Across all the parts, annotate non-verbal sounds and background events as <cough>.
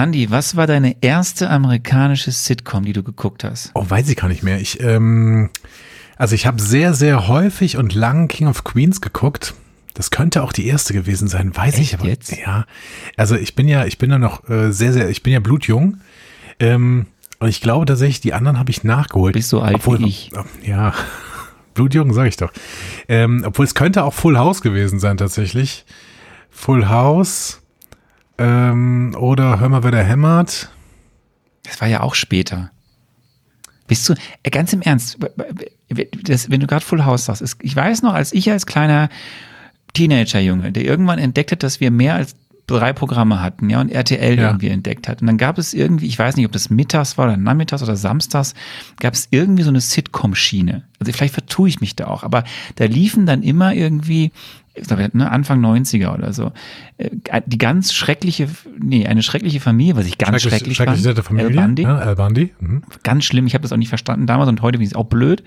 Andi, was war deine erste amerikanische Sitcom, die du geguckt hast? Oh, weiß ich gar nicht mehr. Ich, ähm, also ich habe sehr, sehr häufig und lang King of Queens geguckt. Das könnte auch die erste gewesen sein, weiß Echt ich aber. jetzt? Ja. Also ich bin ja, ich bin ja noch äh, sehr, sehr, ich bin ja blutjung. Ähm, und ich glaube tatsächlich, die anderen habe ich nachgeholt. Bist so alt Obwohl, wie ich. Ja, <laughs> blutjung, sage ich doch. Ähm, obwohl es könnte auch Full House gewesen sein tatsächlich. Full House ähm, oder Hör mal, wer der hämmert. Das war ja auch später. Bist du, äh, ganz im Ernst, das, wenn du gerade Full House sagst, ich weiß noch, als ich als kleiner Teenager-Junge, der irgendwann entdeckt hat, dass wir mehr als drei Programme hatten, ja, und RTL Ja. irgendwie entdeckt hat. Und dann gab es irgendwie, ich weiß nicht, ob das mittags war oder nachmittags oder samstags, gab es irgendwie so eine Sitcom-Schiene. Also vielleicht vertue ich mich da auch, aber da liefen dann immer irgendwie, ich glaube, ne, Anfang 90er oder so, äh, die ganz schreckliche, nee, eine schreckliche Familie, was ich ganz schrecklich, schrecklich fand. nette Familie. El Bundy. Ja, Al Bundy. Mhm. Ganz schlimm, ich habe das auch nicht verstanden damals und heute finde ich es auch blöd.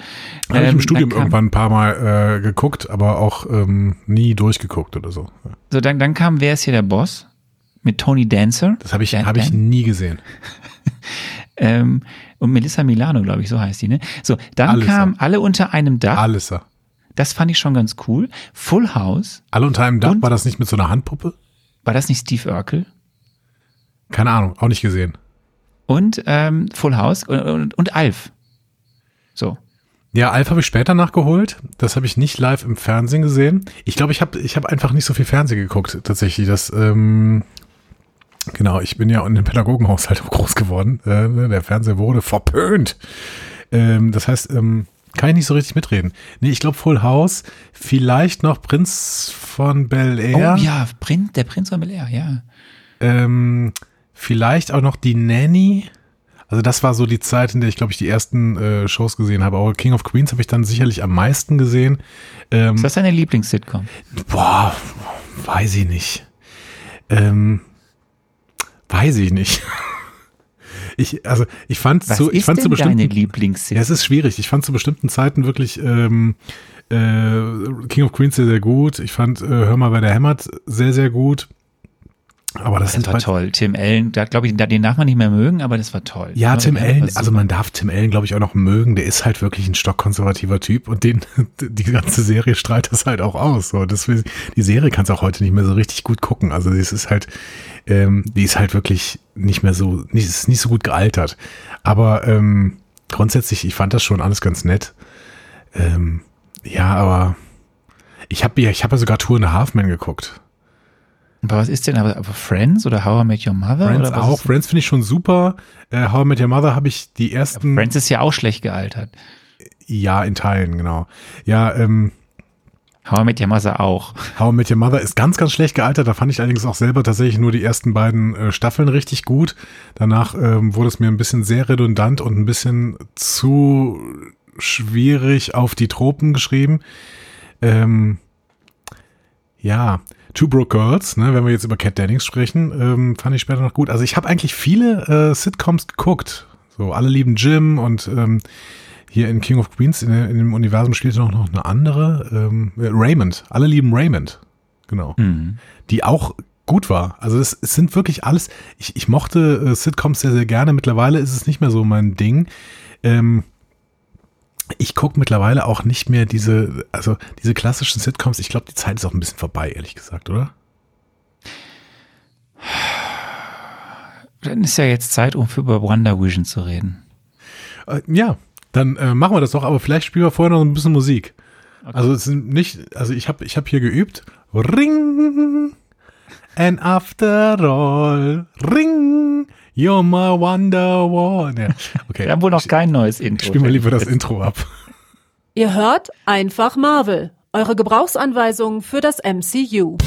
Habe ich Ähm, im Studium dann kam, irgendwann ein paar Mal äh, geguckt, aber auch ähm, nie durchgeguckt oder so. Ja. So, dann, dann kam Wer ist hier der Boss? Mit Tony Dancer. Das habe ich, Dan- hab ich nie gesehen. <laughs> ähm, und Melissa Milano, glaube ich, so heißt die, ne? So, dann Alissa. kam Alle unter einem Dach. Alles. Das fand ich schon ganz cool. Full House. Alle unter einem Dach, war das nicht mit so einer Handpuppe? War das nicht Steve Urkel? Keine Ahnung, auch nicht gesehen. Und ähm, Full House und, und, und Alf. So. Ja, Alf habe ich später nachgeholt. Das habe ich nicht live im Fernsehen gesehen. Ich glaube, ich habe ich hab einfach nicht so viel Fernsehen geguckt, tatsächlich. Das, ähm, genau, ich bin ja in einem Pädagogenhaushalt <laughs> groß geworden. Äh, ne, der Fernseher wurde verpönt. Ähm, das heißt, ähm, kann ich nicht so richtig mitreden. Nee, ich glaube Full House, vielleicht noch Prinz von Bel Air. Oh ja, Prinz, der Prinz von Bel Air, ja. Ähm, vielleicht auch noch die Nanny. Also das war so die Zeit, in der ich, glaube ich, die ersten äh, Shows gesehen habe. Aber King of Queens habe ich dann sicherlich am meisten gesehen. Ähm, Ist das deine Lieblings-Sitcom? boah, weiß ich nicht. Ähm, weiß ich nicht. <laughs> Ich, also ich fand Was zu, ich fand zu bestimmten, deine ja, Lieblings-Sitcom? es ist schwierig. Ich fand zu bestimmten Zeiten wirklich ähm, äh, King of Queens sehr, sehr gut. Ich fand äh, Hör mal, wer der hämmert sehr, sehr gut. Aber das, Das war toll. Tim Allen, da glaube ich, den darf man nicht mehr mögen, aber das war toll. Ja, Tim das Allen, also man darf Tim Allen, glaube ich, auch noch mögen. Der ist halt wirklich ein stockkonservativer Typ und den, <laughs> die ganze Serie strahlt das halt auch aus. So, das, die Serie kannst auch heute nicht mehr so richtig gut gucken. Also das ist halt, ähm, die ist halt wirklich nicht mehr so, nicht, ist nicht so gut gealtert. Aber ähm, grundsätzlich, ich fand das schon alles ganz nett. Ähm, ja, aber ich habe ja, ich habe ja sogar Tour in the Halfman geguckt. Aber was ist denn, aber, aber Friends oder How I Met Your Mother? Friends auch. Friends finde ich schon super. Äh, How I Met Your Mother habe ich die ersten. Friends ist ja auch schlecht gealtert. Ja, in Teilen, genau. Ja, ähm, How I Met Your Mother auch. How I Met Your Mother ist ganz, ganz schlecht gealtert. Da fand ich allerdings auch selber tatsächlich nur die ersten beiden äh, Staffeln richtig gut. Danach ähm, wurde es mir ein bisschen sehr redundant und ein bisschen zu schwierig auf die Tropen geschrieben. Ähm, ja, Two Broke Girls, ne, wenn wir jetzt über Cat Dennings sprechen, ähm, fand ich später noch gut. Also ich habe eigentlich viele äh, Sitcoms geguckt. So, alle lieben Jim und ähm, hier in King of Queens, in, in dem Universum spielt noch, noch eine andere, ähm, Raymond. Alle lieben Raymond. Genau. Mhm. Die auch gut war. Also es, es sind wirklich alles, ich, ich mochte äh, Sitcoms sehr, sehr gerne. Mittlerweile ist es nicht mehr so mein Ding. Ähm, ich gucke mittlerweile auch nicht mehr diese, also diese klassischen Sitcoms. Ich glaube, die Zeit ist auch ein bisschen vorbei, ehrlich gesagt, oder? Dann ist ja jetzt Zeit, um über Wonder Vision zu reden. Äh, ja, dann äh, machen wir das doch, aber vielleicht spielen wir vorher noch ein bisschen Musik. Also es sind nicht, also ich habe ich hab hier geübt. Ring and after all, ring, you're my wonderwall. Ja, okay. Wir haben wohl noch kein neues Intro. Spielen wir lieber das Intro ab. Ihr hört einfach Marvel, eure Gebrauchsanweisung für das MCU.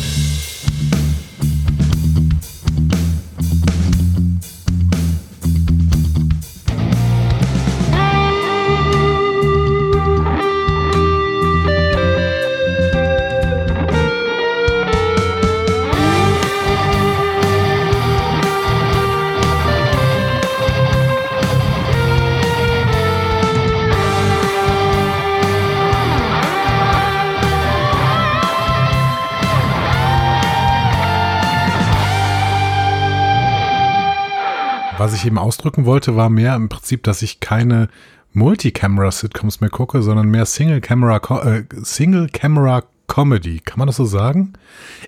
Ich eben ausdrücken wollte, war mehr im Prinzip, dass ich keine Multicamera-Sitcoms mehr gucke, sondern mehr Single-Camera, äh, Single-Camera Comedy. Kann man das so sagen?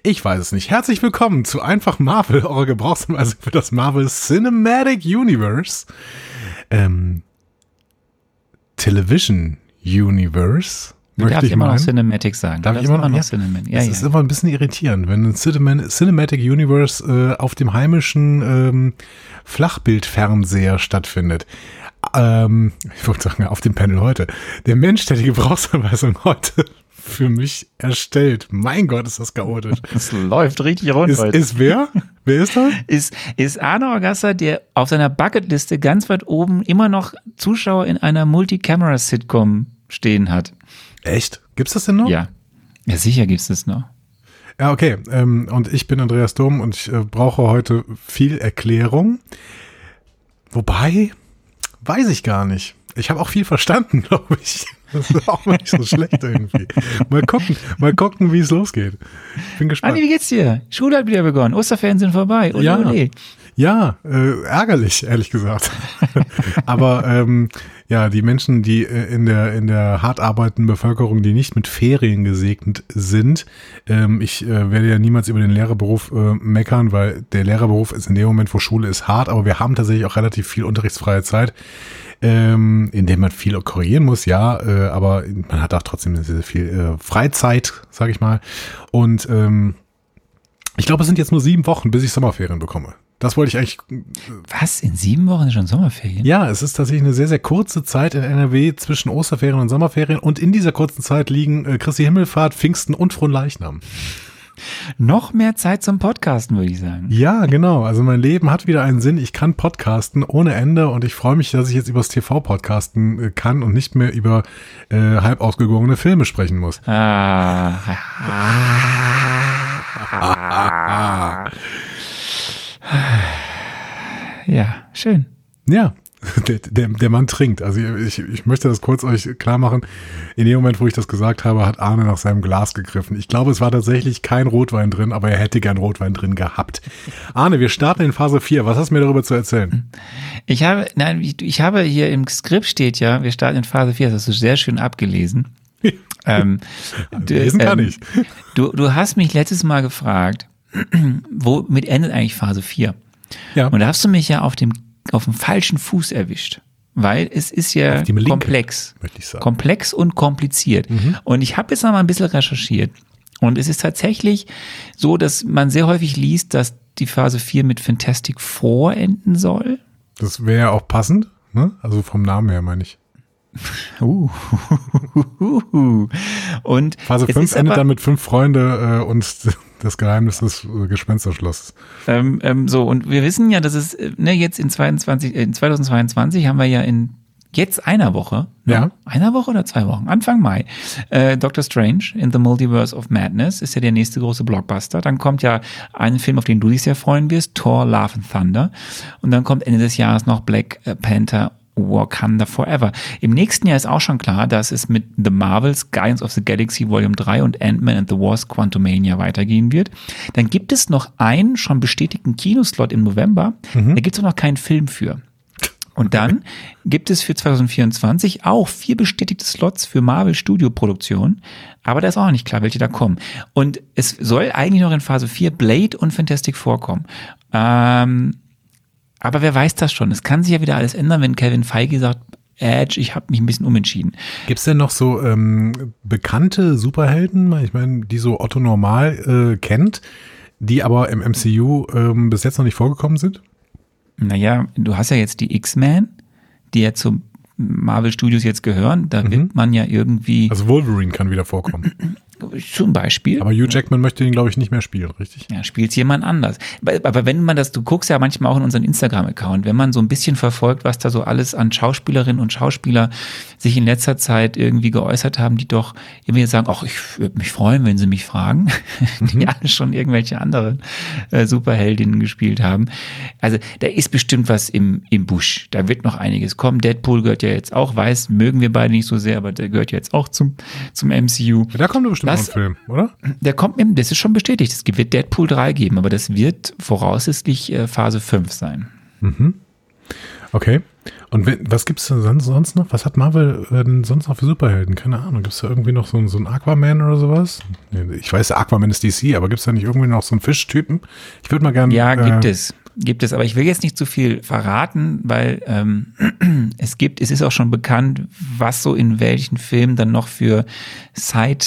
Ich weiß es nicht. Herzlich willkommen zu Einfach Marvel, eurer Gebrauchsanweisung für das Marvel Cinematic Universe. Ähm, Television Universe. Möchte darfst ich immer noch meinen. Cinematic sagen. Darf ich darfst immer noch? Ja. Cinematic. Ja, das ja. ist immer ein bisschen irritierend, wenn ein Cineman Cinematic Universe äh, auf dem heimischen ähm, Flachbildfernseher stattfindet. Ähm, ich wollte sagen, auf dem Panel heute. Der Mensch, der die Gebrauchsanweisung heute <laughs> für mich erstellt. Mein Gott, ist das chaotisch. <laughs> Es läuft richtig rund Ist, heute. ist wer? <laughs> Wer ist das? ist, ist Arne Orgasser, der auf seiner Bucketliste ganz weit oben immer noch Zuschauer in einer Multicamera-Sitcom stehen hat. Echt? Gibt's das denn noch? Ja. Ja, sicher gibt's das noch. Ja, okay. Ähm, und ich bin Andreas Dom und ich äh, brauche heute viel Erklärung. Wobei, weiß ich gar nicht. Ich habe auch viel verstanden, <laughs> glaube ich. Das ist auch nicht so schlecht irgendwie. Mal gucken, mal gucken, wie es losgeht. Bin gespannt. Andi, wie geht's dir? Schule hat wieder begonnen. Osterferien sind vorbei. Ole, Ja. ole. Ja, äh, ärgerlich, ehrlich gesagt. <laughs> Aber ähm, ja, die Menschen, die äh, in der in der hart arbeitenden Bevölkerung, die nicht mit Ferien gesegnet sind, ähm, ich äh, werde ja niemals über den Lehrerberuf äh, meckern, weil der Lehrerberuf ist in dem Moment, wo Schule ist, hart, aber wir haben tatsächlich auch relativ viel unterrichtsfreie Zeit, ähm, in dem man viel korrigieren muss, ja, äh, aber man hat auch trotzdem sehr, viel äh, Freizeit, sage ich mal. Und ähm, ich glaube, es sind jetzt nur sieben Wochen, bis ich Sommerferien bekomme. Das wollte ich eigentlich. Was? In sieben Wochen sind schon Sommerferien? Ja, es ist tatsächlich eine sehr, sehr kurze Zeit in NRW zwischen Osterferien und Sommerferien. Und in dieser kurzen Zeit liegen äh, Christi Himmelfahrt, Pfingsten und Fronleichnam. Noch mehr Zeit zum Podcasten, würde ich sagen. Ja, genau. Also mein Leben hat wieder einen Sinn. Ich kann podcasten ohne Ende und ich freue mich, dass ich jetzt übers TV podcasten äh, kann und nicht mehr über äh, halb ausgegorene Filme sprechen muss. Ah. <laughs> <laughs> <sighs> Ja, schön. Ja, der, der, der Mann trinkt. Also ich, ich möchte das kurz euch klar machen. In dem Moment, wo ich das gesagt habe, hat Arne nach seinem Glas gegriffen. Ich glaube, es war tatsächlich kein Rotwein drin, aber er hätte gern Rotwein drin gehabt. Arne, wir starten in Phase 4. Was hast du mir darüber zu erzählen? Ich habe, nein, ich, ich habe hier im Skript steht ja, wir starten in Phase 4, das hast du sehr schön abgelesen. <laughs> ähm, Lesen kann ähm, ich. Du, du hast mich letztes Mal gefragt, <clears throat> womit endet eigentlich Phase 4? Ja. Und da hast du mich ja auf dem, auf dem falschen Fuß erwischt. Weil es ist ja komplex. möchte ich sagen. Mhm. Komplex und kompliziert. Und ich habe jetzt noch mal ein bisschen recherchiert. Und es ist tatsächlich so, dass man sehr häufig liest, dass die Phase 4 mit Fantastic Four enden soll. Das wäre ja auch passend. Ne? Also vom Namen her meine ich. <laughs> Uh. <laughs> Und Phase es 5 ist endet aber- dann mit fünf Freunde äh, und das Geheimnis des äh, Gespensterschlosses. Ähm, ähm, so, und wir wissen ja, dass es äh, ne, jetzt in, 22, äh, in 2022 haben wir ja in jetzt einer Woche, ne? Ja. einer Woche oder zwei Wochen, Anfang Mai, äh, Doctor Strange in the Multiverse of Madness ist ja der nächste große Blockbuster. Dann kommt ja ein Film, auf den du dich sehr freuen wirst, Thor, Love and Thunder. Und dann kommt Ende des Jahres noch Black äh, Panther Wakanda Forever. Im nächsten Jahr ist auch schon klar, dass es mit The Marvels, Guardians of the Galaxy Volume 3 und Ant-Man and the Wasp Quantumania weitergehen wird. Dann gibt es noch einen schon bestätigten Kinoslot im November. Da gibt es noch keinen Film für. Und dann gibt es für 2024 auch vier bestätigte Slots für Marvel Studio Produktion, aber da ist auch noch nicht klar, welche da kommen. Und es soll eigentlich noch in Phase 4 Blade und Fantastic vorkommen. Ähm, aber wer weiß das schon? Es kann sich ja wieder alles ändern, wenn Kevin Feige sagt, Edge, ich habe mich ein bisschen umentschieden. Gibt es denn noch so ähm, bekannte Superhelden, ich meine, die so Otto Normal äh, kennt, die aber im MCU ähm, bis jetzt noch nicht vorgekommen sind? Naja, du hast ja jetzt die X-Men, die ja zum Marvel Studios jetzt gehören. Da wird man ja irgendwie, Also Wolverine kann wieder vorkommen. <clears throat> zum Beispiel, Aber Hugh Jackman möchte ihn, glaube ich, nicht mehr spielen, richtig? Ja, spielt jemand anders. Aber wenn man das, du guckst ja manchmal auch in unseren Instagram-Account, wenn man so ein bisschen verfolgt, was da so alles an Schauspielerinnen und Schauspieler sich in letzter Zeit irgendwie geäußert haben, die doch irgendwie sagen, ach, ich würde mich freuen, wenn sie mich fragen, <laughs> die alle schon irgendwelche anderen äh, Superheldinnen gespielt haben. Also da ist bestimmt was im, im Busch. Da wird noch einiges kommen. Deadpool gehört ja jetzt auch, weiß, mögen wir beide nicht so sehr, aber der gehört ja jetzt auch zum, zum MCU. Da kommt bestimmt Ein Film, oder? Der kommt, im- das ist schon bestätigt. Es wird Deadpool 3 geben, aber das wird voraussichtlich äh, Phase 5 sein. Okay. Und was gibt's denn sonst, noch? Was hat Marvel äh, denn sonst noch für Superhelden? Keine Ahnung. Gibt's da irgendwie noch so, so einen Aquaman oder sowas? Ich weiß, Aquaman ist DC, aber gibt's da nicht irgendwie noch so einen Fischtypen? Ich würde mal gerne. Ja, gibt äh, es. Gibt es, aber ich will jetzt nicht zu viel verraten, weil ähm, <clears throat> es gibt, es ist auch schon bekannt, was so in welchen Filmen dann noch für Side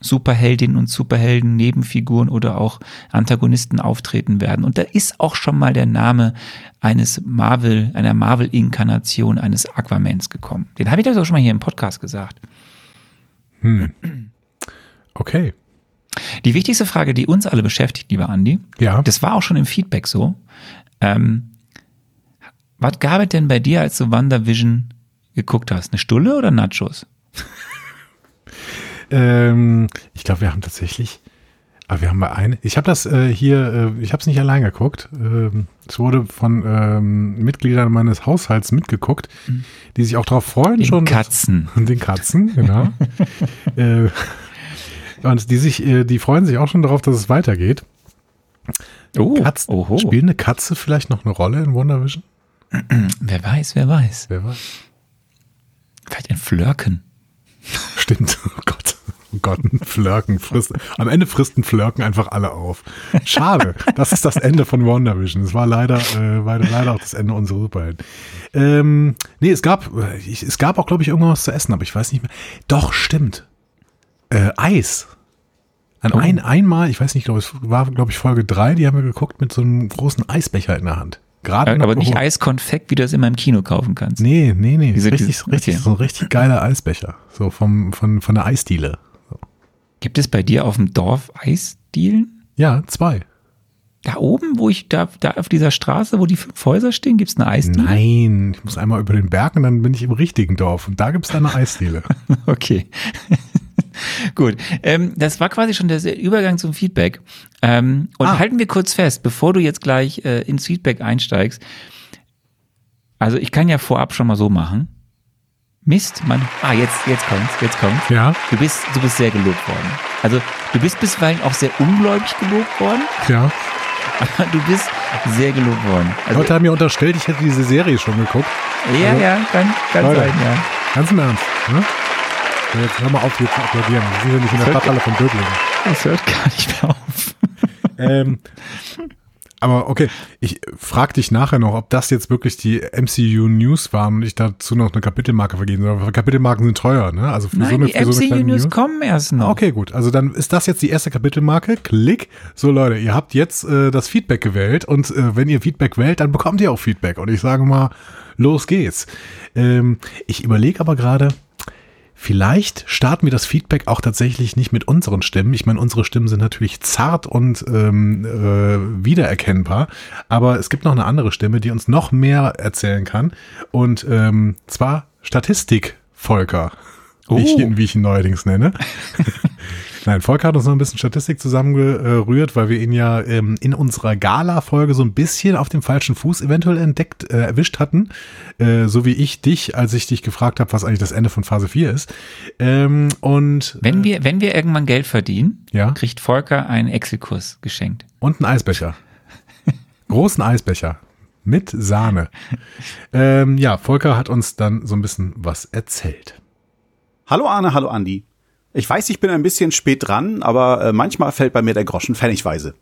Superheldinnen und Superhelden, Nebenfiguren oder auch Antagonisten auftreten werden. Und da ist auch schon mal der Name eines Marvel, einer Marvel-Inkarnation eines Aquamans gekommen. Den habe ich das auch schon mal hier im Podcast gesagt. Okay. Die wichtigste Frage, die uns alle beschäftigt, lieber Andi, Ja. das war auch schon im Feedback so. Ähm, was gab es denn bei dir, als du WandaVision geguckt hast? Eine Stulle oder Nachos? Ähm, ich glaube, wir haben tatsächlich, aber wir haben mal eine. Ich habe das äh, hier, äh, ich habe es nicht allein geguckt. Ähm, es wurde von ähm, Mitgliedern meines Haushalts mitgeguckt, die sich auch darauf freuen Den schon. Katzen. Und <laughs> den Katzen, genau. <laughs> äh, und die sich, äh, die freuen sich auch schon darauf, dass es weitergeht. Oh, Katzen, oho. Spielt eine Katze vielleicht noch eine Rolle in WandaVision? <clears throat> Wer weiß, wer weiß. Wer weiß. Vielleicht ein Flirken. Stimmt. <laughs> Oh Gott. Oh Gott, ein Flirken frisst. Am Ende frisst ein Flirken einfach alle auf. Schade. Das ist das Ende von WandaVision. Es war leider, äh, war leider auch das Ende unserer Superhelden. Ähm, nee, es gab, äh, ich, es gab auch, glaube ich, irgendwas zu essen, aber ich weiß nicht mehr. Doch, stimmt. Äh, Eis. An Oh. ein, einmal, ich weiß nicht, glaube es war, glaube ich, Folge drei, die haben wir geguckt mit so einem großen Eisbecher in der Hand. Gerade Aber nicht bevor- Eiskonfekt, wie du das immer im Kino kaufen kannst. Nee, nee, nee. Diese- richtig, diese- richtig, okay. so ein richtig geiler Eisbecher. So vom, von, von der Eisdiele. Gibt es bei dir auf dem Dorf Eisdielen? Ja, zwei. Da oben, wo ich, da, da auf dieser Straße, wo die fünf Häuser stehen, gibt es eine Eisdiele? Nein, ich muss einmal über den Berg und dann bin ich im richtigen Dorf. Und da gibt's dann eine Eisdiele. <laughs> Okay. <laughs> Gut. Ähm, das war quasi schon der Übergang zum Feedback. Ähm, und Ah. halten wir kurz fest, bevor du jetzt gleich äh, ins Feedback einsteigst. Also ich kann ja vorab schon mal so machen. Mist, man. Ah, jetzt, jetzt kommt's, jetzt kommt's. Ja, Du bist, du bist sehr gelobt worden. Also du bist bisweilen auch sehr ungläubig gelobt worden, ja. aber du bist sehr gelobt worden. Also, Leute haben mir unterstellt, ich hätte diese Serie schon geguckt. ja, ja, kann, kann Leute. sein, ja. Ganz im Ernst. Ne? So, jetzt hör mal auf, hier zu applaudieren. Wir sind ja nicht in der Stadthalle von Döblingen. Das hört gar nicht mehr auf. ähm, aber okay, ich frage dich nachher noch, ob das jetzt wirklich die MCU News waren und ich dazu noch eine Kapitelmarke vergeben soll. Kapitelmarken sind teuer, ne? Also für so Nein, eine, die für so eine MCU News News. kommen erst noch. Okay, gut. Also dann ist das jetzt die erste Kapitelmarke. Klick. So Leute, ihr habt jetzt äh, das Feedback gewählt und äh, wenn ihr Feedback wählt, dann bekommt ihr auch Feedback. Und ich sage mal, los geht's. Ähm, ich überlege aber gerade, vielleicht starten wir das Feedback auch tatsächlich nicht mit unseren Stimmen. Ich meine, unsere Stimmen sind natürlich zart und ähm, äh, wiedererkennbar, aber es gibt noch eine andere Stimme, die uns noch mehr erzählen kann. Und ähm, zwar Statistik Volker, wie, ich Oh. ihn, wie ich ihn neuerdings nenne. <laughs> Nein, Volker hat uns noch ein bisschen Statistik zusammengerührt, weil wir ihn ja ähm, in unserer Gala-Folge so ein bisschen auf dem falschen Fuß eventuell entdeckt, äh, erwischt hatten. Äh, so wie ich dich, als ich dich gefragt habe, was eigentlich das Ende von Phase 4 ist. Ähm, und, Wenn wir, wenn wir irgendwann Geld verdienen, Ja. kriegt Volker einen Excel-Kurs geschenkt. und einen Eisbecher. <laughs> Großen Eisbecher. Mit Sahne. Ähm, ja, Volker hat uns dann so ein bisschen was erzählt. Hallo Arne, hallo Andi. Ich weiß, ich bin ein bisschen spät dran, aber äh, manchmal fällt bei mir der Groschen pfennigweise.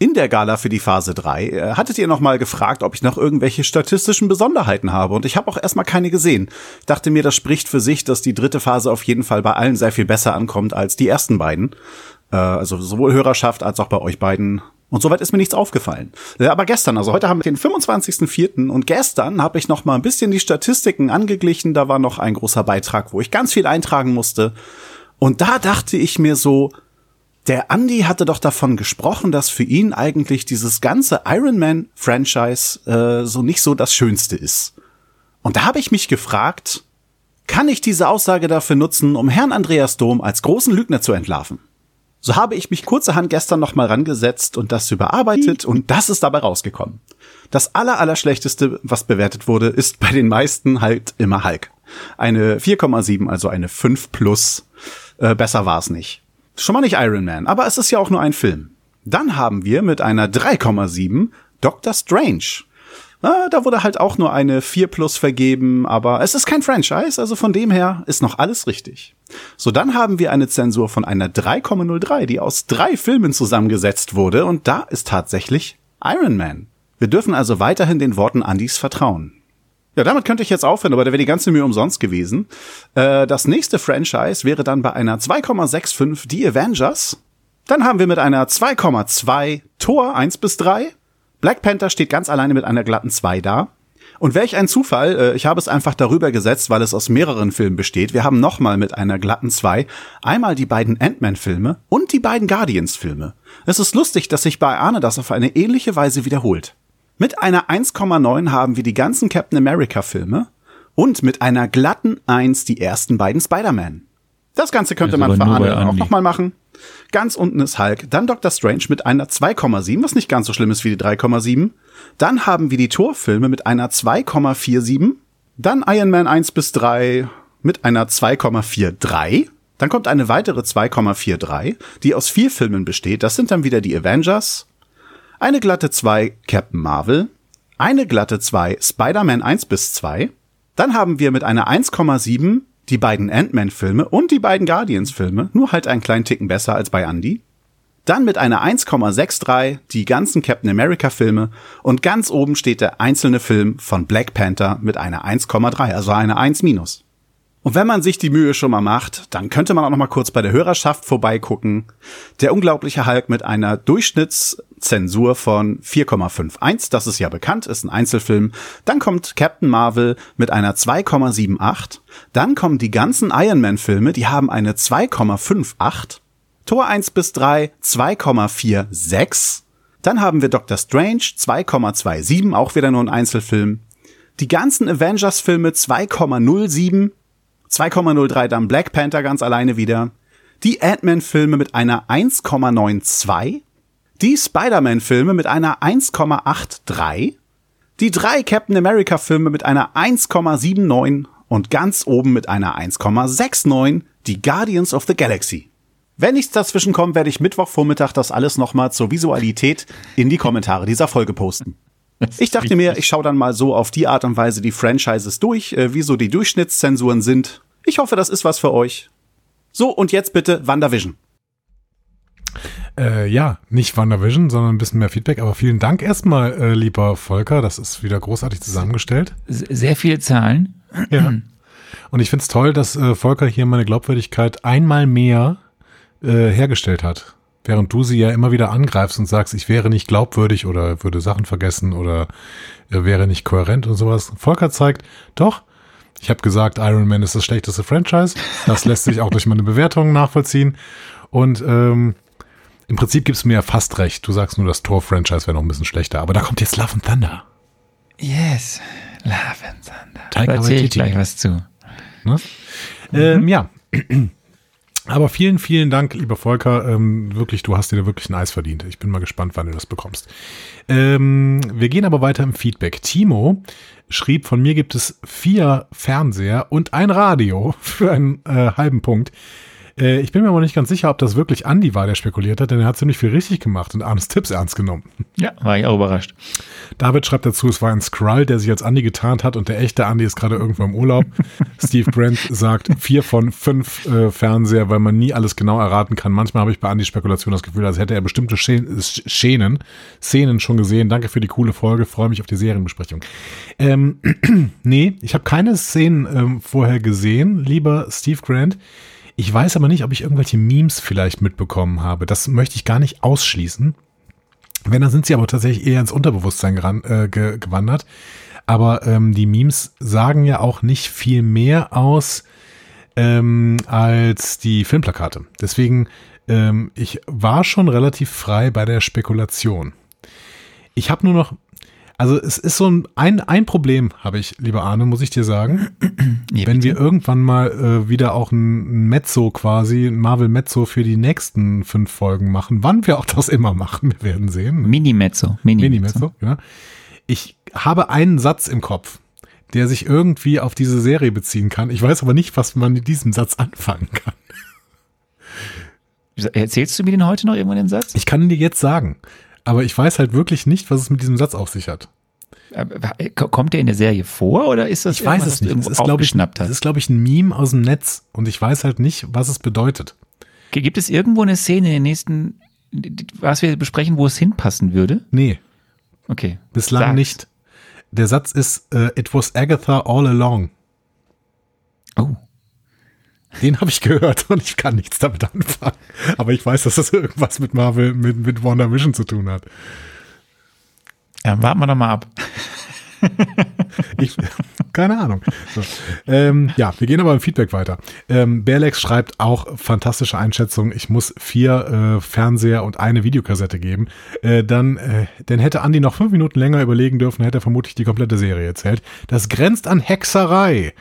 In der Gala für die Phase 3 äh, hattet ihr noch mal gefragt, ob ich noch irgendwelche statistischen Besonderheiten habe und ich habe auch erstmal keine gesehen. Ich dachte mir, das spricht für sich, dass die dritte Phase auf jeden Fall bei allen sehr viel besser ankommt als die ersten beiden. Äh, also sowohl Hörerschaft als auch bei euch beiden. Und soweit ist mir nichts aufgefallen. Äh, Aber gestern, also heute haben wir den 25.04. und gestern habe ich noch mal ein bisschen die Statistiken angeglichen. Da war noch ein großer Beitrag, wo ich ganz viel eintragen musste. Und da dachte ich mir so, der Andy hatte doch davon gesprochen, dass für ihn eigentlich dieses ganze Iron Man Franchise äh, so nicht so das Schönste ist. Und da habe ich mich gefragt, kann ich diese Aussage dafür nutzen, um Herrn Andreas Dom als großen Lügner zu entlarven? So habe ich mich kurzerhand gestern noch mal rangesetzt und das überarbeitet und das ist dabei rausgekommen. Das aller, aller schlechteste, was bewertet wurde, ist bei den meisten halt immer Hulk. Eine 4,7, also eine 5 plus. Äh, besser war es nicht. Schon mal nicht Iron Man, aber es ist ja auch nur ein Film. Dann haben wir mit einer 3,7 Doctor Strange. Ah, da wurde halt auch nur eine 4 plus vergeben, aber es ist kein Franchise, also von dem her ist noch alles richtig. So, dann haben wir eine Zensur von einer 3,03, die aus drei Filmen zusammengesetzt wurde und da ist tatsächlich Iron Man. Wir dürfen also weiterhin den Worten Andys vertrauen. Ja, damit könnte ich jetzt aufhören, aber da wäre die ganze Mühe umsonst gewesen. Äh, das nächste Franchise wäre dann bei einer 2,65 die Avengers. Dann haben wir mit einer 2,2 Tor 1 bis 3. Black Panther steht ganz alleine mit einer glatten 2 da. Und welch ein Zufall, äh, ich habe es einfach darüber gesetzt, weil es aus mehreren Filmen besteht. Wir haben nochmal mit einer glatten 2 einmal die beiden Ant-Man-Filme und die beiden Guardians-Filme. Es ist lustig, dass sich bei Arne das auf eine ähnliche Weise wiederholt. Mit einer 1,9 haben wir die ganzen Captain America Filme und mit einer glatten 1 die ersten beiden Spider-Man. Das Ganze könnte man für auch nochmal machen. Ganz unten ist Hulk, dann Doctor Strange mit einer 2,7, was nicht ganz so schlimm ist wie die 3,7. Dann haben wir die Torfilme mit einer 2,47. Dann Iron Man 1 bis 3 mit einer 2,43. Dann kommt eine weitere 2,43, die aus vier Filmen besteht. Das sind dann wieder die Avengers, eine glatte 2 Captain Marvel, eine glatte 2 Spider-Man 1 bis 2. Dann haben wir mit einer 1,7 die beiden Ant-Man-Filme und die beiden Guardians-Filme, nur halt einen kleinen Ticken besser als bei Andy. Dann mit einer 1,63 die ganzen Captain America-Filme und ganz oben steht der einzelne Film von Black Panther mit einer 1,3, also eine 1 minus. Und wenn man sich die Mühe schon mal macht, dann könnte man auch noch mal kurz bei der Hörerschaft vorbeigucken. Der unglaubliche Hulk mit einer Durchschnittszensur von 4,51, das ist ja bekannt, ist ein Einzelfilm. Dann kommt Captain Marvel mit einer 2,78. Dann kommen die ganzen Iron Man Filme, die haben eine 2,58. Tor 1 bis 3 2,46. Dann haben wir Doctor Strange 2,27, auch wieder nur ein Einzelfilm. Die ganzen Avengers Filme 2,07 2,03 dann Black Panther ganz alleine wieder. Die Ant-Man-Filme mit einer 1,92. Die Spider-Man-Filme mit einer 1,83. Die drei Captain America-Filme mit einer 1,79 und ganz oben mit einer 1,69 die Guardians of the Galaxy. Wenn nichts dazwischen kommt, werde ich Mittwochvormittag das alles nochmal zur Visualität in die Kommentare dieser Folge posten. Ich dachte mir, ich schaue dann mal so auf die Art und Weise die Franchises durch, äh, wie so die Durchschnittszensuren sind. Ich hoffe, das ist was für euch. So, und jetzt bitte WandaVision. Äh, ja, nicht WandaVision, sondern ein bisschen mehr Feedback. Aber vielen Dank erstmal, äh, lieber Volker. Das ist wieder großartig zusammengestellt. Sehr viele Zahlen. Ja. <clears throat> Und ich finde es toll, dass äh, Volker hier meine Glaubwürdigkeit einmal mehr äh, hergestellt hat während du sie ja immer wieder angreifst und sagst, ich wäre nicht glaubwürdig oder würde Sachen vergessen oder äh, wäre nicht kohärent und sowas. Volker zeigt, doch, ich habe gesagt, Iron Man ist das schlechteste Franchise. Das lässt sich auch durch meine Bewertungen nachvollziehen. Und ähm, im Prinzip gibst du mir ja fast recht. Du sagst nur, das Tor-Franchise wäre noch ein bisschen schlechter. Aber da kommt jetzt Love and Thunder. Yes, Love and Thunder. Da erzähle ich gleich was zu. Ne? Mhm. Ähm, ja. Aber vielen, vielen Dank, lieber Volker. Ähm, wirklich, du hast dir da wirklich ein Eis verdient. Ich bin mal gespannt, wann du das bekommst. Ähm, wir gehen aber weiter im Feedback. Timo schrieb, von mir gibt es vier Fernseher und ein Radio für einen äh, halben Punkt. Äh, ich bin mir aber nicht ganz sicher, ob das wirklich Andy war, der spekuliert hat, denn er hat ziemlich viel richtig gemacht und Arnes Tipps ernst genommen. Ja, war ich auch überrascht. David schreibt dazu, es war ein Skrull, der sich als Andy getarnt hat und der echte Andy ist gerade irgendwo im Urlaub. <laughs> Steve Grant sagt vier von fünf äh, Fernseher, weil man nie alles genau erraten kann. Manchmal habe ich bei Andy Spekulation das Gefühl, als hätte er bestimmte Szenen, Szenen schon gesehen. Danke für die coole Folge, freue mich auf die Serienbesprechung. Ähm, <clears throat> nee, ich habe keine Szenen ähm, vorher gesehen, lieber Steve Grant. Ich weiß aber nicht, ob ich irgendwelche Memes vielleicht mitbekommen habe. Das möchte ich gar nicht ausschließen. Wenn, dann sind sie aber tatsächlich eher ins Unterbewusstsein geran, äh, ge gewandert. Aber ähm, die Memes sagen ja auch nicht viel mehr aus ähm, als die Filmplakate. Deswegen, ähm, ich war schon relativ frei bei der Spekulation. Ich habe nur noch also es ist so ein, ein, ein Problem habe ich, lieber Arne, muss ich dir sagen. <clears throat> Ja, Wenn wir irgendwann mal äh, wieder auch ein Mezzo quasi, ein Marvel Mezzo für die nächsten fünf Folgen machen, wann wir auch das immer machen, <laughs> wir werden sehen. Mini-Mezzo. Mini-Mezzo, Mini ja. Ich habe einen Satz im Kopf, der sich irgendwie auf diese Serie beziehen kann. Ich weiß aber nicht, was man mit diesem Satz anfangen kann. Erzählst du mir den heute noch irgendwann den Satz? Ich kann dir jetzt sagen aber ich weiß halt wirklich nicht, was es mit diesem Satz auf sich hat. Äh, Kommt der in der Serie vor oder ist das Ich weiß es nicht. Das ist, glaube ich, das ist, glaube ich, ein Meme aus dem Netz und ich weiß halt nicht, was es bedeutet. Gibt es irgendwo eine Szene in den nächsten, was wir besprechen, wo es hinpassen würde? Nee, Okay. bislang Sag's. nicht. Der Satz ist, äh, it was Agatha all along. Oh. Den habe ich gehört und ich kann nichts damit anfangen. Aber ich weiß, dass das irgendwas mit Marvel, mit, mit WandaVision zu tun hat. Ja, warten wir doch mal ab. Ich, keine Ahnung. So. Ähm, ja, wir gehen aber im Feedback weiter. Ähm, Berlex schreibt auch fantastische Einschätzung. Ich muss vier äh, Fernseher und eine Videokassette geben. Äh, dann, äh, denn hätte Andi noch fünf Minuten länger überlegen dürfen, hätte er vermutlich die komplette Serie erzählt. Das grenzt an Hexerei.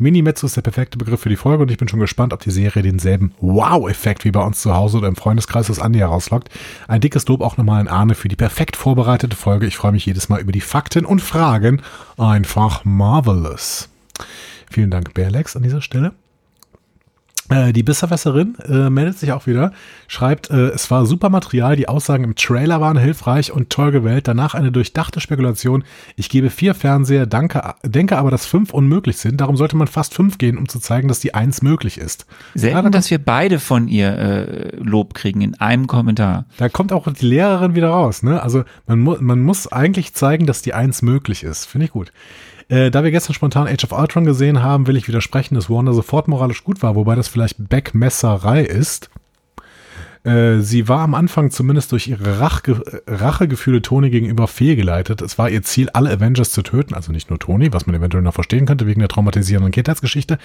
Mini-Mezzo ist der perfekte Begriff für die Folge und ich bin schon gespannt, ob die Serie denselben Wow-Effekt wie bei uns zu Hause oder im Freundeskreis des Andi herauslockt. Ein dickes Lob auch nochmal an Arne für die perfekt vorbereitete Folge. Ich freue mich jedes Mal über die Fakten und Fragen. Einfach marvelous. Vielen Dank, Berlex, an dieser Stelle. Äh, die Besserwisserin äh, meldet sich auch wieder, schreibt, äh, es war super Material, die Aussagen im Trailer waren hilfreich und toll gewählt, danach eine durchdachte Spekulation. Ich gebe vier Fernseher, danke, denke aber, dass fünf unmöglich sind, darum sollte man fast fünf gehen, um zu zeigen, dass die eins möglich ist. Selten, Gerade dass wir beide von ihr äh, Lob kriegen in einem Kommentar. Da kommt auch die Lehrerin wieder raus, ne? Also man, mu man muss eigentlich zeigen, dass die Eins möglich ist. Finde ich gut. Äh, da wir gestern spontan Age of Ultron gesehen haben, will ich widersprechen, dass Wanda sofort moralisch gut war, wobei das vielleicht Backmesserei ist. Äh, sie war am Anfang zumindest durch ihre Rachge Rachegefühle Tony gegenüber fehlgeleitet. Es war ihr Ziel, alle Avengers zu töten, also nicht nur Tony, was man eventuell noch verstehen könnte wegen der traumatisierenden Kindheitsgeschichte.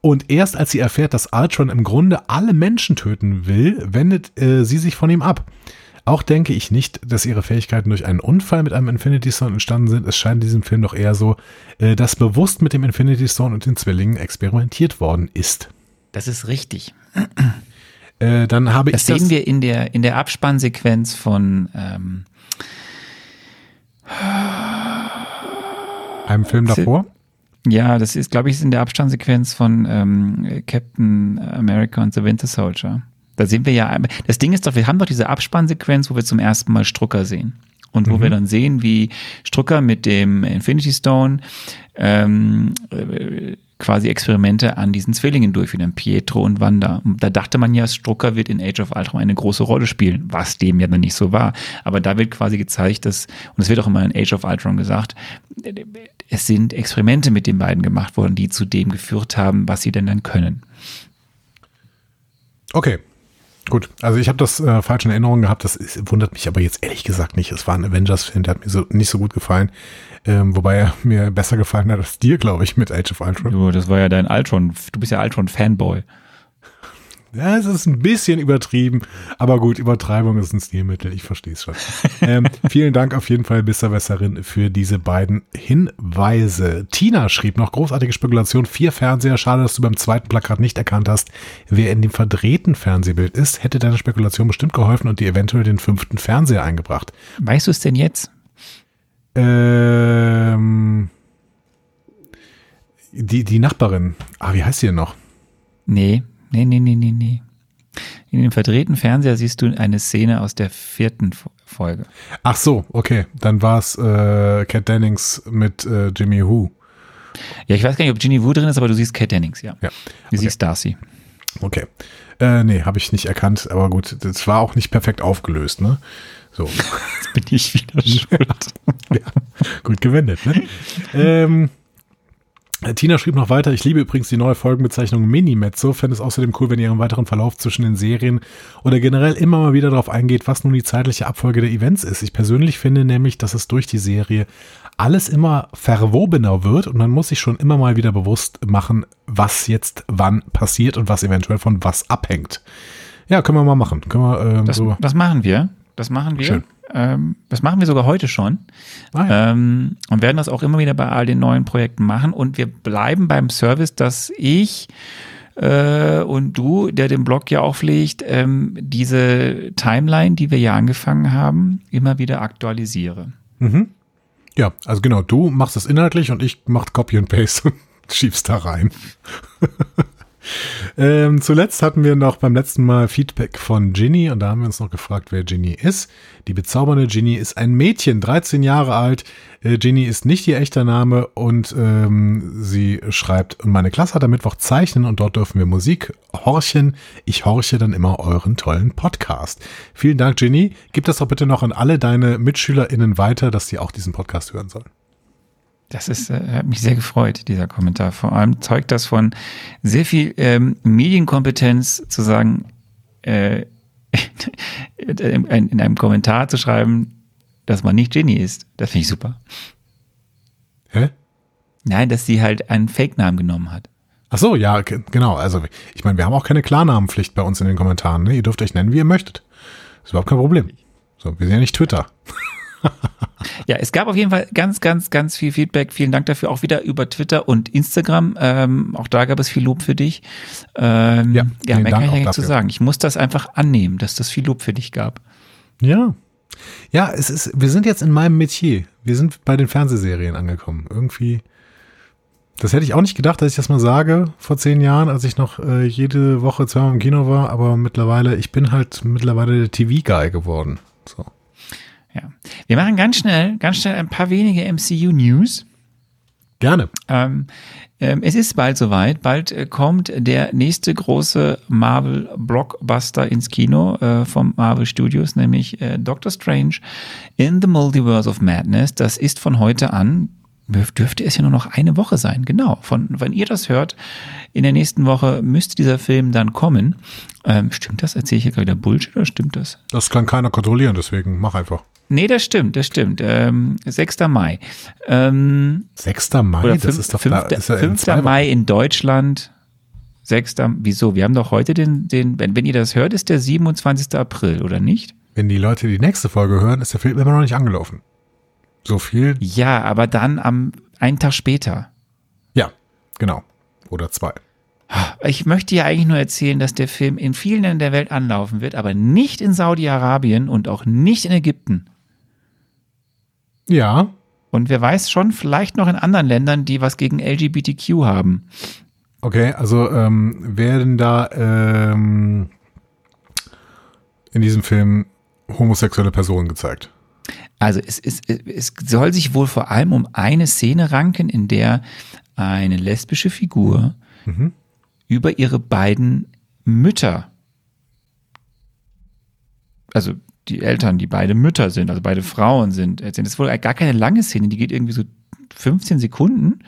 Und erst als sie erfährt, dass Ultron im Grunde alle Menschen töten will, wendet äh, sie sich von ihm ab. Auch denke ich nicht, dass ihre Fähigkeiten durch einen Unfall mit einem Infinity Stone entstanden sind. Es scheint in diesem Film doch eher so, äh, dass bewusst mit dem Infinity Stone und den Zwillingen experimentiert worden ist. Das ist richtig. Äh, dann habe Das ich das sehen wir in der, in der Abspannsequenz von ähm, einem Film davor. Ja, das ist, glaube ich, ist in der Abstandssequenz von ähm, Captain America und The Winter Soldier. Da sehen wir ja, das Ding ist doch, wir haben doch diese Abspannsequenz, wo wir zum ersten Mal Strucker sehen. Und wo wir dann sehen, wie Strucker mit dem Infinity Stone ähm, äh, quasi Experimente an diesen Zwillingen durchführen, an Pietro und Wanda. Da dachte man ja, Strucker wird in Age of Ultron eine große Rolle spielen, was dem ja dann nicht so war. Aber da wird quasi gezeigt, dass, und es wird auch immer in Age of Ultron gesagt, es sind Experimente mit den beiden gemacht worden, die zu dem geführt haben, was sie denn dann können. Okay. Gut, also ich habe das äh, falsch in Erinnerung gehabt, das ist, wundert mich aber jetzt ehrlich gesagt nicht. Es war ein Avengers-Film, der hat mir so, nicht so gut gefallen, ähm, wobei er <laughs> mir besser gefallen hat als dir, glaube ich, mit Age of Ultron. Du, das war ja dein Ultron, du bist ja Ultron-Fanboy. Ja, es ist ein bisschen übertrieben, aber gut, Übertreibung ist ein Stilmittel, ich verstehe es schon. <laughs> ähm, vielen Dank auf jeden Fall, Besserwässerin, für diese beiden Hinweise. Tina schrieb noch, großartige Spekulation, vier Fernseher, schade, dass du beim zweiten Plakat nicht erkannt hast, wer in dem verdrehten Fernsehbild ist, hätte deine Spekulation bestimmt geholfen und dir eventuell den fünften Fernseher eingebracht. Weißt du es denn jetzt? Ähm, die, die Nachbarin, ah, wie heißt sie denn noch? Nee, nee, nee, nee, nee, nee. In dem verdrehten Fernseher siehst du eine Szene aus der vierten Fo- Folge. Ach so, okay, dann war es äh, Cat Dennings mit äh, Jimmy Who. Ja, ich weiß gar nicht, ob Ginny Wu drin ist, aber du siehst Kate Dennings, ja. Ja. Du siehst Darcy. Okay. Äh, nee, habe ich nicht erkannt, aber gut, das war auch nicht perfekt aufgelöst, ne? So. <laughs> Jetzt bin ich wieder <laughs> schuld. ja, gut gewendet, ne? <laughs> ähm, Tina schrieb noch weiter, ich liebe übrigens die neue Folgenbezeichnung Mini-Mezzo, fände es außerdem cool, wenn ihr im weiteren Verlauf zwischen den Serien oder generell immer mal wieder darauf eingeht, was nun die zeitliche Abfolge der Events ist. Ich persönlich finde nämlich, dass es durch die Serie alles immer verwobener wird und man muss sich schon immer mal wieder bewusst machen, was jetzt wann passiert und was eventuell von was abhängt. Ja, können wir mal machen. Können wir ähm, Das, so. das machen wir. Das machen wir. Schön. Ähm, das machen wir sogar heute schon. Ah, ja. Ähm, und werden das auch immer wieder bei all den neuen Projekten machen. Und wir bleiben beim Service, dass ich äh, und du, der den Blog ja auch pflegt, ähm, diese Timeline, die wir ja angefangen haben, immer wieder aktualisiere. Ja, also genau, du machst es inhaltlich und ich mach Copy and Paste und <laughs> schiebst da rein. <laughs> Ähm, zuletzt hatten wir noch beim letzten Mal Feedback von Ginny und da haben wir uns noch gefragt, wer Ginny ist. Die bezaubernde Ginny ist ein Mädchen, 13 Jahre alt. Äh, Ginny ist nicht ihr echter Name und ähm, sie schreibt, meine Klasse hat am Mittwoch zeichnen und dort dürfen wir Musik horchen. Ich horche dann immer euren tollen Podcast. Vielen Dank, Ginny. Gib das doch bitte noch an alle deine MitschülerInnen weiter, dass sie auch diesen Podcast hören sollen. Das ist, äh, hat mich sehr gefreut, dieser Kommentar. Vor allem zeugt das von sehr viel ähm, Medienkompetenz zu sagen, äh, <laughs> in, in einem Kommentar zu schreiben, dass man nicht Ginny ist. Das finde ich super. Hä? Nein, dass sie halt einen Fake-Namen genommen hat. Ach so, ja, genau. Also, ich meine, wir haben auch keine Klarnamenpflicht bei uns in den Kommentaren. Ne? Ihr dürft euch nennen, wie ihr möchtet. Ist überhaupt kein Problem. So, wir sind ja nicht Twitter. <laughs> Ja, es gab auf jeden Fall ganz, ganz, ganz viel Feedback. Vielen Dank dafür. Auch wieder über Twitter und Instagram. Ähm, auch da gab es viel Lob für dich. Ähm, Ja, ja, mehr Dank kann ich ja zu sagen. Ich muss das einfach annehmen, dass das viel Lob für dich gab. Ja. Ja, es ist, wir sind jetzt in meinem Metier. Wir sind bei den Fernsehserien angekommen. Irgendwie. Das hätte ich auch nicht gedacht, dass ich das mal sage vor zehn Jahren, als ich noch äh, jede Woche zweimal im Kino war, aber mittlerweile, ich bin halt mittlerweile der TV-Guy geworden. So. Ja. Wir machen ganz schnell, ganz schnell ein paar wenige MCU-News. Gerne. Ähm, ähm, es ist bald soweit. Bald äh, kommt der nächste große Marvel-Blockbuster ins Kino äh, vom Marvel Studios, nämlich äh, Doctor Strange in the Multiverse of Madness. Das ist von heute an. dürf- Dürfte es ja nur noch eine Woche sein, genau. Von, wenn ihr das hört, in der nächsten Woche müsste dieser Film dann kommen. Ähm, stimmt das? Erzähle ich hier gerade wieder Bullshit oder stimmt das? Das kann keiner kontrollieren, deswegen mach einfach. Nee, das stimmt, das stimmt. Ähm, 6. Mai. Ähm, 6. Mai, oder das 5. ist doch 5. da, ist ja in 5. zwei Wochen. Mai in Deutschland. 6. Wieso? Wir haben doch heute den, den wenn, wenn ihr das hört, ist der 27. April, oder nicht? Wenn die Leute die nächste Folge hören, ist der Film immer noch nicht angelaufen. So viel? Ja, aber dann am einen Tag später. Ja, genau. Oder zwei. Ich möchte ja eigentlich nur erzählen, dass der Film in vielen Ländern der Welt anlaufen wird, aber nicht in Saudi-Arabien und auch nicht in Ägypten. Ja, Und wer weiß schon, vielleicht noch in anderen Ländern, die was gegen LGBTQ haben. okay, also ähm, werden da ähm, in diesem Film homosexuelle Personen gezeigt. Also es, es, es soll sich wohl vor allem um eine Szene ranken, in der eine lesbische Figur Mhm. über ihre beiden Mütter, also die Eltern, die beide Mütter sind, also beide Frauen sind, erzählen. Das ist wohl gar keine lange Szene, die geht irgendwie so 15 Sekunden.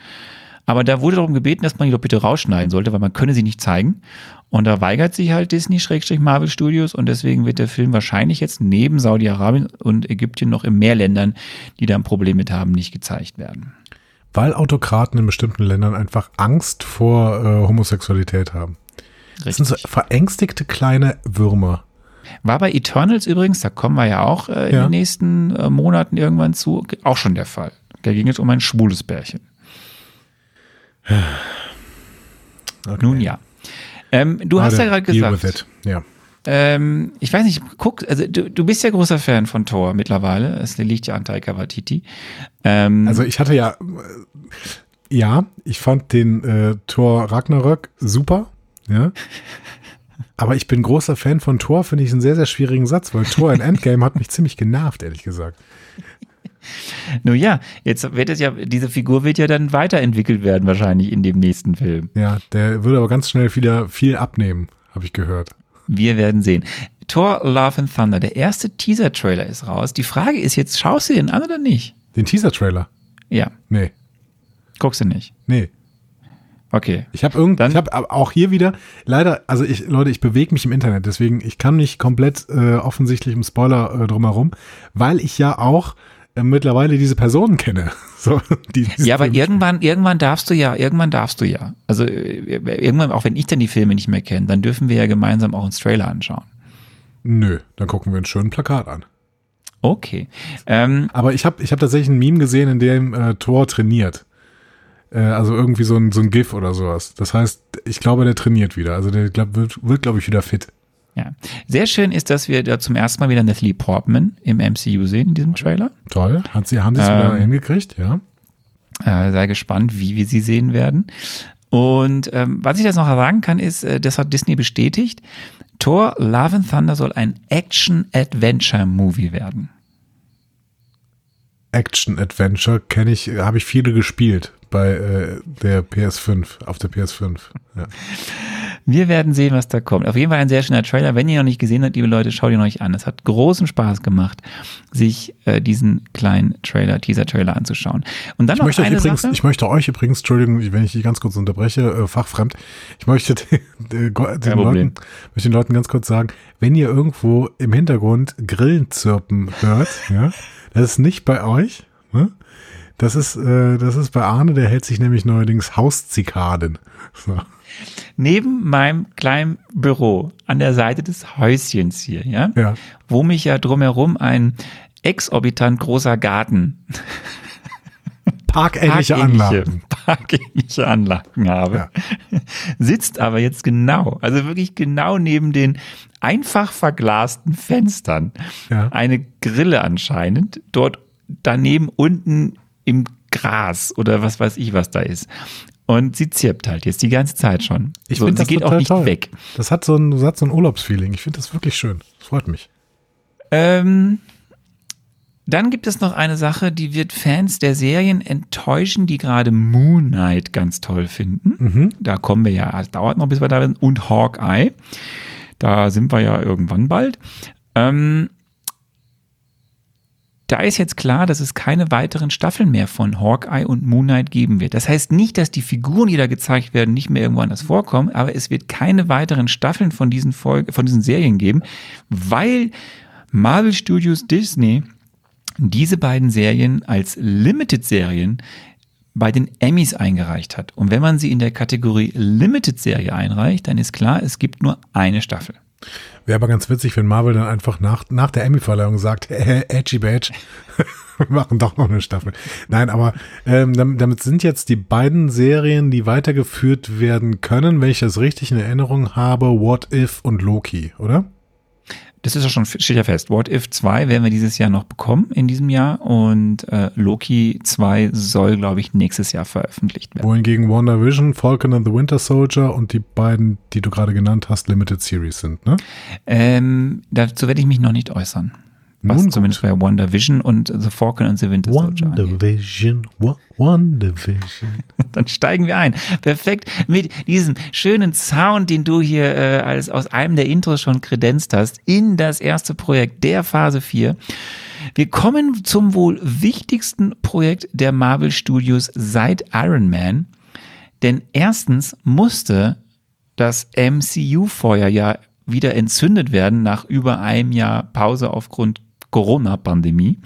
Aber da wurde darum gebeten, dass man die doch bitte rausschneiden sollte, weil man könne sie nicht zeigen. Und da weigert sich halt Disney-Marvel Studios und deswegen wird der Film wahrscheinlich jetzt neben Saudi-Arabien und Ägypten noch in mehr Ländern, die da ein Problem mit haben, nicht gezeigt werden. Weil Autokraten in bestimmten Ländern einfach Angst vor äh, Homosexualität haben. Das sind so Richtig. verängstigte kleine Würmer. War bei Eternals übrigens, da kommen wir ja auch äh, in Ja. den nächsten äh, Monaten irgendwann zu, auch schon der Fall. Da ging es um ein schwules Pärchen. <sighs> Okay. Nun ja. Ähm, du hast ja gerade gesagt. Ja. Ähm, ich weiß nicht, guck, also du, du bist ja großer Fan von Thor mittlerweile. Es liegt ja an Taika Waititi. Ähm, Also ich hatte ja, äh, ja, ich fand den äh, Thor Ragnarök super, ja. Aber ich bin großer Fan von Thor, finde ich einen sehr, sehr schwierigen Satz, weil Thor in Endgame hat mich ziemlich genervt, ehrlich gesagt. <laughs> nun ja, jetzt wird es ja, diese Figur wird ja dann weiterentwickelt werden, wahrscheinlich in dem nächsten Film. Ja, der würde aber ganz schnell wieder viel abnehmen, habe ich gehört. Wir werden sehen. Thor Love and Thunder, der erste Teaser-Trailer ist raus. Die Frage ist jetzt, schaust du den an oder nicht? Den Teaser-Trailer? Ja, Nee, guckst du nicht. nee. Okay. Ich habe irgend, Dann- ich habe auch hier wieder leider, also ich Leute, ich bewege mich im Internet, deswegen ich kann nicht komplett äh, offensichtlich im Spoiler äh, drumherum, weil ich ja auch äh, mittlerweile diese Personen kenne. <laughs> So, die, die Ja, aber irgendwann, irgendwann darfst du ja, irgendwann darfst du ja. Also äh, irgendwann, auch wenn ich dann die Filme nicht mehr kenne, dann dürfen wir ja gemeinsam auch uns Trailer anschauen. Nö, dann gucken wir einen schönen Plakat an. Okay. Ähm, Aber ich habe ich hab tatsächlich ein Meme gesehen, in dem äh, Thor trainiert. Äh, also irgendwie so ein, so ein GIF oder sowas. Das heißt, ich glaube, der trainiert wieder. Also der glaub, wird, wird glaube ich, wieder fit. Ja. Sehr schön ist, dass wir da zum ersten Mal wieder Natalie Portman im MCU sehen in diesem Trailer. Toll. Hat sie, haben sie es Ähm, wieder hingekriegt, ja. Äh, sei gespannt, wie wir sie sehen werden. Und ähm, was ich jetzt noch sagen kann, ist, äh, das hat Disney bestätigt, Thor Love and Thunder soll ein Action-Adventure-Movie werden. Action-Adventure kenne ich, habe ich viele gespielt bei äh, der PS5, auf der PS5. Ja. <laughs> Wir werden sehen, was da kommt. Auf jeden Fall ein sehr schöner Trailer. Wenn ihr noch nicht gesehen habt, liebe Leute, schaut ihn euch an. Es hat großen Spaß gemacht, sich äh, diesen kleinen Trailer, Teaser-Trailer anzuschauen. Und dann ich noch möchte eine euch übrigens, Sache. ich möchte euch übrigens, Entschuldigung, wenn ich dich ganz kurz unterbreche, äh, fachfremd, ich möchte den, den, den. Leuten, möchte den Leuten ganz kurz sagen, wenn ihr irgendwo im Hintergrund Grillen zirpen hört, <laughs> ja, das ist nicht bei euch, ne? Das ist, äh, das ist bei Arne, der hält sich nämlich neuerdings Hauszikaden. So. Neben meinem kleinen Büro an der Seite des Häuschens hier, ja, Ja. wo mich ja drumherum ein exorbitant großer Garten <laughs> Parkähnliche Anlagen. Parkähnliche Anlagen habe, <laughs> sitzt aber jetzt genau, also wirklich genau neben den einfach verglasten Fenstern Ja. eine Grille anscheinend, dort daneben unten im Gras oder was weiß ich, was da ist. Und sie zirpt halt jetzt die ganze Zeit schon. Ich so, finde sie geht auch nicht toll. weg. Das hat so ein, das hat so ein Urlaubsfeeling. Ich finde das wirklich schön. Das freut mich. Ähm, dann gibt es noch eine Sache, die wird Fans der Serien enttäuschen, die gerade Moon Knight ganz toll finden. Da kommen wir ja, es dauert noch, bis wir da sind. Und Hawkeye. Da sind wir ja irgendwann bald. Ähm, da ist jetzt klar, dass es keine weiteren Staffeln mehr von Hawkeye und Moon Knight geben wird. Das heißt nicht, dass die Figuren, die da gezeigt werden, nicht mehr irgendwo anders vorkommen, aber es wird keine weiteren Staffeln von diesen Folgen, von diesen Serien geben, weil Marvel Studios Disney diese beiden Serien als Limited-Serien bei den Emmys eingereicht hat. Und wenn man sie in der Kategorie Limited-Serie einreicht, dann ist klar, es gibt nur eine Staffel. Wäre aber ganz witzig, wenn Marvel dann einfach nach, nach der Emmy-Verleihung sagt, <laughs> äh, Edgy Badge, <laughs> wir machen doch noch eine Staffel. Nein, aber ähm, damit, damit sind jetzt die beiden Serien, die weitergeführt werden können, wenn ich das richtig in Erinnerung habe, What If und Loki, oder? Das ist ja schon, steht ja fest. What If 2 werden wir dieses Jahr noch bekommen in diesem Jahr und äh, Loki 2 soll, glaube ich, nächstes Jahr veröffentlicht werden. Wohingegen WandaVision, Falcon and the Winter Soldier und die beiden, die du gerade genannt hast, Limited Series sind, ne? Ähm, dazu werde ich mich noch nicht äußern. Was Nun gut. zumindest bei WandaVision und The Falcon and the Winter Soldier angeht. WandaVision, Wa- WandaVision. <laughs> Dann steigen wir ein. Perfekt. Mit diesem schönen Sound, den du hier äh, als aus einem der Intros schon kredenzt hast, in das erste Projekt der Phase 4. Wir kommen zum wohl wichtigsten Projekt der Marvel Studios seit Iron Man. Denn erstens musste das MCU-Feuer ja wieder entzündet werden nach über einem Jahr Pause aufgrund Corona-Pandemie.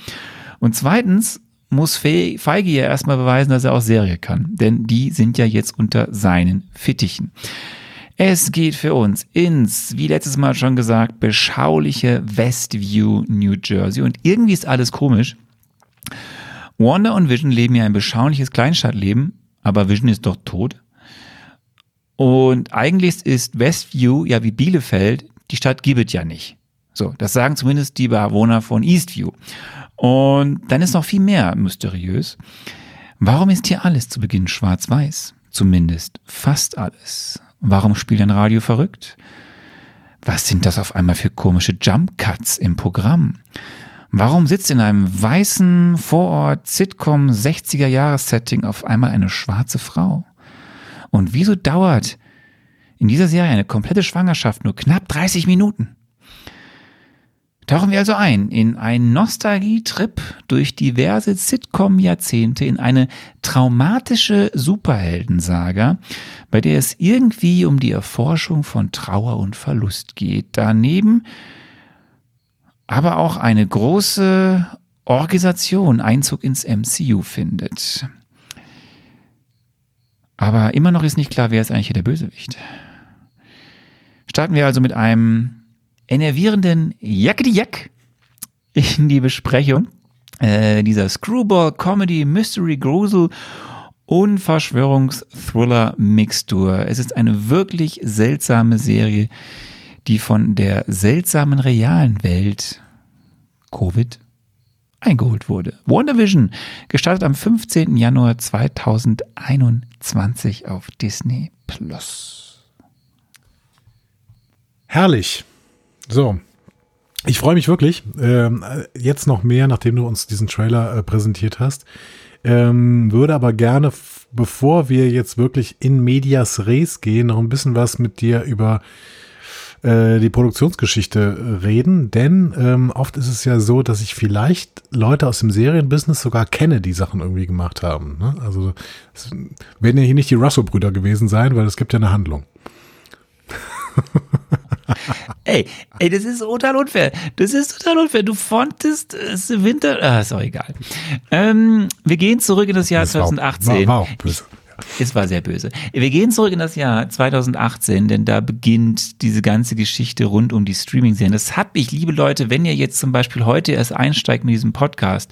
Und zweitens muss Fe- Feige ja erstmal beweisen, dass er auch Serie kann, denn die sind ja jetzt unter seinen Fittichen. Es geht für uns ins, wie letztes Mal schon gesagt, beschauliche Westview, New Jersey. Und irgendwie ist alles komisch. Wanda und Vision leben ja ein beschauliches Kleinstadtleben, aber Vision ist doch tot. Und eigentlich ist Westview ja wie Bielefeld, die Stadt gibt es ja nicht. So, das sagen zumindest die Bewohner von Eastview. Und dann ist noch viel mehr mysteriös. Warum ist hier alles zu Beginn schwarz-weiß? Zumindest fast alles. Warum spielt ein Radio verrückt? Was sind das auf einmal für komische Jump Cuts im Programm? Warum sitzt in einem weißen Vorort Sitcom 60er Jahres Setting auf einmal eine schwarze Frau? Und wieso dauert in dieser Serie eine komplette Schwangerschaft nur knapp 30 Minuten? Tauchen wir also ein in einen Nostalgietrip durch diverse Sitcom-Jahrzehnte in eine traumatische Superheldensaga, bei der es irgendwie um die Erforschung von Trauer und Verlust geht. Daneben aber auch eine große Organisation Einzug ins MCU findet. Aber immer noch ist nicht klar, wer ist eigentlich hier der Bösewicht. Starten wir also mit einem enervierenden Jackety-Jack in die Besprechung äh, dieser Screwball Comedy Mystery Grusel und Verschwörungsthriller-Mixtur. Es ist eine wirklich seltsame Serie, die von der seltsamen realen Welt Covid eingeholt wurde. WandaVision gestartet am 15. Januar 2021 auf Disney Plus. Herrlich. So. Ich freue mich wirklich. Ähm, jetzt noch mehr, nachdem du uns diesen Trailer äh, präsentiert hast. Ähm, würde aber gerne, bevor wir jetzt wirklich in Medias Res gehen, noch ein bisschen was mit dir über äh, die Produktionsgeschichte reden, denn ähm, oft ist es ja so, dass ich vielleicht Leute aus dem Serienbusiness sogar kenne, die Sachen irgendwie gemacht haben. Ne? Also es werden ja hier nicht die Russell-Brüder gewesen sein, weil es gibt ja eine Handlung. <laughs> ey, ey, das ist total unfair. Das ist total unfair. Du fontest es Winter. Ah, ist auch egal. Ähm, wir gehen zurück in das Jahr das 2018. War, war, war auch böse. Es war sehr böse. Wir gehen zurück in das Jahr 2018, denn da beginnt diese ganze Geschichte rund um die Streaming-Serien. Das habe ich, liebe Leute, wenn ihr jetzt zum Beispiel heute erst einsteigt mit diesem Podcast,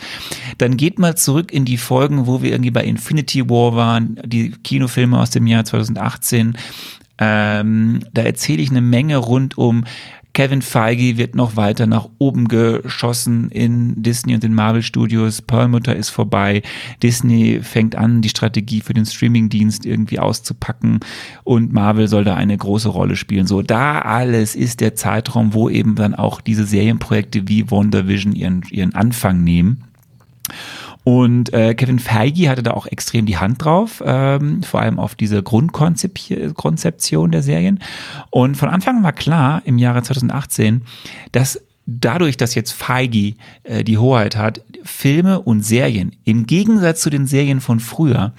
dann geht mal zurück in die Folgen, wo wir irgendwie bei Infinity War waren, die Kinofilme aus dem Jahr 2018. Ähm, da erzähle ich eine Menge rund um Kevin Feige wird noch weiter nach oben geschossen in Disney und den Marvel Studios. Perlmutter ist vorbei. Disney fängt an, die Strategie für den Streamingdienst irgendwie auszupacken und Marvel soll da eine große Rolle spielen. So, da alles ist der Zeitraum, wo eben dann auch diese Serienprojekte wie WandaVision ihren, ihren Anfang nehmen. Und äh, Kevin Feige hatte da auch extrem die Hand drauf, ähm, vor allem auf diese Grundkonzeption der Serien. Und von Anfang an war klar im Jahre 2018, dass dadurch, dass jetzt Feige äh, die Hoheit hat, Filme und Serien im Gegensatz zu den Serien von früher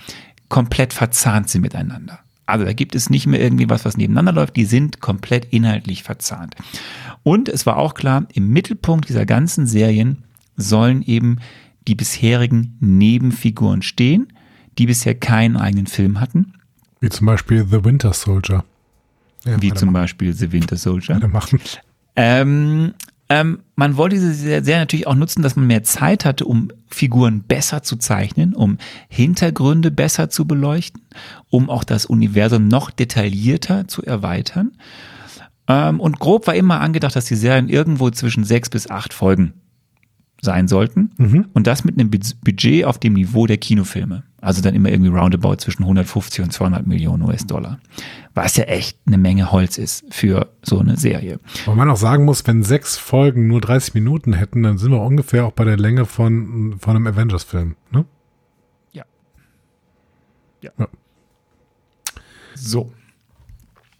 komplett verzahnt sind miteinander. Also da gibt es nicht mehr irgendwie was, was nebeneinander läuft, die sind komplett inhaltlich verzahnt. Und es war auch klar, im Mittelpunkt dieser ganzen Serien sollen eben die bisherigen Nebenfiguren stehen, die bisher keinen eigenen Film hatten. Wie zum Beispiel The Winter Soldier. Ja, Wie zum Beispiel The Winter Soldier. Ähm, ähm, man wollte diese Serie natürlich auch nutzen, dass man mehr Zeit hatte, um Figuren besser zu zeichnen, um Hintergründe besser zu beleuchten, um auch das Universum noch detaillierter zu erweitern. Ähm, und grob war immer angedacht, dass die Serien irgendwo zwischen sechs bis acht Folgen sein sollten. Mhm. Und das mit einem Budget auf dem Niveau der Kinofilme. Also dann immer irgendwie roundabout zwischen 150 und 200 Millionen US-Dollar. Was ja echt eine Menge Holz ist für so eine Serie. Weil man auch sagen muss, wenn sechs Folgen nur 30 Minuten hätten, dann sind wir ungefähr auch bei der Länge von, von einem Avengers-Film, ne? Ja. ja. Ja. So.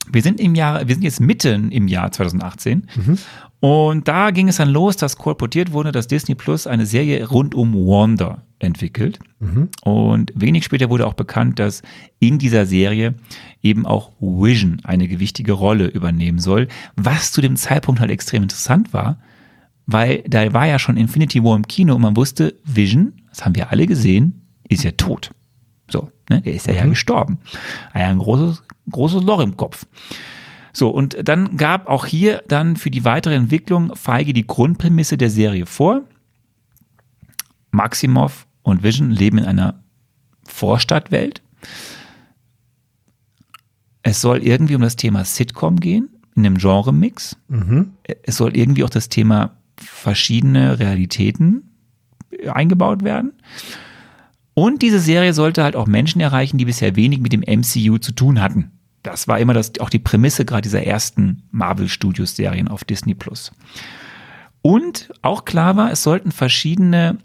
Wir sind im Jahr, wir sind jetzt mitten im Jahr 2018 mhm. Und da ging es dann los, dass kolportiert wurde, dass Disney Plus eine Serie rund um Wanda entwickelt. Mhm. Und wenig später wurde auch bekannt, dass in dieser Serie eben auch Vision eine gewichtige Rolle übernehmen soll, was zu dem Zeitpunkt halt extrem interessant war, weil da war ja schon Infinity War im Kino und man wusste, Vision, das haben wir alle gesehen, ist ja tot. So, ne, der ist ja, mhm. ja gestorben. Er hat ein großes, großes Loch im Kopf. So, und dann gab auch hier dann für die weitere Entwicklung Feige die Grundprämisse der Serie vor. Maximov und Vision leben in einer Vorstadtwelt. Es soll irgendwie um das Thema Sitcom gehen, in einem Genre-Mix. Mhm. Es soll irgendwie auch das Thema verschiedene Realitäten eingebaut werden. Und diese Serie sollte halt auch Menschen erreichen, die bisher wenig mit dem MCU zu tun hatten. Das war immer das, auch die Prämisse gerade dieser ersten Marvel Studios Serien auf Disney Plus. Und auch klar war, es sollten verschiedene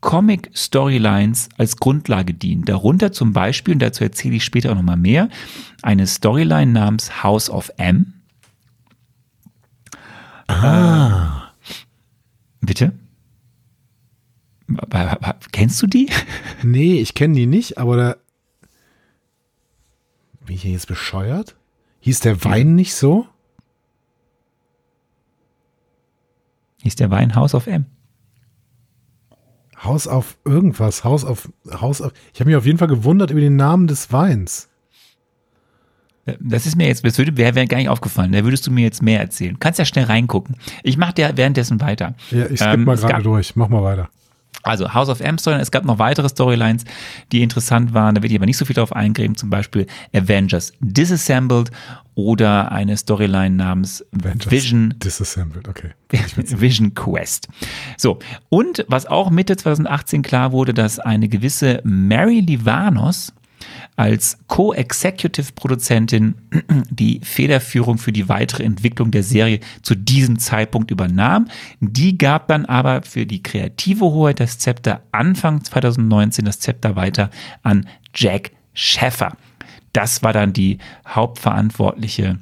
Comic Storylines als Grundlage dienen. Darunter zum Beispiel, und dazu erzähle ich später auch nochmal mehr, eine Storyline namens House of M. Ah. Äh, bitte? Kennst du die? Nee, ich kenne die nicht, aber da bin ich jetzt bescheuert? Hieß der Wein nicht so? Hieß der Wein House of M. Haus auf irgendwas, Haus auf, Haus auf. Ich habe mich auf jeden Fall gewundert über den Namen des Weins. Das ist mir jetzt, das wäre wär gar nicht aufgefallen. Da würdest du mir jetzt mehr erzählen. Kannst ja schnell reingucken. Ich mache dir währenddessen weiter. Ja, ich skippe ähm, mal gerade durch. Mach mal weiter. Also House of M Storyline, es gab noch weitere Storylines, die interessant waren, da will ich aber nicht so viel drauf eingehen, zum Beispiel Avengers Disassembled oder eine Storyline namens Avengers Vision Disassembled, okay. <laughs> Vision Quest. So, und was auch Mitte 2018 klar wurde, dass eine gewisse Mary Livanos als Co-Executive-Produzentin <clears throat> die Federführung für die weitere Entwicklung der Serie zu diesem Zeitpunkt übernahm. Die gab dann aber für die kreative Hoheit des Zepter Anfang 2019 das Zepter weiter an Jack Sheffer. Das war dann die hauptverantwortliche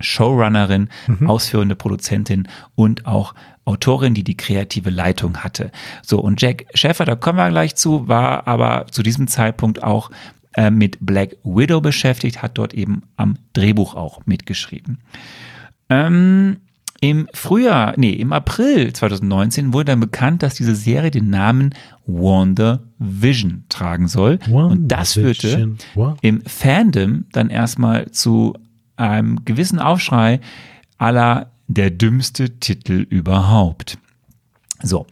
Showrunnerin, ausführende Produzentin und auch Autorin, die die kreative Leitung hatte. So, und Jack Sheffer, da kommen wir gleich zu, war aber zu diesem Zeitpunkt auch äh, mit Black Widow beschäftigt, hat dort eben am Drehbuch auch mitgeschrieben. Ähm, Im Frühjahr, nee, im April 2019 wurde dann bekannt, dass diese Serie den Namen Wonder Vision tragen soll. und das führte. What? im Fandom dann erstmal zu einem gewissen Aufschrei aller der dümmste Titel überhaupt. So.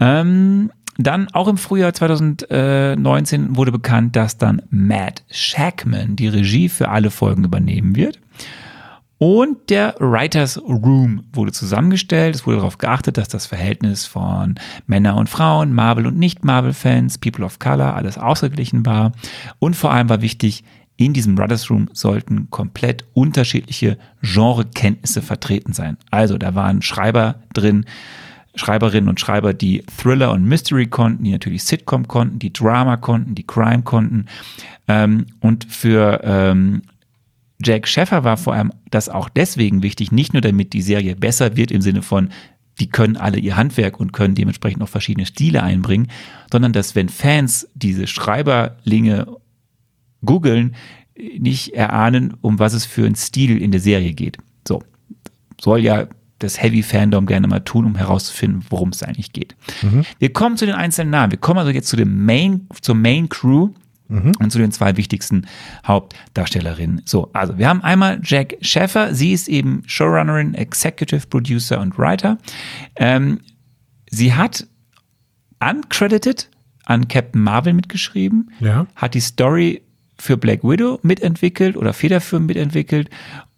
Ähm, dann auch im Frühjahr 2019 wurde bekannt, dass dann Matt Shackman die Regie für alle Folgen übernehmen wird. Und der Writers Room wurde zusammengestellt. Es wurde darauf geachtet, dass das Verhältnis von Männer und Frauen, Marvel und Nicht-Marvel-Fans, People of Color, alles ausgeglichen war. Und vor allem war wichtig, in diesem Writers Room sollten komplett unterschiedliche Genrekenntnisse vertreten sein. Also da waren Schreiber drin, Schreiberinnen und Schreiber, die Thriller und Mystery konnten, die natürlich Sitcom konnten, die Drama konnten, die Crime konnten. Ähm, und für ähm, Jack Sheffer war vor allem das auch deswegen wichtig, nicht nur damit die Serie besser wird im Sinne von, die können alle ihr Handwerk und können dementsprechend auch verschiedene Stile einbringen, sondern dass wenn Fans diese Schreiberlinge googeln, nicht erahnen, um was es für einen Stil in der Serie geht. So, soll ja das Heavy Fandom gerne mal tun, um herauszufinden, worum es eigentlich geht. Wir kommen zu den einzelnen Namen. Wir kommen also jetzt zu dem Main, zur Main Crew und zu den zwei wichtigsten Hauptdarstellerinnen. So, also wir haben einmal Jack Sheffer. Sie ist eben Showrunnerin, Executive Producer und Writer. Ähm, sie hat uncredited an Captain Marvel mitgeschrieben, Ja. hat die Story für Black Widow mitentwickelt oder federführend mitentwickelt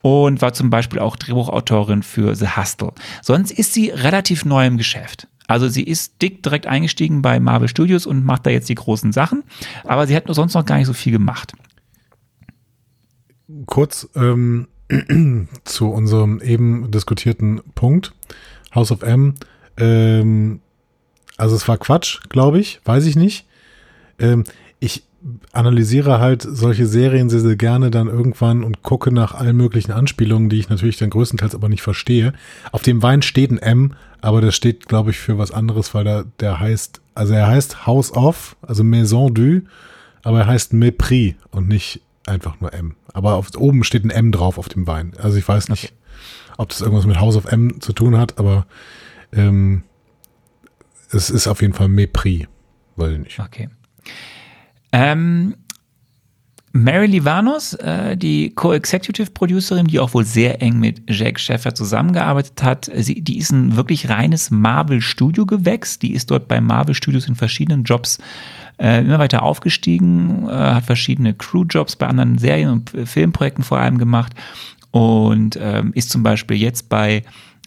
und war zum Beispiel auch Drehbuchautorin für The Hustle. Sonst ist sie relativ neu im Geschäft. Also sie ist dick direkt eingestiegen bei Marvel Studios und macht da jetzt die großen Sachen, aber sie hat sonst noch gar nicht so viel gemacht. Kurz ähm, <clears throat> zu unserem eben diskutierten Punkt. House of M. Ähm, also es war Quatsch, glaube ich, weiß ich nicht. Ähm, ich analysiere halt solche Serien sehr, sehr gerne dann irgendwann und gucke nach allen möglichen Anspielungen, die ich natürlich dann größtenteils aber nicht verstehe. Auf dem Wein steht ein M, aber das steht, glaube ich, für was anderes, weil da, der heißt, also er heißt House of, also Maison du, aber er heißt Mépris und nicht einfach nur M. Aber auf, oben steht ein M drauf auf dem Wein. Also ich weiß nicht, ob das irgendwas mit House of M zu tun hat, aber ähm, es ist auf jeden Fall Mépris. Weiß ich nicht. Okay. Ähm, Mary Livanos, äh, die Co-Executive Producerin, die auch wohl sehr eng mit Jack Sheffer zusammengearbeitet hat, sie, die ist ein wirklich reines Marvel-Studio-Gewächs. Die ist dort bei Marvel Studios in verschiedenen Jobs äh, immer weiter aufgestiegen, äh, hat verschiedene Crew-Jobs bei anderen Serien und äh, Filmprojekten vor allem gemacht und ähm, ist zum Beispiel jetzt bei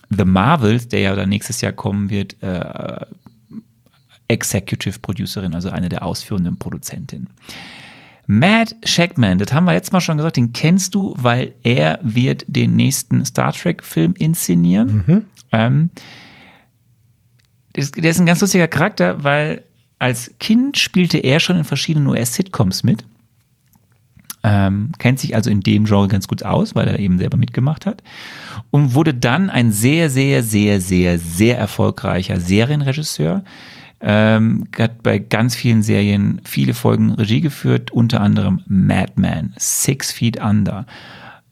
The Marvels, der ja dann nächstes Jahr kommen wird, äh, Executive Producerin, also eine der ausführenden Produzentinnen. Matt Shackman, das haben wir letztes Mal schon gesagt, den kennst du, weil er wird den nächsten Star Trek-Film inszenieren. Ähm, das- der ist ein ganz lustiger Charakter, weil als Kind spielte er schon in verschiedenen US-Sitcoms mit. Ähm, kennt sich also in dem Genre ganz gut aus, weil er eben selber mitgemacht hat. Und wurde dann ein sehr, sehr, sehr, sehr, sehr erfolgreicher Serienregisseur. Ähm, hat bei ganz vielen Serien viele Folgen Regie geführt, unter anderem Mad Men, Six Feet Under,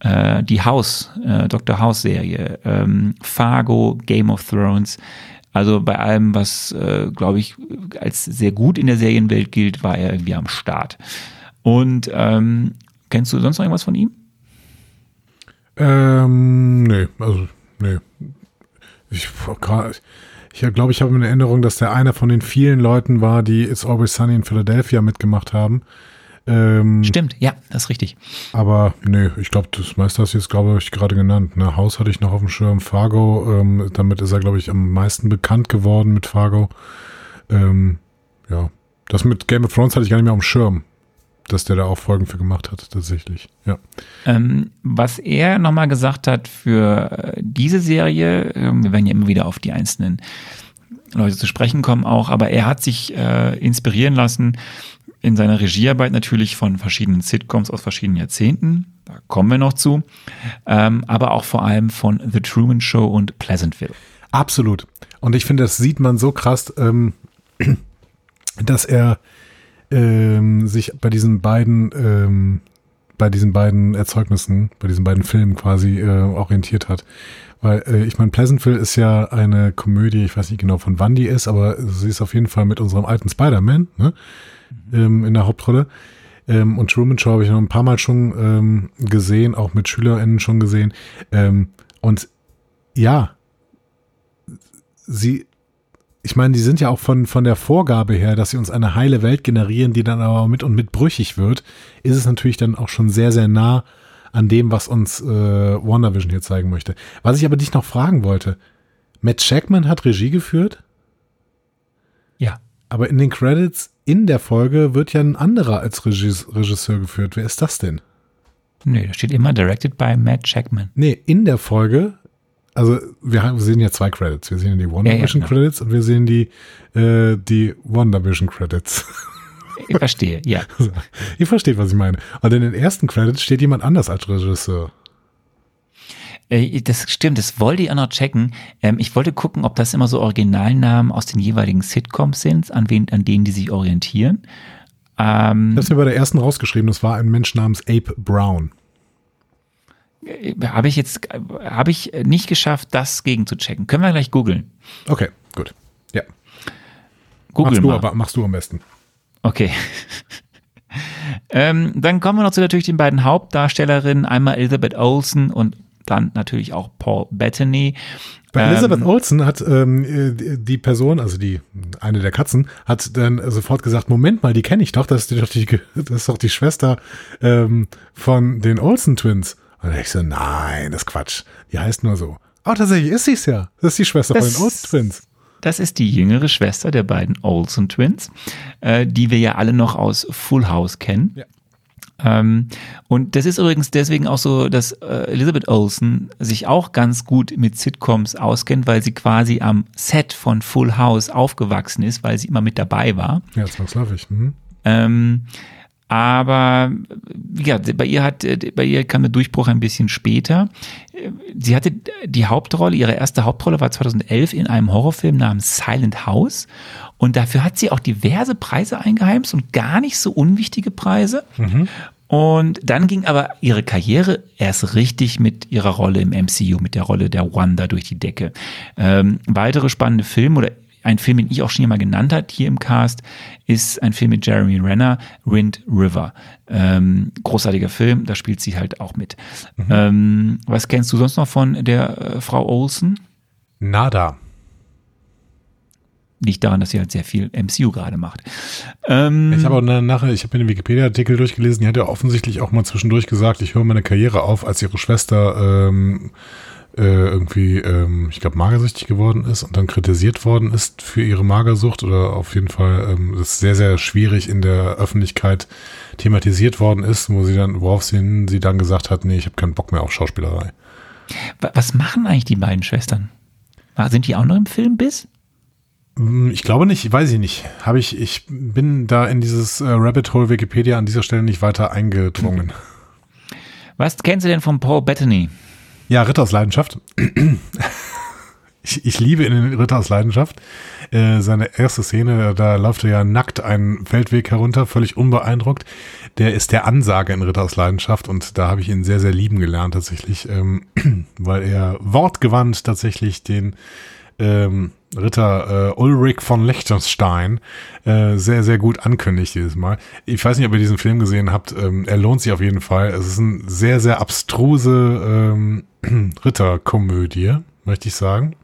äh, die House, äh, Dr. House Serie, ähm, Fargo, Game of Thrones. Also bei allem, was, äh, glaube ich, als sehr gut in der Serienwelt gilt, war er irgendwie am Start. Und ähm, kennst du sonst noch irgendwas von ihm? Ähm, nee, also, nee. Ich, Ich glaube, ich habe in Erinnerung, dass der einer von den vielen Leuten war, die It's Always Sunny in Philadelphia mitgemacht haben. Ähm, Stimmt, ja, das ist richtig. aber nö, ich glaube, das meiste hast du jetzt, glaube ich, gerade genannt. Ne? Haus hatte ich noch auf dem Schirm. Fargo, ähm, damit ist er, glaube ich, am meisten bekannt geworden mit Fargo. Ähm, ja, das mit Game of Thrones hatte ich gar nicht mehr auf dem Schirm, dass der da auch Folgen für gemacht hat, tatsächlich. Ja. Ähm, was er nochmal gesagt hat für äh, diese Serie, ähm, wir werden ja immer wieder auf die einzelnen Leute zu sprechen kommen auch, aber er hat sich äh, inspirieren lassen in seiner Regiearbeit natürlich von verschiedenen Sitcoms aus verschiedenen Jahrzehnten, da kommen wir noch zu, ähm, aber auch vor allem von The Truman Show und Pleasantville. Absolut. Und ich finde, das sieht man so krass, ähm, <clears throat> dass er ähm, sich bei diesen beiden, ähm, bei diesen beiden Erzeugnissen, bei diesen beiden Filmen quasi äh, orientiert hat. Weil äh, ich meine, Pleasantville ist ja eine Komödie, ich weiß nicht genau von wann die ist, aber sie ist auf jeden Fall mit unserem alten Spider-Man ne? ähm, in der Hauptrolle. Ähm, und Truman Show habe ich noch ein paar Mal schon ähm, gesehen, auch mit SchülerInnen schon gesehen. Ähm, und ja, sie, ich meine, die sind ja auch von, von der Vorgabe her, dass sie uns eine heile Welt generieren, die dann aber mit und mit brüchig wird, ist es natürlich dann auch schon sehr, sehr nah an dem, was uns äh, WandaVision hier zeigen möchte. Was ich aber dich noch fragen wollte, Matt Shackman hat Regie geführt, Ja. aber in den Credits in der Folge wird ja ein anderer als Regis Regisseur geführt. Wer ist das denn? Nee, da steht immer directed by Matt Jackman. Nee, in der Folge, also wir, haben, wir sehen ja zwei Credits. Wir sehen die WandaVision Ja, ja, genau. Credits und wir sehen die, äh, die WandaVision Credits. <laughs> Ich verstehe, ja. <laughs> Ihr versteht, was ich meine. Und in den ersten Credits steht jemand anders als Regisseur. Äh, Das stimmt, das wollte ich auch noch checken. Ähm, Ich wollte gucken, ob das immer so Originalnamen aus den jeweiligen Sitcoms sind, an, wen, an denen die sich orientieren. Ähm, Ich habe mir bei der ersten rausgeschrieben, das war ein Mensch namens Ape Brown. Habe ich jetzt habe ich nicht geschafft, das gegen zu checken. Können wir gleich googeln. Okay, gut. Ja. Google Machst du, mal. aber, machst du am besten. Okay. <laughs> ähm, dann kommen wir noch zu natürlich den beiden Hauptdarstellerinnen, einmal Elizabeth Olsen und dann natürlich auch Paul Bettany. Bei Ähm, Elizabeth Olsen hat ähm, äh, die Person, also die eine der Katzen, hat dann sofort gesagt: Moment mal, die kenne ich doch. Das ist doch die, <laughs> das ist doch die Schwester ähm, von den Olsen Twins. Und ich so: Nein, das ist Quatsch. Die heißt nur so. Oh, tatsächlich ist sie's ja. Das ist die Schwester Das- von den Olsen Twins. Das ist die jüngere Schwester der beiden Olsen Twins, äh, die wir ja alle noch aus Full House kennen. Ja. Ähm, und das ist übrigens deswegen auch so, dass äh, Elizabeth Olsen sich auch ganz gut mit Sitcoms auskennt, weil sie quasi am Set von Full House aufgewachsen ist, weil sie immer mit dabei war. Ja, zwangsläufig. Mhm. Ähm, aber ja, bei ihr hat, bei ihr kam der Durchbruch ein bisschen später. Sie hatte die Hauptrolle, ihre erste Hauptrolle war 2011 in einem Horrorfilm namens Silent House. Und dafür hat sie auch diverse Preise eingeheimst und gar nicht so unwichtige Preise. Und dann ging aber ihre Karriere erst richtig mit ihrer Rolle im MCU, mit der Rolle der Wanda durch die Decke. Ähm, weitere spannende Filme oder ein Film, den ich auch schon mal genannt hat hier im Cast, ist ein Film mit Jeremy Renner, Wind River. Ähm, großartiger Film, da spielt sie halt auch mit. Ähm, was kennst du sonst noch von der äh, Frau Olsen? Nada. Liegt daran, dass sie halt sehr viel MCU gerade macht. Ähm, Ich habe auch na- nachher, ich habe mir den Wikipedia-Artikel durchgelesen, die hat ja offensichtlich auch mal zwischendurch gesagt, ich höre meine Karriere auf, als ihre Schwester ähm, äh, irgendwie, ähm, ich glaube, magersüchtig geworden ist und dann kritisiert worden ist für ihre Magersucht oder auf jeden Fall ähm, das sehr, sehr schwierig in der Öffentlichkeit thematisiert worden ist, wo sie dann, worauf sie, sie dann gesagt hat, nee, ich habe keinen Bock mehr auf Schauspielerei. wa- was machen eigentlich die beiden Schwestern? Sind die auch noch im Film bis? Hm, Ich glaube nicht, weiß ich nicht. Habe ich, ich bin da in dieses äh, Rabbit Hole Wikipedia an dieser Stelle nicht weiter eingedrungen. Was kennst du denn von Paul Bettany? Ja, Ritter aus Leidenschaft. Ich, ich liebe in den Ritter aus Leidenschaft. Äh, seine erste Szene, da läuft er ja nackt einen Feldweg herunter, völlig unbeeindruckt. Der ist der Ansage in Ritter aus Leidenschaft und da habe ich ihn sehr, sehr lieben gelernt tatsächlich, ähm, <clears throat> weil er wortgewandt tatsächlich den ähm, Ritter äh, Ulrich von Liechtenstein äh, sehr, sehr gut ankündigt jedes Mal. Ich weiß nicht, ob ihr diesen Film gesehen habt. Ähm, er lohnt sich auf jeden Fall. Es ist eine sehr, sehr abstruse ähm, <clears throat> Ritterkomödie, möchte ich sagen.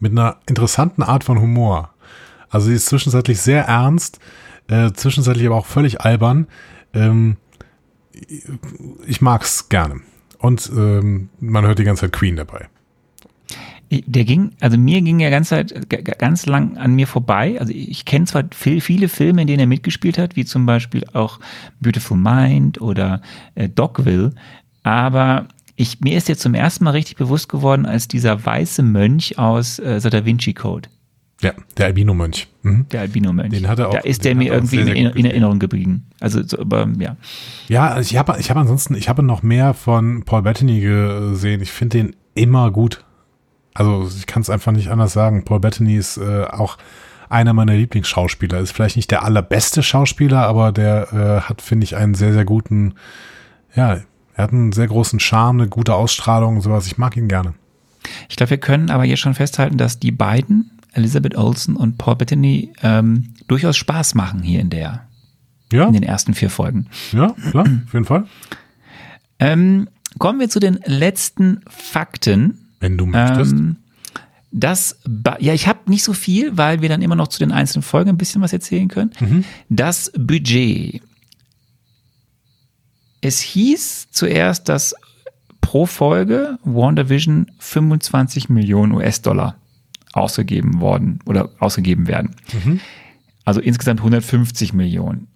mit einer interessanten Art von Humor. Also sie ist zwischenzeitlich sehr ernst, äh, zwischenzeitlich aber auch völlig albern. Ähm, ich mag's gerne. Und ähm, man hört die ganze Zeit Queen dabei. Der ging, also mir ging er ganz, ganz lang an mir vorbei. Also ich kenne zwar viel, viele Filme, in denen er mitgespielt hat, wie zum Beispiel auch Beautiful Mind oder äh, Dogville, aber ich, mir ist jetzt zum ersten Mal richtig bewusst geworden, als dieser weiße Mönch aus äh, The Da Vinci Code. Ja, der Albino-Mönch. Mhm. Der Albino-Mönch. Den hat er auch. Da ist der mir irgendwie sehr, sehr in, in, Erinnerung geblieben. Also, so, aber, ja. Ja, ich habe ich hab ansonsten, ich habe noch mehr von Paul Bettany gesehen. Ich finde den immer gut. Also, ich kann es einfach nicht anders sagen. Paul Bettany ist äh, auch einer meiner Lieblingsschauspieler. Ist vielleicht nicht der allerbeste Schauspieler, aber der äh, hat, finde ich, einen sehr, sehr guten, ja, er hat einen sehr großen Charme, eine gute Ausstrahlung und sowas. Ich mag ihn gerne. Ich glaube, wir können aber jetzt schon festhalten, dass die beiden Elizabeth Olsen und Paul Bettany ähm, durchaus Spaß machen hier in der ja. in den ersten vier Folgen. Ja, klar, auf jeden Fall. Ähm, kommen wir zu den letzten Fakten. Wenn du möchtest. Ähm, das, ja, ich habe nicht so viel, weil wir dann immer noch zu den einzelnen Folgen ein bisschen was erzählen können. Mhm. Das Budget. Es hieß zuerst, dass pro Folge WandaVision 25 Millionen US-Dollar ausgegeben worden oder ausgegeben werden. Mhm. Also insgesamt 150 Millionen.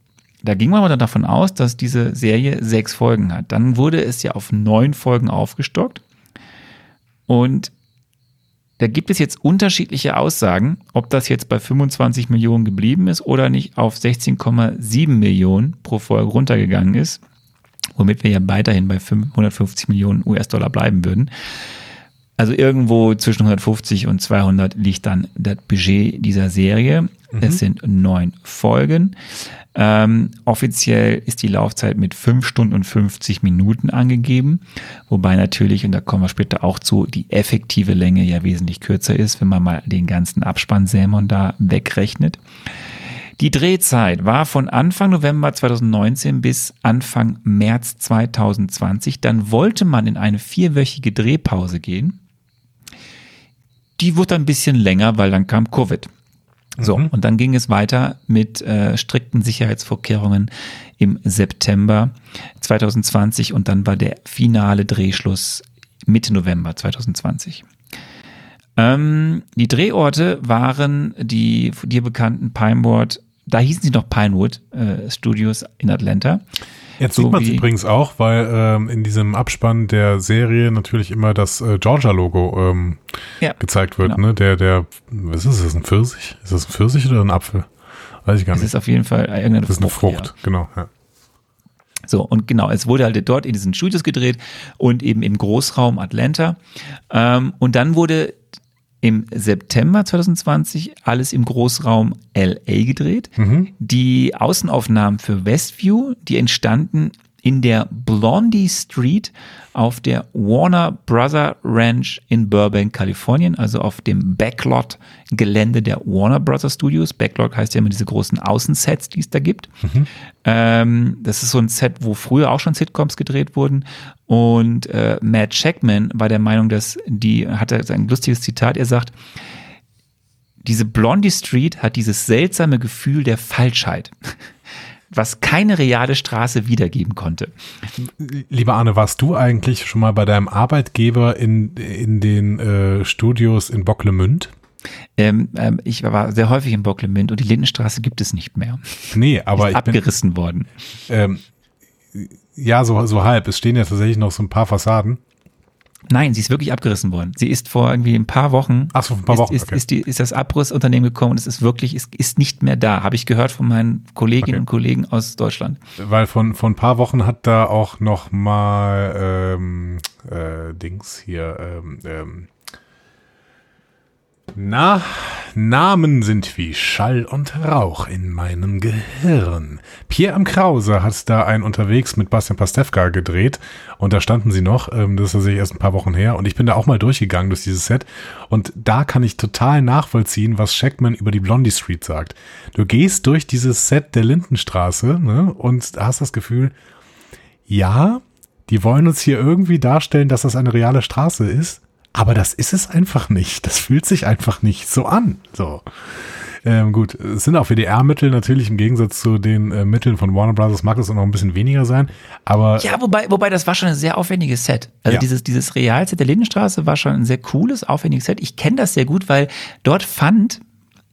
Da ging man aber davon aus, dass diese Serie sechs Folgen hat. Dann wurde es ja auf neun Folgen aufgestockt. Und da gibt es jetzt unterschiedliche Aussagen, ob das jetzt bei 25 Millionen geblieben ist oder nicht auf 16,7 Millionen pro Folge runtergegangen ist, womit wir ja weiterhin bei 150 Millionen US-Dollar bleiben würden. Also irgendwo zwischen 150 und 200 liegt dann das Budget dieser Serie. Mhm. Es sind neun Folgen. Ähm, offiziell ist die Laufzeit mit fünf Stunden und 50 Minuten angegeben, wobei natürlich, und da kommen wir später auch zu, die effektive Länge ja wesentlich kürzer ist, wenn man mal den ganzen Abspann Sämon da wegrechnet. Die Drehzeit war von Anfang November 2019 bis Anfang März 2020. Dann wollte man in eine vierwöchige Drehpause gehen die wurde ein bisschen länger, weil dann kam Covid. So, mhm. und dann ging es weiter mit äh, strikten Sicherheitsvorkehrungen im September 2020 und dann war der finale Drehschluss Mitte November 2020. Ähm, die Drehorte waren die dir bekannten Pinewood, da hießen sie noch Pinewood äh, Studios in Atlanta. Jetzt so sieht man es übrigens auch, weil ähm, in diesem Abspann der Serie natürlich immer das äh, Georgia-Logo ähm, ja, gezeigt wird. Genau. Ne? Der, der, was ist das, ein Pfirsich? Ist das ein Pfirsich oder ein Apfel? Weiß ich gar nicht. Das ist auf jeden Fall irgendeine Frucht. Das ist eine Frucht, ja. genau. Ja. So, und genau, es wurde halt dort in diesen Studios gedreht und eben im Großraum Atlanta. Ähm, und dann wurde im September 2020 alles im Großraum LA gedreht. Mhm. Die Außenaufnahmen für Westview, die entstanden in der Blondie Street auf der Warner Brother Ranch in Burbank, Kalifornien, also auf dem Backlot-Gelände der Warner Brother Studios. Backlot heißt ja immer diese großen Außensets, die es da gibt. Mhm. Ähm, das ist so ein Set, wo früher auch schon Sitcoms gedreht wurden. Und äh, Matt Checkman war der Meinung, dass die, hatte ein lustiges Zitat, er sagt, diese Blondie Street hat dieses seltsame Gefühl der Falschheit was keine reale Straße wiedergeben konnte. Lieber Arne, warst du eigentlich schon mal bei deinem Arbeitgeber in, in den äh, Studios in Bocklemünd? Ähm, ähm, ich war sehr häufig in Bocklemünd und die Lindenstraße gibt es nicht mehr. Nee, aber Ist ich abgerissen bin, worden. Ähm, ja, so, so halb. Es stehen ja tatsächlich noch so ein paar Fassaden. Nein, sie ist wirklich abgerissen worden. Sie ist vor irgendwie ein paar Wochen. Ach so, ein paar Wochen. Ist, okay. ist, die, ist das Abrissunternehmen gekommen und es ist wirklich, ist, ist nicht mehr da. Habe ich gehört von meinen Kolleginnen okay. und Kollegen aus Deutschland. Weil von, von ein paar Wochen hat da auch noch mal ähm, äh, Dings hier, ähm, ähm, na, Namen sind wie Schall und Rauch in meinem Gehirn. Pierre am Krause hat da ein Unterwegs mit Bastian Pastewka gedreht und da standen sie noch, ähm, das ist tatsächlich erst ein paar Wochen her und ich bin da auch mal durchgegangen durch dieses Set und da kann ich total nachvollziehen, was Shackman über die Blondie Street sagt. Du gehst durch dieses Set der Lindenstraße ne, und hast das Gefühl, ja, die wollen uns hier irgendwie darstellen, dass das eine reale Straße ist, Aber das ist es einfach nicht. Das fühlt sich einfach nicht so an. So. Ähm, gut, es sind auch WDR-Mittel natürlich im Gegensatz zu den äh, Mitteln von Warner Brothers mag es auch noch ein bisschen weniger sein, aber Ja, wobei, wobei das war schon ein sehr aufwendiges Set. Also Ja. dieses, dieses Realset der Lindenstraße war schon ein sehr cooles, aufwendiges Set. Ich kenne das sehr gut, weil dort fand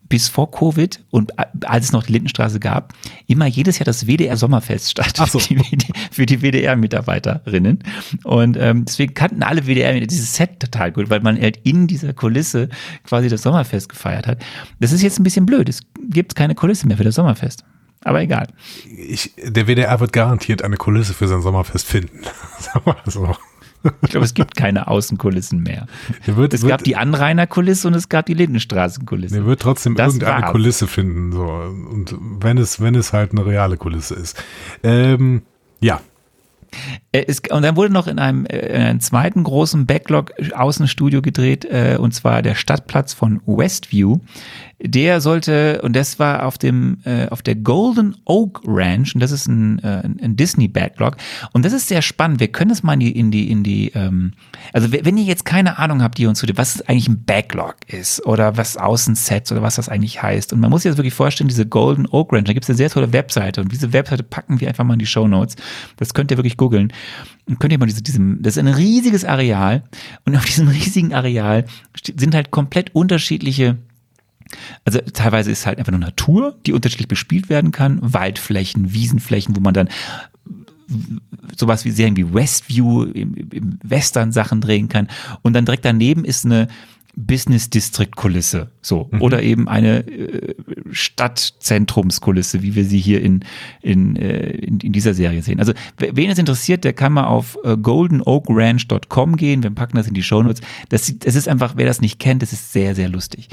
bis vor Covid und als es noch die Lindenstraße gab, immer jedes Jahr das WDR Sommerfest statt so. für die, für die WDR-Mitarbeiterinnen. Und ähm, deswegen kannten alle WDR dieses Set total gut, weil man halt in dieser Kulisse quasi das Sommerfest gefeiert hat. Das ist jetzt ein bisschen blöd. Es gibt keine Kulisse mehr für das Sommerfest. Aber egal. ich, der WDR wird garantiert eine Kulisse für sein Sommerfest finden. <laughs> Sagen wir das so. Ich glaube, es gibt keine Außenkulissen mehr. Wird, Es wird, gab die Anrainerkulisse und es gab die Lindenstraßenkulisse. der wird trotzdem Das irgendeine war's. Kulisse finden. So. Und wenn es, wenn es halt eine reale Kulisse ist. Ähm, ja, Äh, Es, und dann wurde noch in einem, äh, in einem zweiten großen Backlog Außenstudio gedreht, äh, und zwar der Stadtplatz von Westview. Der sollte, und das war auf dem, äh, auf der Golden Oak Ranch, und das ist ein, äh, ein Disney Backlog. Und das ist sehr spannend. Wir können es mal in die, in die, in die, ähm, also wenn ihr jetzt keine Ahnung habt, die uns zu was eigentlich ein Backlog ist oder was Außensets oder was das eigentlich heißt. Und man muss sich das wirklich vorstellen, diese Golden Oak Ranch, da gibt es eine sehr tolle Webseite und diese Webseite packen wir einfach mal in die Show Notes. Das könnt ihr wirklich googeln. Und könnt ihr mal diese, diesem, das ist ein riesiges Areal und auf diesem riesigen Areal sind halt komplett unterschiedliche also teilweise ist halt einfach nur Natur, die unterschiedlich bespielt werden kann, Waldflächen, Wiesenflächen, wo man dann sowas wie Serien wie Westview im, im Western Sachen drehen kann. Und dann direkt daneben ist eine Business District Kulisse, so oder eben eine äh, Stadtzentrumskulisse, wie wir sie hier in in, äh, in in dieser Serie sehen. Also we- wen es interessiert, der kann mal auf äh, goldenoakranch.com gehen. Wir packen das in die Shownotes. Das es ist einfach, wer das nicht kennt, das ist sehr sehr lustig.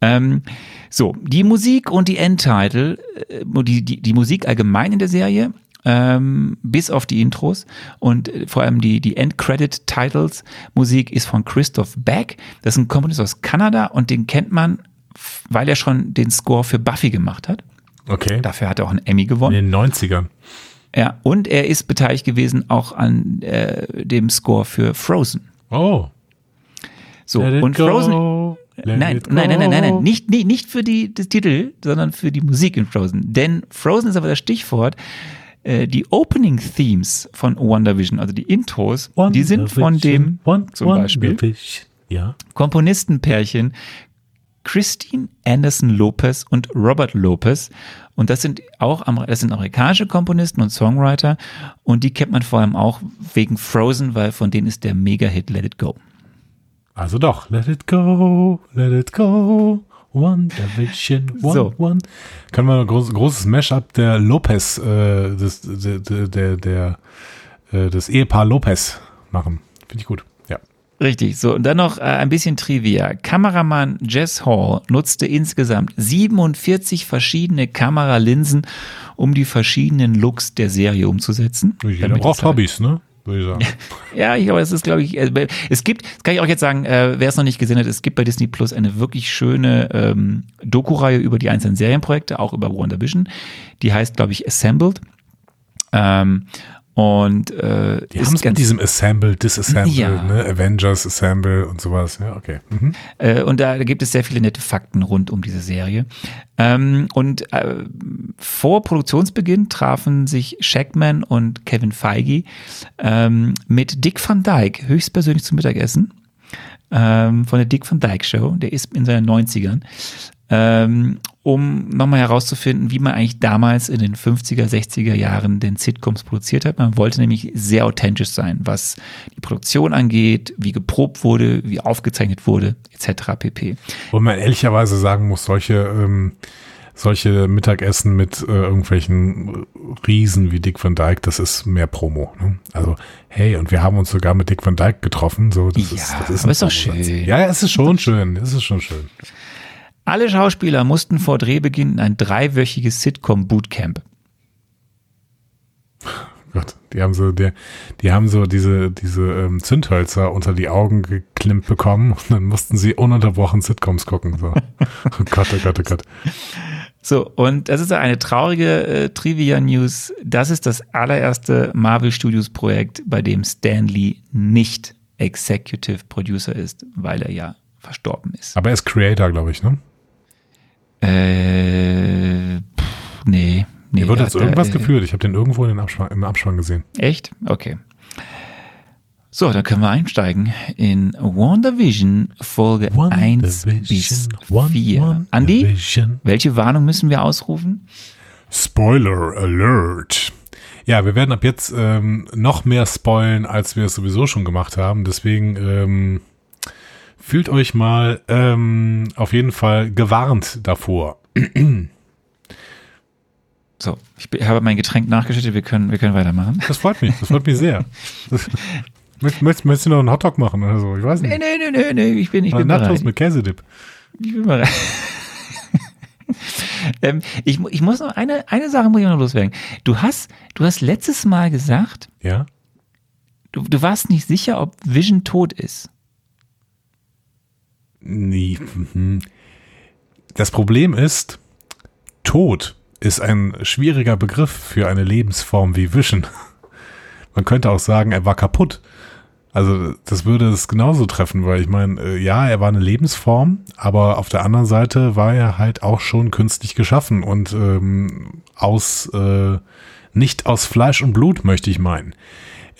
Ähm, so die Musik und die Endtitle, äh, die die die Musik allgemein in der Serie ähm, bis auf die Intros und äh, vor allem die, die End-Credit-Titles. Musik ist von Christoph Beck. Das ist ein Komponist aus Kanada und den kennt man, weil er schon den Score für Buffy gemacht hat. okay. Dafür hat er auch einen Emmy In gewonnen. den 90ern. Ja, und er ist beteiligt gewesen auch an äh, dem Score für Frozen. Oh. So, und go, Frozen. let Nein, nein, nein, nein, nein, nicht, nicht, nicht für die, das Titel, sondern für die Musik in Frozen. Denn Frozen ist aber das Stichwort. Äh, Die Opening Themes von WandaVision, also die Intros, die sind von dem zum Beispiel. Komponistenpärchen Christine Anderson Lopez und Robert Lopez. Und das sind auch das sind amerikanische Komponisten und Songwriter. Und die kennt man vor allem auch wegen Frozen, weil von denen ist der Mega-Hit Let It Go. Also doch, let it go, let it go. One Division, <laughs> one, So. one. Können wir ein groß, großes Mashup der Lopez, äh, des, der, der, der, äh, des Ehepaar Lopez machen. Finde ich gut. Ja. Richtig, so und dann noch äh, ein bisschen Trivia. Kameramann Jess Hall nutzte insgesamt 47 verschiedene Kameralinsen, um die verschiedenen Looks der Serie umzusetzen. Jeder braucht halt- Hobbys, ne? Würde ich sagen. <laughs> Ja, ich glaube, es ist, glaube ich, äh, es gibt, das kann ich auch jetzt sagen, äh, wer es noch nicht gesehen hat, es gibt bei Disney Plus eine wirklich schöne ähm, Doku-Reihe über die einzelnen Serienprojekte, auch über WandaVision. Die heißt, glaube ich, Assembled. Ähm, und äh, Die haben es mit diesem Assemble, Disassemble, Ja. ne? Avengers Assemble und sowas. Ja, okay. Mhm. Äh, und da, da gibt es sehr viele nette Fakten rund um diese Serie. Ähm, und äh, vor Produktionsbeginn trafen sich Shackman und Kevin Feige ähm, mit Dick Van Dyke höchstpersönlich zum Mittagessen ähm, von der Dick Van Dyke Show. Der ist in seinen 90ern. Ähm, um nochmal herauszufinden, wie man eigentlich damals in den 50er, 60er Jahren den Sitcoms produziert hat. Man wollte nämlich sehr authentisch sein, was die Produktion angeht, wie geprobt wurde, wie aufgezeichnet wurde, etc. pp. Wo man ehrlicherweise sagen muss, solche, ähm, solche Mittagessen mit äh, irgendwelchen Riesen wie Dick Van Dyke, das ist mehr Promo. Ne? Also, hey, und wir haben uns sogar mit Dick Van Dyke getroffen. So, das Ja, ist, das ist aber ist doch schön. Ja, es ist schon schön. Es ist schon schön. Alle Schauspieler mussten vor Drehbeginn in ein dreiwöchiges Sitcom-Bootcamp. <laughs> Gott, die haben so, der, die haben so diese, diese ähm, Zündhölzer unter die Augen geklimmt bekommen und dann mussten sie ununterbrochen Sitcoms gucken. So. <laughs> Oh Gott, oh Gott, oh Gott. So, und das ist eine traurige äh, Trivia-News. Das ist das allererste Marvel Studios Projekt, bei dem Stan Lee nicht Executive Producer ist, weil er ja verstorben ist. Aber er ist Creator, glaube ich, ne? Äh, pff, nee. nee Hier wird jetzt irgendwas äh, geführt. Ich habe den irgendwo in den Abspann, im Abspann gesehen. Echt? Okay. So, dann können wir einsteigen in WandaVision Folge 1 bis 4. Andi, WandaVision. welche Warnung müssen wir ausrufen? Spoiler Alert. Ja, wir werden ab jetzt ähm, noch mehr spoilen, als wir es sowieso schon gemacht haben. Deswegen ähm, fühlt euch mal ähm, auf jeden Fall gewarnt davor. <clears throat> So, ich be- habe mein Getränk nachgeschüttet, wir können, wir können weitermachen. Das freut mich. Das freut mich sehr. Das, <laughs> möchtest, möchtest, du noch einen Hotdog machen oder so? Ich weiß nicht. nee, nee, nee, nee, ich bin, ich Oder bin Nachos bereit. mit Käsedip. Ich bin bereit. <laughs> ähm, ich, ich muss noch eine, eine Sache muss ich noch loswerden. Du hast, du hast letztes Mal gesagt, Ja? du, du warst nicht sicher, ob Vision tot ist. Nee. mhm. Das Problem ist, Tod ist ein schwieriger Begriff für eine Lebensform wie Vision. Man könnte auch sagen, er war kaputt. Also das würde es genauso treffen, weil ich meine, äh, ja, er war eine Lebensform, aber auf der anderen Seite war er halt auch schon künstlich geschaffen und ähm, aus äh, nicht aus Fleisch und Blut, möchte ich meinen.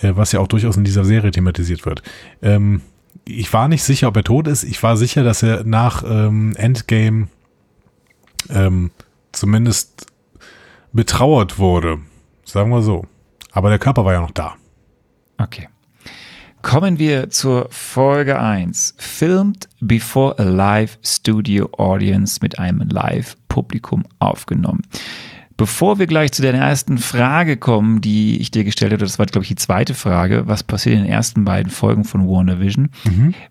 Äh, was ja auch durchaus in dieser Serie thematisiert wird. Ähm, ich war nicht sicher, ob er tot ist. Ich war sicher, dass er nach ähm, Endgame ähm, zumindest betrauert wurde. Sagen wir so. Aber der Körper war ja noch da. Okay. Kommen wir zur Folge 1. Filmed before a live studio audience mit einem Live-Publikum aufgenommen. Bevor wir gleich zu der ersten Frage kommen, die ich dir gestellt habe, das war, glaube ich, die zweite Frage, was passiert in den ersten beiden Folgen von WandaVision?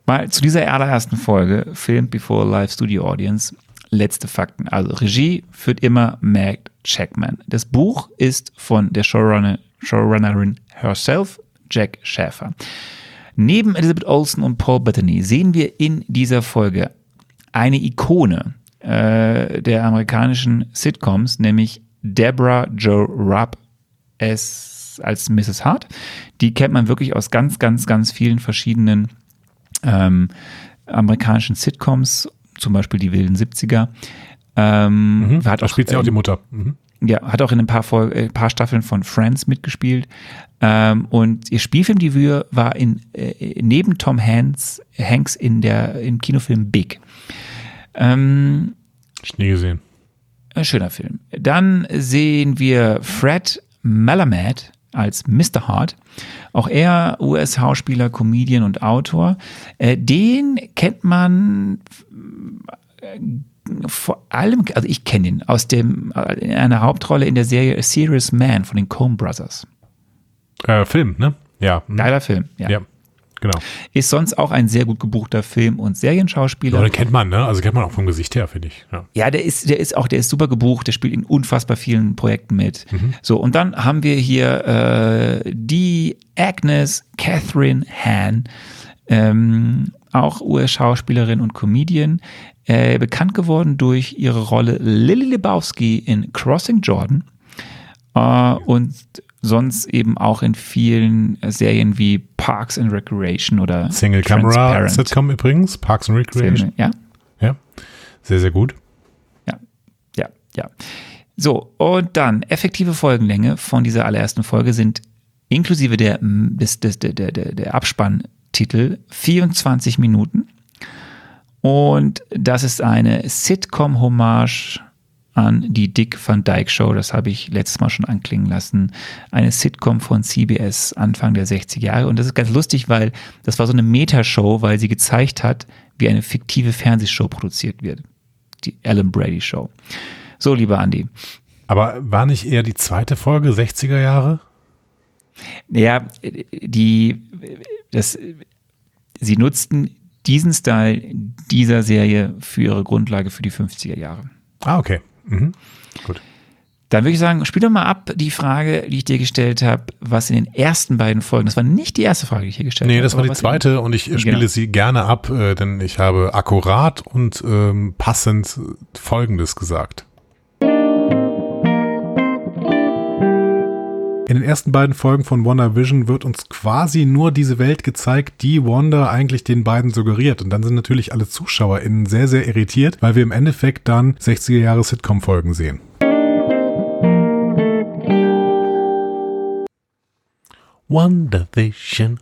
Mal zu dieser allerersten Folge, Filmed before live studio audience, letzte Fakten. Also Regie führt immer Meg Checkman. Das Buch ist von der Showrunner, Showrunnerin herself, Jack Schäfer. Neben Elizabeth Olsen und Paul Bettany sehen wir in dieser Folge eine Ikone äh, der amerikanischen Sitcoms, nämlich Deborah Jo Rupp es als Mrs. Hart. Die kennt man wirklich aus ganz, ganz, ganz vielen verschiedenen ähm, amerikanischen Sitcoms, zum Beispiel die wilden 70er. Ähm, hat Da auch, spielt sie auch ähm, die Mutter. Mhm. ja, hat auch in ein paar, Fol äh, paar Staffeln von Friends mitgespielt. Ähm, und ihr Spielfilmdebüt war in, äh, neben Tom Hanks, Hanks in der, im Kinofilm Big. Ähm, Ich nie gesehen. Ein schöner Film. Dann sehen wir Fred Malamed als Mr. Hart. Auch er US-Schauspieler, Comedian und Autor. Äh, den kennt man äh, vor allem, also ich kenne ihn aus dem, äh, in einer Hauptrolle in der Serie A Serious Man von den Coen Brothers. Äh, Film, ne? Ja. mhm. Geiler Film, ja. Ja, genau. Ist sonst auch ein sehr gut gebuchter Film- und Serienschauspieler. Ja, den kennt man, ne? Also kennt man auch vom Gesicht her, finde ich. Ja. Ja, der ist, der ist auch, der ist super gebucht, der spielt in unfassbar vielen Projekten mit. So, und dann haben wir hier äh, die Agnes Catherine Hahn, ähm, auch US-Schauspielerin und Comedian, äh, bekannt geworden durch ihre Rolle Lily Lebowski in Crossing Jordan äh, und sonst eben auch in vielen Serien wie Parks and Recreation oder Single Camera. Sitcom übrigens, Parks and Recreation. Ja, Ja. Sehr, sehr gut. Ja, ja, ja. So, und dann effektive Folgenlänge von dieser allerersten Folge sind inklusive der, des, des, der, der der Abspanntitel 24 Minuten. Und das ist eine Sitcom-Hommage an die Dick Van Dyke Show. Das habe ich letztes Mal schon anklingen lassen. Eine Sitcom von CBS Anfang der 60er Jahre. Und das ist ganz lustig, weil das war so eine Metashow, weil sie gezeigt hat, wie eine fiktive Fernsehshow produziert wird. Die Alan Brady Show. So, lieber Andy. Aber war nicht eher die zweite Folge 60er Jahre? Ja, die, das, sie nutzten diesen Style dieser Serie für ihre Grundlage für die 50er Jahre. Ah, okay. Mhm. Gut. Dann würde ich sagen, spiel doch mal ab die Frage, die ich dir gestellt habe, was in den ersten beiden Folgen, das war nicht die erste Frage, die ich hier gestellt habe. Nee, das war die zweite und ich spiele Genau. sie gerne ab, äh, denn ich habe akkurat und ähm, passend Folgendes gesagt. In den ersten beiden Folgen von WandaVision wird uns quasi nur diese Welt gezeigt, die Wanda eigentlich den beiden suggeriert. Und dann sind natürlich alle ZuschauerInnen sehr, sehr irritiert, weil wir im Endeffekt dann 60er Jahre Sitcom-Folgen sehen. WandaVision,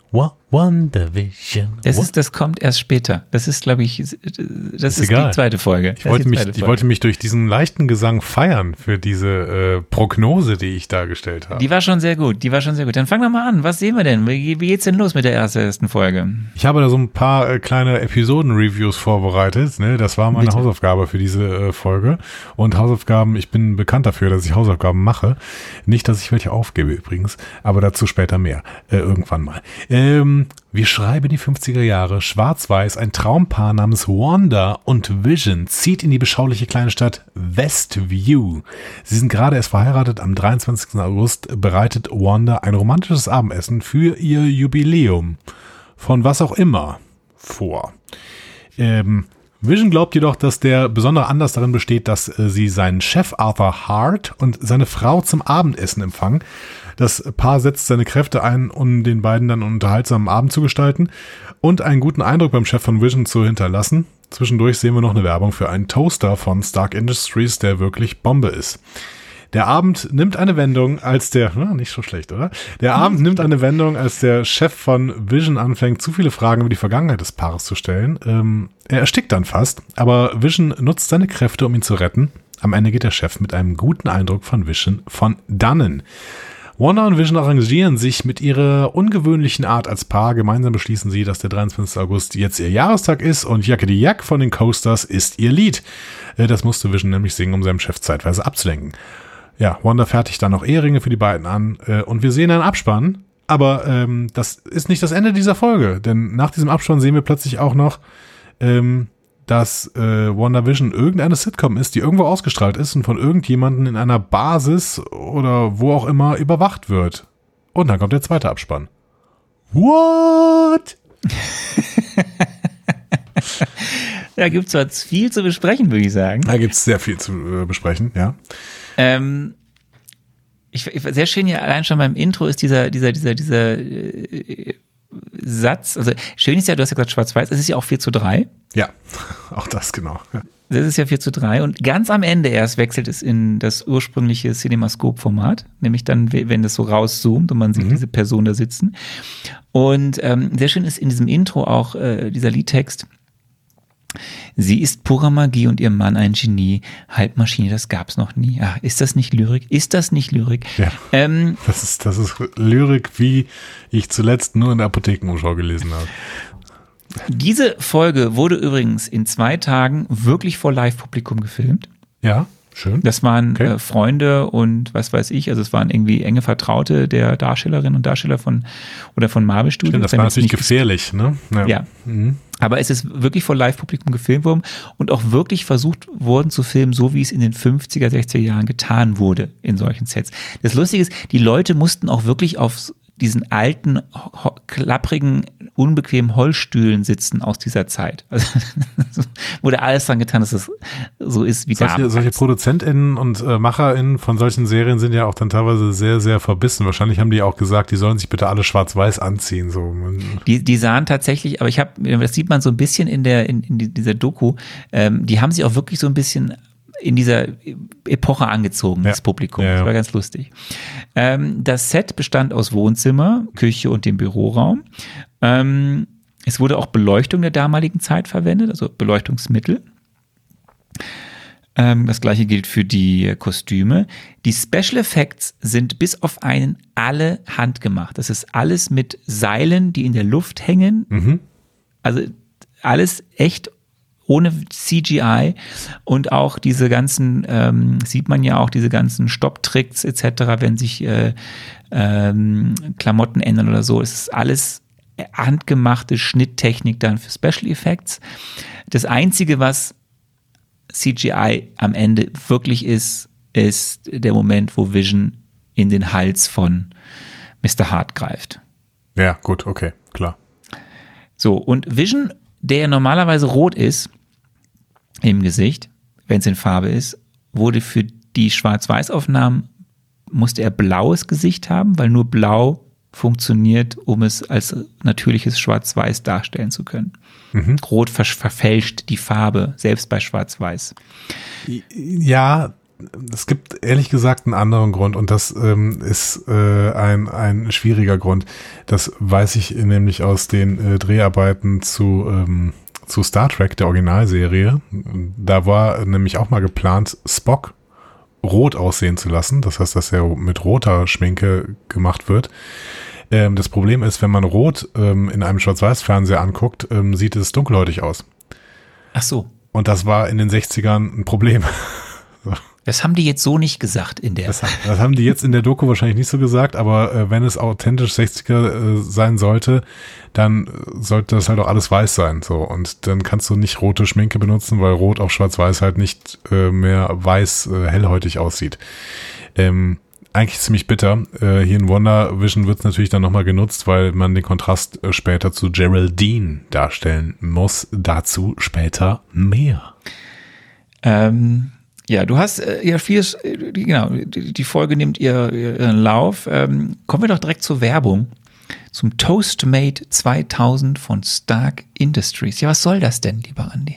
wa WandaVision. Das, ist, das kommt erst später. Das ist, glaube ich, das ist, egal. die zweite Folge. Ich wollte, mich, ich wollte mich durch diesen leichten Gesang feiern für diese äh, Prognose, die ich dargestellt habe. Die war schon sehr gut. Die war schon sehr gut. Dann fangen wir mal an. Was sehen wir denn? Wie, wie geht's denn los mit der ersten, Folge? Ich habe da so ein paar äh, kleine Episoden-Reviews vorbereitet. Ne? Das war meine Bitte. Hausaufgabe für diese äh, Folge. Und Hausaufgaben, ich bin bekannt dafür, dass ich Hausaufgaben mache. Nicht, dass ich welche aufgebe übrigens, aber dazu später mehr. Äh, irgendwann mal. Wir schreiben die 50er Jahre. Schwarz-Weiß, ein Traumpaar namens Wanda und Vision zieht in die beschauliche kleine Stadt Westview. Sie sind gerade erst verheiratet. Am 23. August bereitet Wanda ein romantisches Abendessen für ihr Jubiläum. Von was auch immer vor. Ähm, Vision glaubt jedoch, dass der besondere Anlass darin besteht, dass äh, sie seinen Chef Arthur Hart und seine Frau zum Abendessen empfangen. Das Paar setzt seine Kräfte ein, um den beiden dann einen unterhaltsamen Abend zu gestalten und einen guten Eindruck beim Chef von Vision zu hinterlassen. Zwischendurch sehen wir noch eine Werbung für einen Toaster von Stark Industries, der wirklich Bombe ist. Der Abend nimmt eine Wendung, als der, na, nicht so schlecht, oder? Der Abend nimmt eine Wendung, als der Chef von Vision anfängt, zu viele Fragen über die Vergangenheit des Paares zu stellen. Ähm, er erstickt dann fast, aber Vision nutzt seine Kräfte, um ihn zu retten. Am Ende geht der Chef mit einem guten Eindruck von Vision von dannen. Wanda und Vision arrangieren sich mit ihrer ungewöhnlichen Art als Paar. Gemeinsam beschließen sie, dass der 23. August jetzt ihr Jahrestag ist und Jacke die Jack von den Coasters ist ihr Lied. Äh, Das musste Vision nämlich singen, um seinem Chef zeitweise abzulenken. Ja, Wanda fertigt dann noch Eheringe für die beiden an äh, und wir sehen einen Abspann. Aber ähm, das ist nicht das Ende dieser Folge, denn nach diesem Abspann sehen wir plötzlich auch noch, ähm, dass äh, WandaVision irgendeine Sitcom ist, die irgendwo ausgestrahlt ist und von irgendjemanden in einer Basis oder wo auch immer überwacht wird. Und dann kommt der zweite Abspann. What? <laughs> Da gibt's zwar viel zu besprechen, würde ich sagen. Da gibt's sehr viel zu äh, besprechen, ja. Ähm, ich, ich, sehr schön hier allein schon beim Intro ist dieser, dieser, dieser, dieser äh, Satz. Also schön ist ja, du hast ja gesagt schwarz-weiß, es ist ja auch 4 zu 3. Ja, <laughs> auch das genau. Das ist ja 4 zu 3 und ganz am Ende erst wechselt es in das ursprüngliche Cinemascope-Format, nämlich dann, wenn das so rauszoomt und man sieht diese Person da sitzen. Und ähm, sehr schön ist in diesem Intro auch äh, dieser Liedtext. Sie ist purer Magie und ihr Mann ein Genie. Halbmaschine, das gab's noch nie. Ah, ist das nicht Lyrik? Ist das nicht Lyrik? Ja. Ähm, Das ist, das ist Lyrik, wie ich zuletzt nur in der Apothekenumschau gelesen habe. diese Folge wurde übrigens in zwei Tagen wirklich vor Live-Publikum gefilmt. Ja, schön. Das waren Okay. äh, Freunde und was weiß ich, also es waren irgendwie enge Vertraute der Darstellerinnen und Darsteller von oder von Marvel Studios. Stimmt, das war natürlich gefährlich, ne? Ja. Aber es ist wirklich vor Live-Publikum gefilmt worden und auch wirklich versucht worden zu filmen, so wie es in den 50er, 60er Jahren getan wurde in solchen Sets. Das Lustige ist, die Leute mussten auch wirklich auf diesen alten, klapprigen, unbequemen Holzstühlen sitzen aus dieser Zeit. <laughs> Also wurde alles dran getan, dass es so ist wie Solche, solche damals. ProduzentInnen und äh, MacherInnen von solchen Serien sind ja auch dann teilweise sehr, sehr verbissen. Wahrscheinlich haben die auch gesagt, die sollen sich bitte alle schwarz-weiß anziehen. So. Die, die sahen tatsächlich, aber ich habe, das sieht man so ein bisschen in der in, in dieser Doku, ähm, die haben sich auch wirklich so ein bisschen in dieser Epoche angezogen, Ja. das Publikum. Ja. Das war ganz lustig. Ähm, das Set bestand aus Wohnzimmer, Küche und dem Büroraum. Ähm, es wurde auch Beleuchtung der damaligen Zeit verwendet, also Beleuchtungsmittel. Ähm, das gleiche gilt für die Kostüme. Die Special Effects sind bis auf einen alle handgemacht. Das ist alles mit Seilen, die in der Luft hängen. Also alles echt ohne CGI und auch diese ganzen, ähm, sieht man ja auch diese ganzen Stopptricks etc., wenn sich äh, ähm, Klamotten ändern oder so. Es ist alles handgemachte Schnitttechnik dann für Special Effects. Das Einzige, was CGI am Ende wirklich ist, ist der Moment, wo Vision in den Hals von Mr. Hart greift. Ja, gut, okay, klar. So, und Vision, der ja normalerweise rot ist im Gesicht, wenn es in Farbe ist, wurde für die Schwarz-Weiß-Aufnahmen musste er blaues Gesicht haben, weil nur blau funktioniert, um es als natürliches Schwarz-Weiß darstellen zu können. Rot ver verfälscht die Farbe, selbst bei Schwarz-Weiß. Ja, es gibt ehrlich gesagt einen anderen Grund und das ähm, ist äh, ein, ein schwieriger Grund. Das weiß ich nämlich aus den äh, Dreharbeiten zu, ähm, zu Star Trek, der Originalserie. Da war nämlich auch mal geplant, Spock rot aussehen zu lassen. Das heißt, dass er mit roter Schminke gemacht wird. Ähm, das Problem ist, wenn man rot ähm, in einem Schwarz-Weiß-Fernseher anguckt, ähm, sieht es dunkelhäutig aus. Ach so. Und das war in den 60ern ein Problem. <laughs> Das haben die jetzt so nicht gesagt in der. Das, das haben die jetzt in der Doku wahrscheinlich nicht so gesagt, aber äh, wenn es authentisch 60er äh, sein sollte, dann sollte das halt auch alles weiß sein. So und dann kannst du nicht rote Schminke benutzen, weil Rot auf Schwarz-Weiß halt nicht äh, mehr weiß äh, hellhäutig aussieht. Ähm, eigentlich ziemlich bitter. Äh, hier in Wonder Vision wird es natürlich dann nochmal genutzt, weil man den Kontrast äh, später zu Geraldine darstellen muss. Dazu später mehr. Ähm, ja, du hast äh, ja vieles, äh, die- genau, die, die Folge nimmt ihr, ihren Lauf. Ähm, kommen wir doch direkt zur Werbung. Zum Toastmate 2000 von Stark Industries. Ja, was soll das denn, lieber Andi?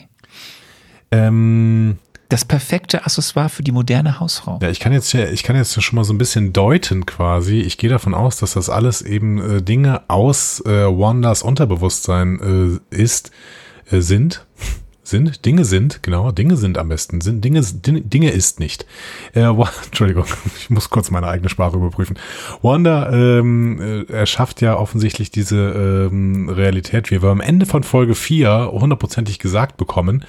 Ähm, Das perfekte Accessoire für die moderne Hausfrau. Ja, ich kann jetzt ja, ich kann jetzt schon mal so ein bisschen deuten quasi. Ich gehe davon aus, dass das alles eben äh, Dinge aus äh, Wandas Unterbewusstsein äh, ist, äh, sind, sind, Dinge sind, genau, Dinge sind am besten, sind Dinge, Dinge, ist nicht. Äh, Wa- <laughs> Entschuldigung, <laughs> ich muss kurz meine eigene Sprache überprüfen. Wanda ähm, äh, erschafft ja offensichtlich diese ähm, Realität, wie wir am Ende von Folge 4 hundertprozentig gesagt bekommen.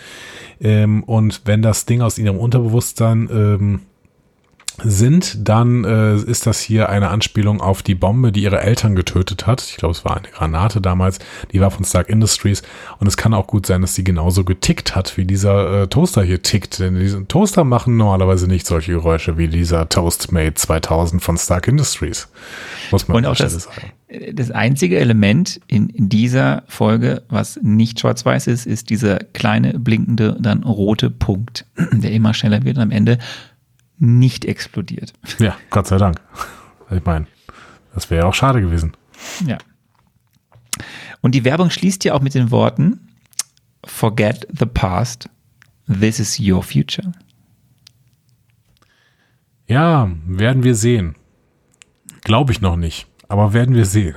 Ähm, und wenn das Ding aus ihrem Unterbewusstsein ähm, sind, dann äh, ist das hier eine Anspielung auf die Bombe, die ihre Eltern getötet hat. Ich glaube, es war eine Granate damals. Die war von Stark Industries. Und es kann auch gut sein, dass sie genauso getickt hat, wie dieser äh, Toaster hier tickt. Denn diese Toaster machen normalerweise nicht solche Geräusche wie dieser Toastmate 2000 von Stark Industries. Muss man Und auch das, sagen. das einzige Element in, in dieser Folge, was nicht schwarz-weiß ist, ist dieser kleine, blinkende, dann rote Punkt, der immer schneller wird und am Ende nicht explodiert. Ja, Gott sei Dank. Ich meine, das wäre ja auch schade gewesen. Ja. Und die Werbung schließt ja auch mit den Worten: Forget the past, this is your future. Ja, werden wir sehen. Glaube ich noch nicht, aber werden wir sehen.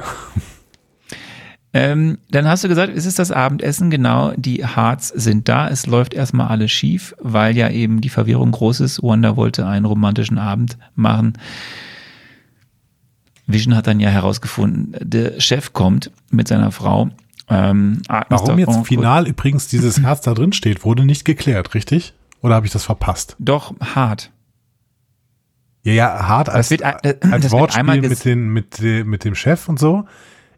Ähm, dann hast du gesagt, es ist das Abendessen, genau, die Hearts sind da, es läuft erstmal alles schief, weil ja eben die Verwirrung groß ist. Wanda wollte einen romantischen Abend machen. Vision hat dann ja herausgefunden, der Chef kommt mit seiner Frau. Ähm, Warum jetzt final übrigens dieses Herz da drin steht, wurde nicht geklärt, richtig? Oder habe ich das verpasst? Doch, hart. Ja, ja, hart als, wird das als wird Wortspiel mit, den, mit, mit dem Chef und so.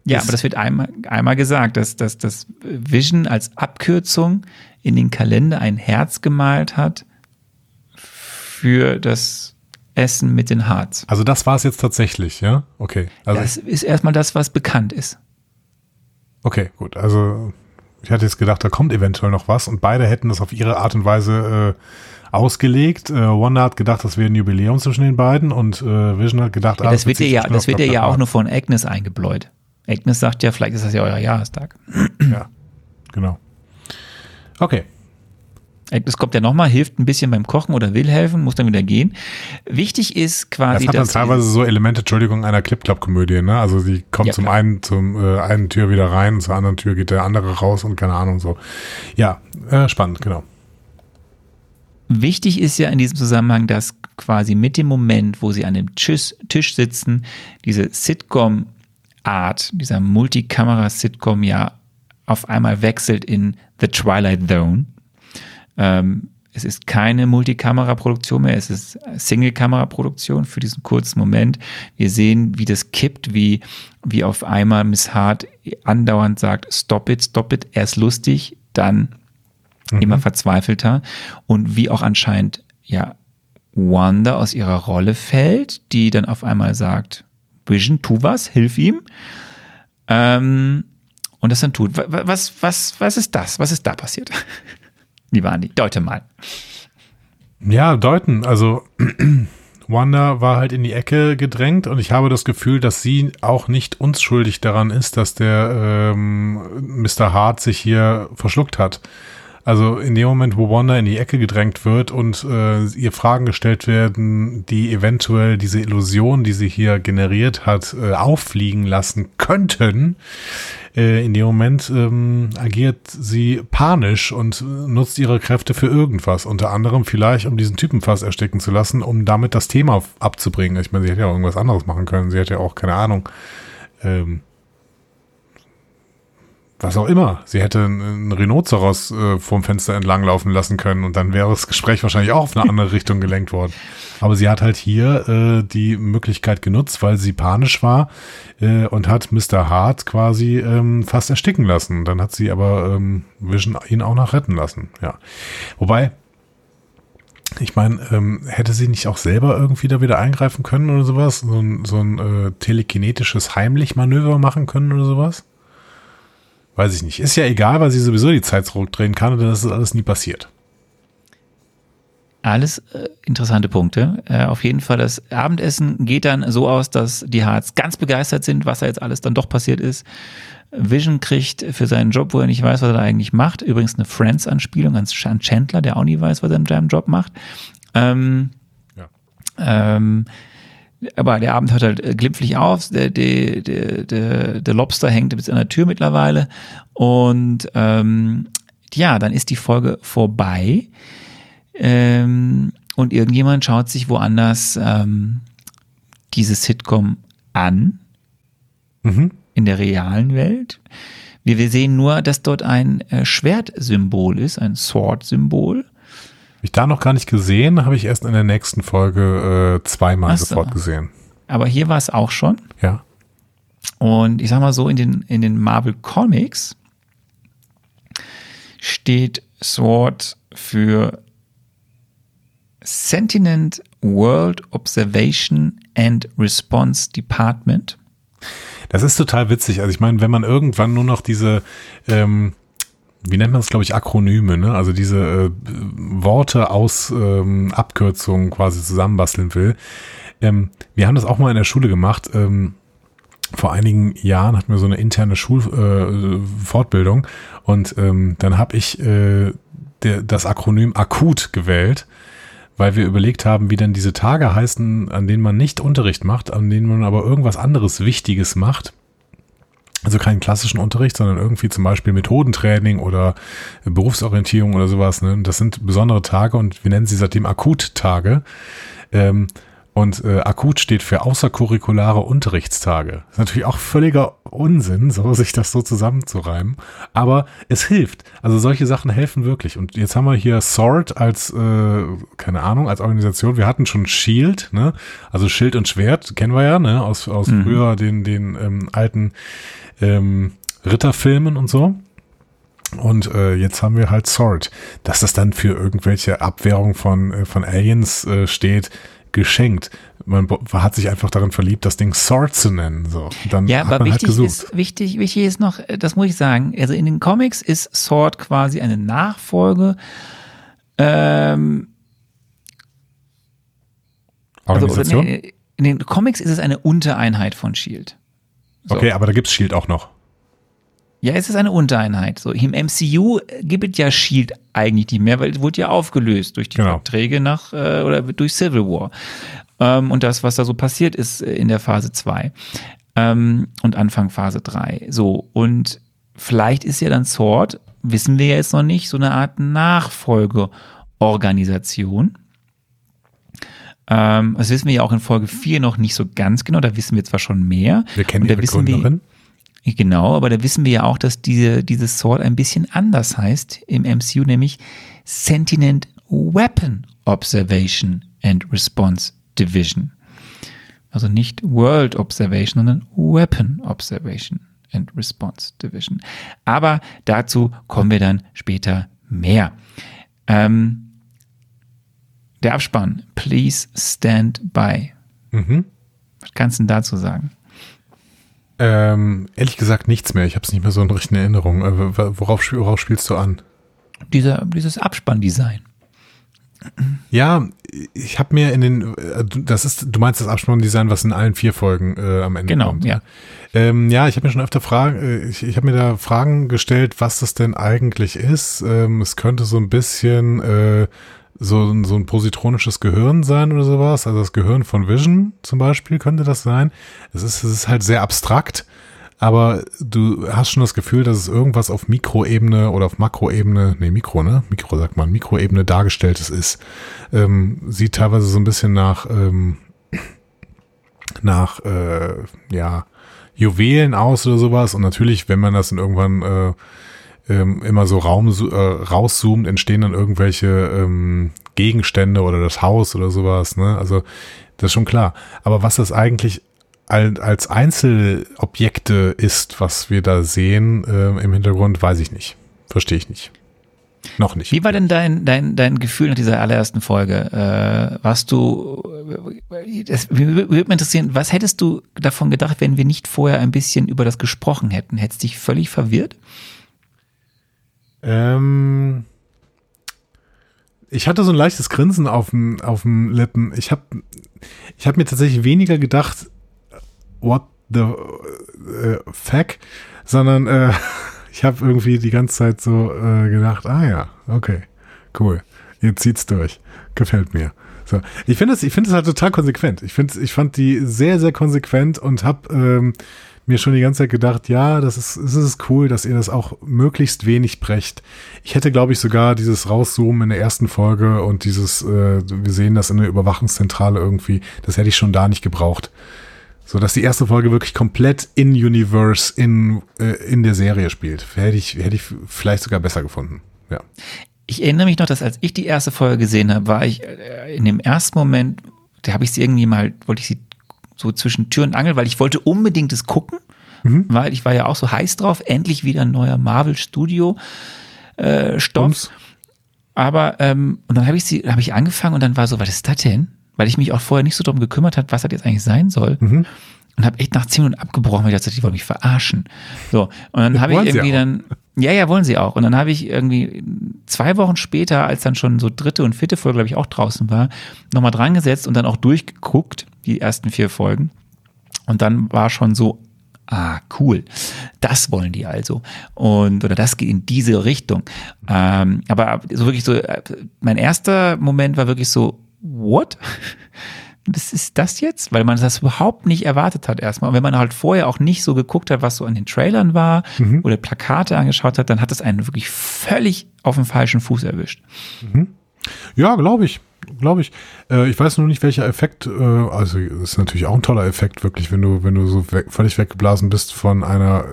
Ja, aber das wird einmal, einmal gesagt, dass, dass, dass Vision als Abkürzung in den Kalender ein Herz gemalt hat für das Essen mit den Hearts. Also das war es jetzt tatsächlich, ja? Okay. Also Das ist erstmal das, was bekannt ist. Okay, gut. Also ich hatte jetzt gedacht, da kommt eventuell noch was und beide hätten das auf ihre Art und Weise äh, ausgelegt. Äh, Wanda hat gedacht, das wäre ein Jubiläum zwischen den beiden und äh, Vision hat gedacht, Ja, ah, das wird ihr ja, das wird ihr ja auch nur von Agnes eingebläut. Agnes sagt ja, vielleicht ist das ja euer Jahrestag. Ja, genau. Okay. Agnes kommt ja nochmal, hilft ein bisschen beim Kochen oder will helfen, muss dann wieder gehen. Wichtig ist Das quasi, hat dann teilweise so Elemente, Entschuldigung, einer Clip-Club-Komödie, ne? Also sie kommt Ja, zum klar. einen zum äh, einen Tür wieder rein, zur anderen Tür geht der andere raus und keine Ahnung so. Ja, äh, spannend, genau. Wichtig ist ja in diesem Zusammenhang, dass quasi mit dem Moment, wo sie an dem Tisch, Tisch sitzen, diese Sitcom-Art, dieser Multikamera-Sitcom ja auf einmal wechselt in The Twilight Zone. Ähm, es ist keine Multikamera-Produktion mehr, es ist Single-Kamera-Produktion für diesen kurzen Moment. Wir sehen, wie das kippt, wie, wie auf einmal Miss Hart andauernd sagt, stop it, stop it, er ist lustig, dann immer verzweifelter und wie auch anscheinend ja Wanda aus ihrer Rolle fällt, die dann auf einmal sagt, Vision, tu was, hilf ihm. Ähm, und das dann tut. Wa- wa- Was, was, was ist das? Was ist da passiert? <laughs> Andi, deute mal. Ja, deuten. Also <clears throat> Wanda war halt in die Ecke gedrängt und ich habe das Gefühl, dass sie auch nicht uns schuldig daran ist, dass der ähm, Mr. Hart sich hier verschluckt hat. Also in dem Moment, wo Wanda in die Ecke gedrängt wird und äh, ihr Fragen gestellt werden, die eventuell diese Illusion, die sie hier generiert hat, äh, auffliegen lassen könnten, äh, in dem Moment ähm, agiert sie panisch und äh, nutzt ihre Kräfte für irgendwas. Unter anderem vielleicht, um diesen Typen fast ersticken zu lassen, um damit das Thema abzubringen. Ich meine, sie hätte ja auch irgendwas anderes machen können. Sie hätte ja auch, keine Ahnung, ähm, was auch immer. Sie hätte einen Rhinoceros äh, vorm Fenster entlang laufen lassen können und dann wäre das Gespräch wahrscheinlich auch auf eine andere Richtung gelenkt worden. Aber sie hat halt hier äh, die Möglichkeit genutzt, weil sie panisch war äh, und hat Mr. Hart quasi ähm, fast ersticken lassen. Dann hat sie aber ähm, Vision ihn auch noch retten lassen. Ja. Wobei, ich meine, ähm, hätte sie nicht auch selber irgendwie da wieder eingreifen können oder sowas? So ein, so ein äh, telekinetisches Heimlich-Manöver machen können oder sowas? Weiß ich nicht. Ist ja egal, weil sie sowieso die Zeit zurückdrehen kann und dann ist das alles nie passiert. Alles äh, interessante Punkte. Äh, auf jeden Fall, das Abendessen geht dann so aus, dass die Hearts ganz begeistert sind, was da jetzt alles dann doch passiert ist. Vision kriegt für seinen Job, wo er nicht weiß, was er da eigentlich macht, übrigens eine Friends-Anspielung an Chandler, der auch nie weiß, was er in seinem Job macht. Ähm, Ja. ähm, aber der Abend hört halt äh, glimpflich auf. Der, der, der, der, der Lobster hängt bis an der Tür mittlerweile. Und ähm, ja, dann ist die Folge vorbei. Ähm, und irgendjemand schaut sich woanders ähm, diese Sitcom an Mhm. in der realen Welt. Wir, wir sehen nur, dass dort ein äh, Schwertsymbol ist, ein Sword-Symbol. Hab ich da noch gar nicht gesehen, habe ich erst in der nächsten Folge äh, zweimal so. sofort gesehen. Aber hier war es auch schon. Ja. Und ich sag mal so, in den, in den Marvel Comics steht SWORD für Sentinent World Observation and Response Department. Das ist total witzig. Also ich meine, wenn man irgendwann nur noch diese, ähm, wie nennt man das, glaube ich, Akronyme, ne? Also diese äh, Worte aus ähm, Abkürzungen quasi zusammenbasteln will. Ähm, wir haben das auch mal in der Schule gemacht. Ähm, vor einigen Jahren hatten wir so eine interne Schulfortbildung äh, und ähm, dann habe ich äh, der, das Akronym akut gewählt, weil wir überlegt haben, wie denn diese Tage heißen, an denen man nicht Unterricht macht, an denen man aber irgendwas anderes Wichtiges macht. Also keinen klassischen Unterricht, sondern irgendwie zum Beispiel Methodentraining oder Berufsorientierung oder sowas. Ne? Das sind besondere Tage und wir nennen sie seitdem Akuttage. Ähm, und äh, akut steht für außercurriculare Unterrichtstage. Das ist natürlich auch völliger Unsinn, so <laughs> sich das so zusammenzureimen. Aber es hilft. Also solche Sachen helfen wirklich. Und jetzt haben wir hier SWORD als, äh, keine Ahnung, als Organisation. Wir hatten schon SHIELD, ne? Also Schild und Schwert kennen wir ja, ne? Aus, aus Mhm. früher den, den ähm, alten ähm, Ritterfilmen und so. Und äh, jetzt haben wir halt Sword. Dass das dann für irgendwelche Abwehrung von, äh, von Aliens äh, steht, geschenkt. Man hat sich einfach darin verliebt, das Ding Sword zu nennen. So. Dann Ja, hat aber man halt wichtig gesucht. ist, wichtig, wichtig ist noch, äh, das muss ich sagen, also in den Comics ist Sword quasi eine Nachfolge ähm, also, Organisation? nee, in den Comics ist es eine Untereinheit von Shield. So. Okay, aber da gibt's Shield auch noch. Ja, es ist eine Untereinheit. So, im MCU gibt es ja Shield eigentlich nicht mehr, weil es wurde ja aufgelöst durch die Genau. Verträge nach äh, oder durch Civil War. Ähm, und das, was da so passiert ist äh, in der Phase 2 ähm, und Anfang Phase 3. So, und vielleicht ist ja dann Sword, wissen wir ja jetzt noch nicht, so eine Art Nachfolgeorganisation. Ähm, das wissen wir ja auch in Folge 4 noch nicht so ganz genau, da wissen wir zwar schon mehr. Wir kennen ihre wissen wir, Gründerin. Genau, aber da wissen wir ja auch, dass diese, dieses Sword ein bisschen anders heißt im MCU, nämlich Sentinent Weapon Observation and Response Division. Also nicht World Observation, sondern Weapon Observation and Response Division. Aber dazu kommen wir dann später mehr. Ähm, der Abspann, please stand by. Mhm. Was kannst du denn dazu sagen? Ähm, ehrlich gesagt nichts mehr. Ich habe es nicht mehr so in richtigen Erinnerung. Äh, worauf, worauf spielst du an? Dieser, dieses Abspanndesign. Ja, ich habe mir in den, äh, du- das ist, du meinst das Abspanndesign, was in allen vier Folgen äh, am Ende Genau, kommt. ja. Ähm, ja, ich habe mir schon öfter Fragen, äh, ich, ich habe mir da Fragen gestellt, was das denn eigentlich ist. Ähm, es könnte so ein bisschen äh, so, ein- so ein positronisches Gehirn sein oder sowas. Also das Gehirn von Vision zum Beispiel könnte das sein. Es ist, es ist halt sehr abstrakt, aber du hast schon das Gefühl, dass es irgendwas auf Mikroebene oder auf Makroebene, nee, Mikro, ne? Mikro sagt man, Mikroebene dargestelltes ist. Ähm, sieht teilweise so ein bisschen nach, ähm, nach, äh, ja, Juwelen aus oder sowas. Und natürlich, wenn man das dann irgendwann äh, ähm, immer so Raum äh, rauszoomt, entstehen dann irgendwelche ähm, Gegenstände oder das Haus oder sowas. Ne? Also das ist schon klar. Aber was das eigentlich al- als Einzelobjekte ist, was wir da sehen äh, im Hintergrund, weiß ich nicht. Verstehe ich nicht. Noch nicht. Wie war denn dein, dein, dein Gefühl nach dieser allerersten Folge? Äh, warst du, das würde mich interessieren, was hättest du davon gedacht, wenn wir nicht vorher ein bisschen über das gesprochen hätten? Hättest dich völlig verwirrt? Ähm, ich hatte so ein leichtes Grinsen auf dem, auf dem Lippen. Ich habe ich hab mir tatsächlich weniger gedacht, what the äh, fuck, sondern äh, <laughs> ich habe irgendwie die ganze Zeit so äh, gedacht, ah ja, okay, cool, jetzt zieht's durch, gefällt mir. So, ich finde es, ich finde es halt total konsequent. Ich finde, ich fand die sehr, sehr konsequent und habe ähm, mir schon die ganze Zeit gedacht, ja, das ist, es ist cool, dass ihr das auch möglichst wenig brecht. Ich hätte, glaube ich, sogar dieses Rauszoomen in der ersten Folge und dieses, äh, wir sehen das in der Überwachungszentrale irgendwie, das hätte ich schon da nicht gebraucht. So, dass die erste Folge wirklich komplett in Universe in, äh, in der Serie spielt. Hätte ich, hätte ich vielleicht sogar besser gefunden. Ja. Ich erinnere mich noch, dass als ich die erste Folge gesehen habe, war ich äh, in dem ersten Moment, da habe ich sie irgendwie mal, wollte ich sie so zwischen Tür und Angel, weil ich wollte unbedingt es gucken, weil ich war ja auch so heiß drauf, endlich wieder ein neuer Marvel Studio äh, Stoff. Aber ähm, und dann habe ich sie, habe ich angefangen und dann war so, was ist das denn? Weil ich mich auch vorher nicht so drum gekümmert hat, was das jetzt eigentlich sein soll. Mhm. Und habe echt nach zehn Minuten abgebrochen, weil ich dachte, die wollen mich verarschen. So, und dann <laughs> habe ich irgendwie dann, ja, ja, wollen sie auch. Und dann habe ich irgendwie zwei Wochen später, als dann schon so dritte und vierte Folge, glaube ich, auch draußen war, nochmal dran gesetzt und dann auch durchgeguckt, die ersten vier Folgen. Und dann war schon so, ah, cool, das wollen die also. Und, oder das geht in diese Richtung. Ähm, aber so wirklich so, äh, mein erster Moment war wirklich so, what? <laughs> Was ist das jetzt? Weil man das überhaupt nicht erwartet hat erstmal. Und wenn man halt vorher auch nicht so geguckt hat, was so an den Trailern war oder Plakate angeschaut hat, dann hat es einen wirklich völlig auf dem falschen Fuß erwischt. Ja, glaube ich. Glaube ich. Äh, ich weiß nur nicht, welcher Effekt, äh, also ist natürlich auch ein toller Effekt, wirklich, wenn du, wenn du so weg, völlig weggeblasen bist von einer,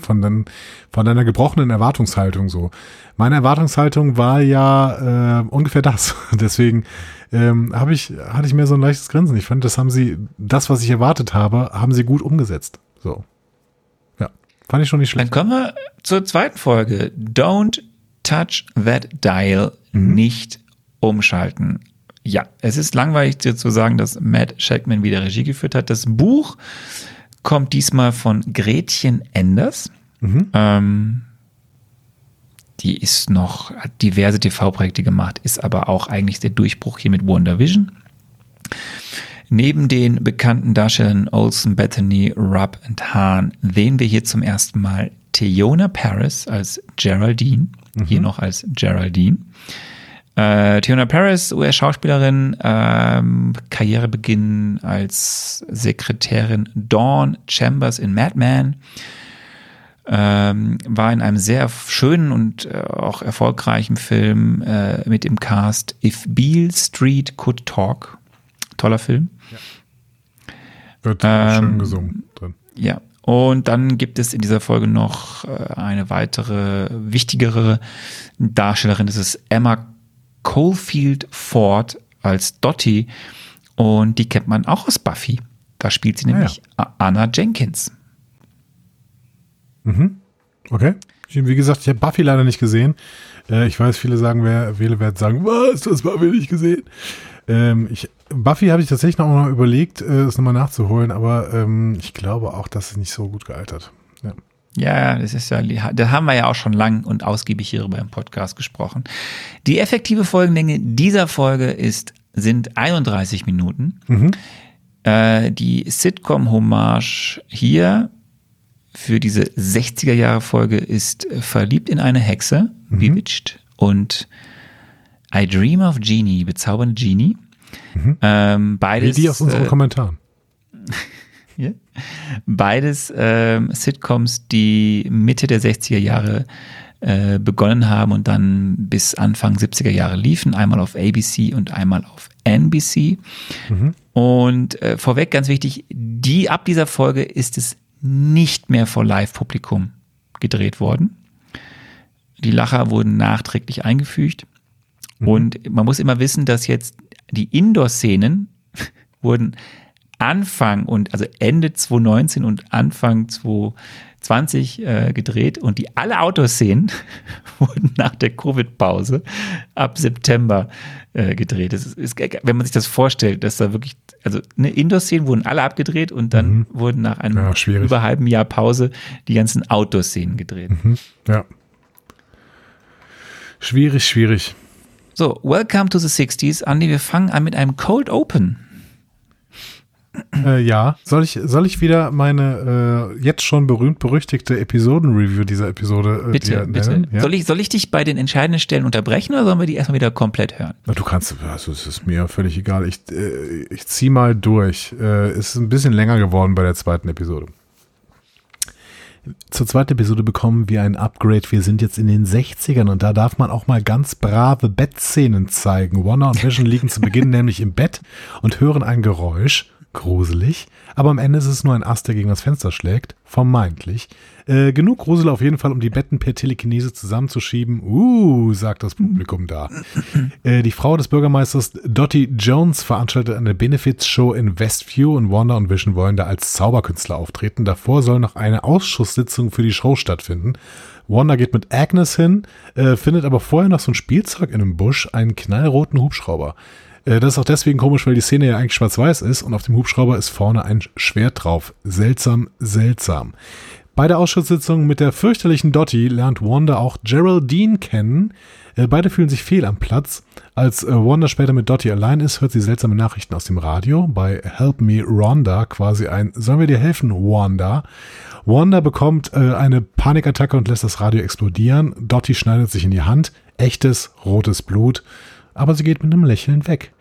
von, den, von deiner gebrochenen Erwartungshaltung so. Meine Erwartungshaltung war ja äh, ungefähr das. <laughs> Deswegen ähm, habe ich, hatte ich mehr so ein leichtes Grinsen. Ich fand, das haben sie, das, was ich erwartet habe, haben sie gut umgesetzt. So. Ja. Fand ich schon nicht Dann schlecht. kommen wir zur zweiten Folge. Don't touch that dial. Nicht umschalten. Ja, es ist langweilig dir zu sagen, dass Matt Shackman wieder Regie geführt hat. Das Buch kommt diesmal von Gretchen Enders. Ähm, die ist noch, hat diverse TV-Projekte gemacht, ist aber auch eigentlich der Durchbruch hier mit WandaVision. Neben den bekannten Darstellern Olsen, Bethany, Rupp und Hahn sehen wir hier zum ersten Mal Theona Paris als Geraldine, hier noch als Geraldine. Äh, Theona Paris, US-Schauspielerin, ähm, Karrierebeginn als Sekretärin Dawn Chambers in Mad Men, ähm, war in einem sehr schönen und äh, auch erfolgreichen Film äh, mit im Cast If Beale Street Could Talk. Toller Film. Wird ähm, schön gesungen drin. Ja. Und dann gibt es in dieser Folge noch äh, eine weitere, wichtigere Darstellerin. Das ist Emma Colefield Ford als Dottie. Und die kennt man auch aus Buffy. Da spielt sie Ah, nämlich A- Anna Jenkins. Okay. Ich- Wie gesagt, ich habe Buffy leider nicht gesehen. Äh, ich weiß, viele sagen, wer, viele werden sagen, was, das Buffy nicht gesehen. Ähm, ich, Buffy habe ich tatsächlich noch mal überlegt, äh, es nochmal nachzuholen, aber ähm, ich glaube auch, dass es nicht so gut gealtert. Ja. Ja, das ist ja, da haben wir ja auch schon lang und ausgiebig hierüber im Podcast gesprochen. Die effektive Folgenlänge dieser Folge ist, sind 31 Minuten. Äh, die Sitcom-Hommage hier für diese 60er Jahre Folge ist äh, Verliebt in eine Hexe, Bewitched und I Dream of Genie, bezaubernde Genie. Ähm, Wie beides, die aus unseren äh, Kommentaren. <laughs> hier. Beides ähm, Sitcoms, die Mitte der 60er Jahre äh, begonnen haben und dann bis Anfang 70er Jahre liefen. Einmal auf ABC und einmal auf NBC. Und äh, vorweg ganz wichtig, die ab dieser Folge ist es nicht mehr vor Live-Publikum gedreht worden. Die Lacher wurden nachträglich eingefügt. Und man muss immer wissen, dass jetzt die Indoor-Szenen <laughs> wurden Anfang und also Ende 2019 und Anfang 2020 äh, gedreht und die alle Outdoor-Szenen <laughs> wurden nach der Covid-Pause ab September äh, gedreht. Das ist, ist, wenn man sich das vorstellt, dass da wirklich, also eine Indoor-Szenen wurden alle abgedreht und dann wurden nach einem Ja, über halben Jahr Pause die ganzen Outdoor-Szenen gedreht. Ja. Schwierig, schwierig. So, welcome to the 60s. Andi, wir fangen an mit einem Cold Open. Äh, ja, soll ich, soll ich wieder meine äh, jetzt schon berühmt-berüchtigte Episoden-Review dieser Episode äh, Bitte, dir bitte. nennen? Ja? Soll, ich, soll ich dich bei den entscheidenden Stellen unterbrechen oder sollen wir die erstmal wieder komplett hören? Na, Du kannst, also es ist mir völlig egal. Ich, äh, ich zieh mal durch. Äh, es ist ein bisschen länger geworden bei der zweiten Episode. Zur zweiten Episode bekommen wir ein Upgrade. Wir sind jetzt in den 60ern und da darf man auch mal ganz brave Bettszenen zeigen. Warner und Vision liegen zu Beginn <laughs> nämlich im Bett und hören ein Geräusch. Gruselig. Aber am Ende ist es nur ein Ast, der gegen das Fenster schlägt. Vermeintlich. Äh, genug Grusel auf jeden Fall, um die Betten per Telekinese zusammenzuschieben. Uh, sagt das Publikum da. <laughs> Äh, die Frau des Bürgermeisters Dottie Jones veranstaltet eine Benefits-Show in Westview und Wanda und Vision wollen da als Zauberkünstler auftreten. Davor soll noch eine Ausschusssitzung für die Show stattfinden. Wanda geht mit Agnes hin, äh, findet aber vorher noch so ein Spielzeug in einem Busch, einen knallroten Hubschrauber. Äh, das ist auch deswegen komisch, weil die Szene ja eigentlich schwarz-weiß ist und auf dem Hubschrauber ist vorne ein Schwert drauf. Seltsam, seltsam. Bei der Ausschusssitzung mit der fürchterlichen Dottie lernt Wanda auch Geraldine kennen. Äh, Beide fühlen sich fehl am Platz. Als äh, Wanda später mit Dottie allein ist, hört sie seltsame Nachrichten aus dem Radio. Bei Help Me Rhonda quasi ein Sollen wir dir helfen, Wanda? Wanda bekommt eine Panikattacke und lässt das Radio explodieren. Dottie schneidet sich in die Hand. Echtes rotes Blut. Aber sie geht mit einem Lächeln weg.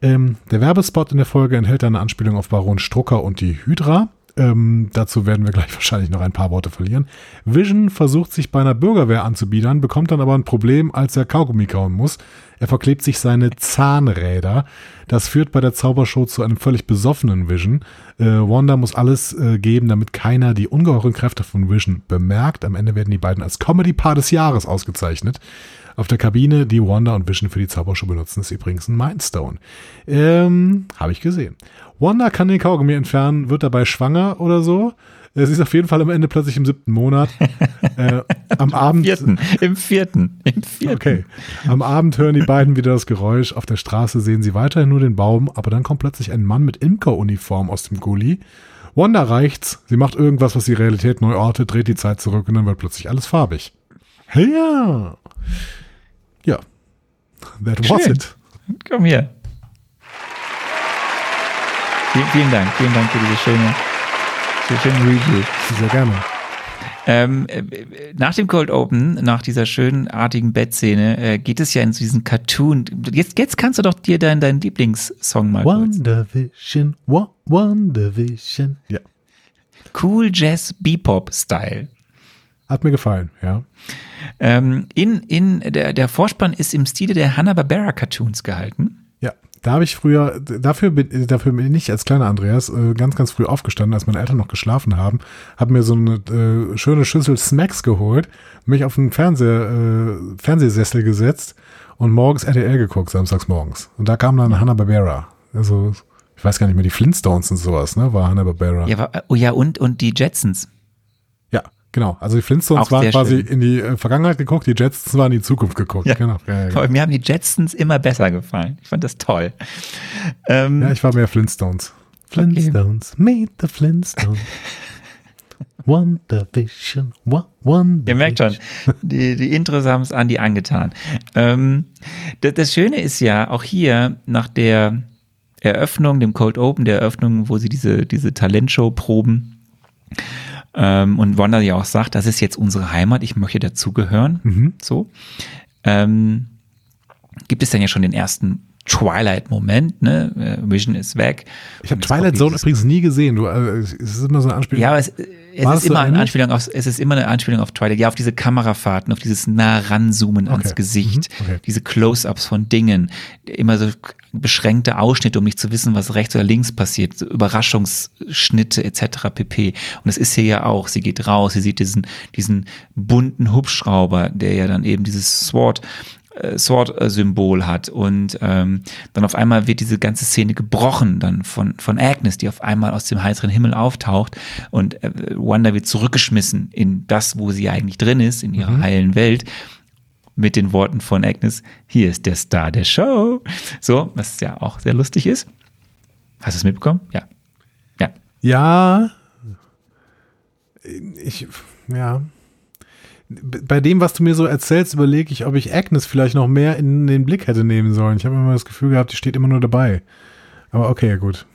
Ähm, der Werbespot in der Folge enthält eine Anspielung auf Baron Strucker und die Hydra. Ähm, dazu werden wir gleich <laughs> wahrscheinlich noch ein paar Worte verlieren. Vision versucht sich bei einer Bürgerwehr anzubiedern, bekommt dann aber ein Problem, als er Kaugummi kauen muss. Er verklebt sich seine Zahnräder. Das führt bei der Zaubershow zu einem völlig besoffenen Vision. Äh, Wanda muss alles äh, geben, damit keiner die ungeheuren Kräfte von Vision bemerkt. Am Ende werden die beiden als Comedy-Paar des Jahres ausgezeichnet. Auf der Kabine, die Wanda und Vision für die Zaubershow benutzen, ist übrigens ein Mindstone. Ähm, habe ich gesehen. Wanda kann den Kaugummi entfernen, wird dabei schwanger oder so. Sie ist auf jeden Fall am Ende plötzlich im siebten Monat. <laughs> äh, am Abend. Vierten, im vierten, im vierten. Okay. Am Abend hören die beiden wieder das Geräusch. Auf der Straße sehen sie weiterhin nur den Baum, aber dann kommt plötzlich ein Mann mit Imkeruniform aus dem Gully. Wanda reicht's. Sie macht irgendwas, was die Realität neu ortet, dreht die Zeit zurück und dann wird plötzlich alles farbig. Ja. That was Schön. it. Komm hier. Vielen, vielen Dank, vielen Dank für diese schöne, diese schöne Review. Sehr gerne. Ähm, äh, nach dem Cold Open, nach dieser schönartigen Bettszene, äh, geht es ja in diesen Cartoon. Jetzt, jetzt kannst du doch dir deinen deinen Lieblingssong mal kurz. WandaVision, Wa- WandaVision. Ja. Cool Jazz Bebop Style. Hat mir gefallen, ja. Ähm, in, in der, der Vorspann ist im Stile der Hanna-Barbera Cartoons gehalten. Ja, da habe ich früher, dafür bin, dafür bin ich als kleiner Andreas äh, ganz, ganz früh aufgestanden, als meine Eltern noch geschlafen haben, habe mir so eine äh, schöne Schüssel Smacks geholt, mich auf einen Fernseher, äh, Fernsehsessel gesetzt und morgens RTL geguckt, samstags morgens. Und da kam dann Hanna-Barbera. Also, ich weiß gar nicht mehr, die Flintstones und sowas, ne, war Hanna-Barbera. Ja, wa- oh ja, und, und die Jetsons. Genau. Also die Flintstones Auch waren quasi schön. in die äh, Vergangenheit geguckt, die Jetsons waren in die Zukunft geguckt. Ja. Genau. Ja, ja, genau. Mir haben die Jetsons immer besser gefallen. Ich fand das toll. Ähm, ja, ich war mehr Flintstones. Flintstones, meet the Flintstones. <laughs> WandaVision, Wa- WandaVision. Ihr merkt schon, die, die Intros haben es Andi angetan. Ähm, das, das Schöne ist ja, auch hier nach der Eröffnung, dem Cold Open, der Eröffnung, wo sie diese, diese Talentshow proben, ähm, und Wanda ja auch sagt, das ist jetzt unsere Heimat, ich möchte dazugehören. So. Ähm, gibt es dann ja schon den ersten Twilight-Moment, ne? Äh, Vision ist weg. Ich habe es Twilight Zone übrigens nie gesehen. Du, äh, es ist immer so eine Anspielung. ja, aber es, es War ist das immer eine? Anspielung auf, es ist immer eine Anspielung auf Twilight, ja, auf diese Kamerafahrten, auf dieses nah ranzoomen ans Okay. Gesicht, Mhm. Okay. diese Close-ups von Dingen, immer so beschränkte Ausschnitte, um nicht zu wissen, was rechts oder links passiert, so Überraschungsschnitte etc. pp. Und es ist hier ja auch, sie geht raus, sie sieht diesen, diesen bunten Hubschrauber, der ja dann eben dieses Sword äh, Sword-Symbol hat und ähm, dann auf einmal wird diese ganze Szene gebrochen dann von, von Agnes, die auf einmal aus dem heiteren Himmel auftaucht und äh, Wanda wird zurückgeschmissen in das, wo sie eigentlich drin ist, in ihrer heilen Welt mit den Worten von Agnes, hier ist der Star der Show. So, was ja auch sehr lustig ist. Hast du es mitbekommen? Ja. Ja. Ja. Ich, ja. Bei dem, was du mir so erzählst, überlege ich, ob ich Agnes vielleicht noch mehr in den Blick hätte nehmen sollen. Ich habe immer das Gefühl gehabt, die steht immer nur dabei. Aber okay, gut.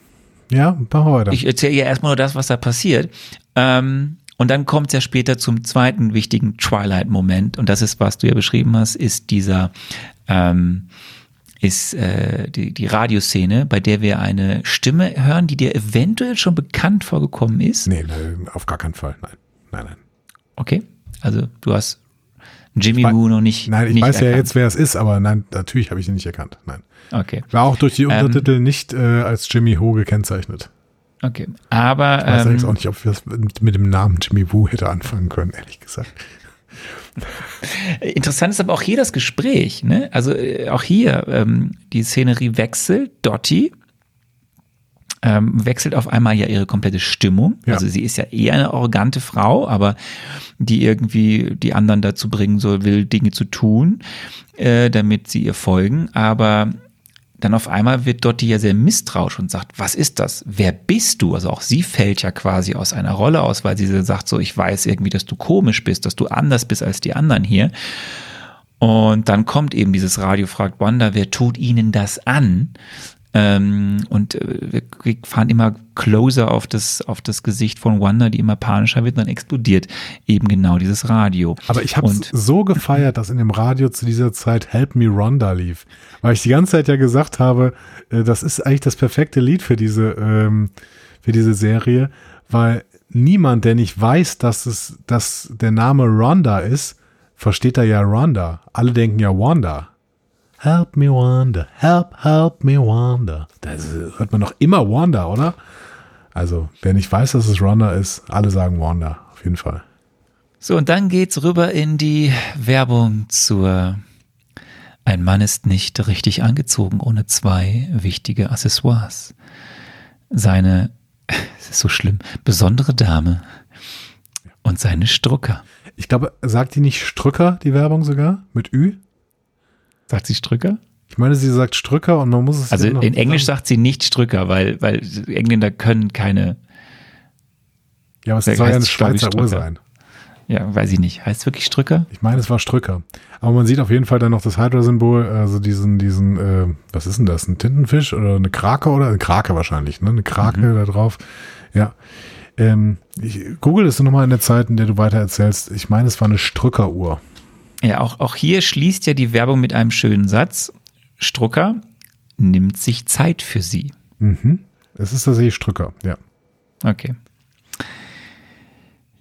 Ja, machen wir weiter. Ich erzähle ja erstmal nur das, was da passiert. Ähm, und dann kommt es ja später zum zweiten wichtigen Twilight-Moment. Und das ist, was du ja beschrieben hast, ist dieser, ähm, ist äh, die, die Radioszene, bei der wir eine Stimme hören, die dir eventuell schon bekannt vorgekommen ist. nee, nee, auf gar keinen Fall. Nein. Nein, nein. Okay. Also du hast Jimmy Woo noch nicht. Nein, ich nicht weiß ja erkannt. jetzt, wer es ist, aber nein, natürlich habe ich ihn nicht erkannt. Nein. Okay. War auch durch die Ähm, Untertitel nicht äh, als Jimmy Ho gekennzeichnet. Okay. Aber Ich weiß ähm, auch nicht, ob wir es mit, mit dem Namen Jimmy Woo hätte anfangen können, ehrlich gesagt. <laughs> Interessant ist aber auch hier das Gespräch. Ne? Also äh, auch hier ähm, die Szenerie wechselt. Dottie ähm, wechselt auf einmal ja ihre komplette Stimmung. Ja. Also sie ist ja eher eine arrogante Frau, aber die irgendwie die anderen dazu bringen soll, will Dinge zu tun, äh, damit sie ihr folgen. Aber dann auf einmal wird Dottie ja sehr misstrauisch und sagt, was ist das? Wer bist du? Also auch sie fällt ja quasi aus einer Rolle aus, weil sie sagt so, ich weiß irgendwie, dass du komisch bist, dass du anders bist als die anderen hier. Und dann kommt eben dieses Radio fragt Wanda, wer tut ihnen das an? Ähm, und äh, wir fahren immer closer auf das, auf das Gesicht von Wanda, die immer panischer wird, und dann explodiert eben genau dieses Radio. Aber ich habe so gefeiert, dass in dem Radio zu dieser Zeit Help Me Rhonda lief. Weil ich die ganze Zeit ja gesagt habe, äh, das ist eigentlich das perfekte Lied für diese, ähm, für diese Serie, weil niemand, der nicht weiß, dass es, dass der Name Rhonda ist, versteht da ja Rhonda. Alle denken ja Wanda. Help me Wanda, help, help me Wanda. Da hört man doch immer Wanda, oder? Also, wer nicht weiß, dass es Rhonda ist, alle sagen Wanda, auf jeden Fall. So, und dann geht's rüber in die Werbung zur Ein Mann ist nicht richtig angezogen ohne zwei wichtige Accessoires. Seine, <laughs> es ist so schlimm, besondere Dame und seine Strucker. Ich glaube, sagt die nicht Strücker, die Werbung sogar? Mit Ü? Sagt sie Strücker? Ich meine, sie sagt Strücker und man muss es. Also in Englisch zusammen- sagt sie nicht Strücker, weil, weil Engländer können keine, Ja, aber es soll ja eine Schweizer Uhr sein. ja, weiß ich nicht. Heißt wirklich Strücker? Ich meine, es war Strücker. Aber man sieht auf jeden Fall dann noch das Hydra-Symbol, also diesen, diesen, äh, was ist denn das? Ein Tintenfisch oder eine Krake oder? Eine Krake wahrscheinlich, ne? Eine Krake Mhm. da drauf. Ja. Ähm, ich google es nochmal in der Zeit, in der du weiter erzählst. Ich meine, es war eine Strückeruhr. Ja, auch, auch hier schließt ja die Werbung mit einem schönen Satz. Strucker nimmt sich Zeit für sie. Es ist tatsächlich Strücker, ja. Okay.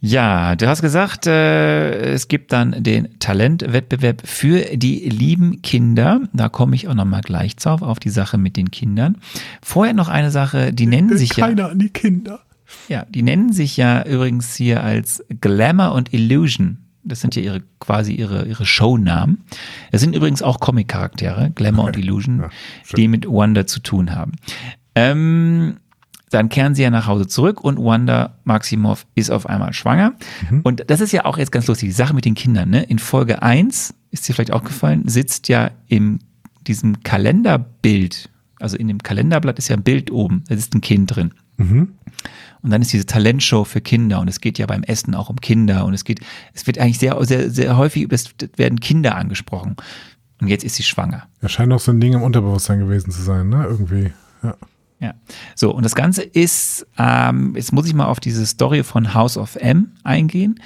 Ja, du hast gesagt, äh, es gibt dann den Talentwettbewerb für die lieben Kinder. Da komme ich auch nochmal gleich drauf, auf die Sache mit den Kindern. Vorher noch eine Sache, die nennen sich ja, Keiner an die Kinder. ja, die nennen sich ja übrigens hier als Glamour und Illusion. Das sind ja ihre quasi ihre ihre Shownamen. Es sind übrigens auch Comic-Charaktere, Glamour und <laughs> Illusion, Ja, die mit Wanda zu tun haben. Ähm, dann kehren sie ja nach Hause zurück und Wanda Maximoff ist auf einmal schwanger. Und das ist ja auch jetzt ganz lustig, die Sache mit den Kindern. Ne? In Folge 1, ist dir vielleicht aufgefallen, sitzt ja in diesem Kalenderbild, also in dem Kalenderblatt ist ja ein Bild oben, da ist ein Kind drin. Und dann ist diese Talentshow für Kinder und es geht ja beim Essen auch um Kinder und es geht, es wird eigentlich sehr, sehr, sehr häufig, es werden Kinder angesprochen. Und jetzt ist sie schwanger. Ja, scheint auch so ein Ding im Unterbewusstsein gewesen zu sein, ne? Irgendwie. Ja. Ja. So, und das Ganze ist, ähm, jetzt muss ich mal auf diese Story von House of M eingehen.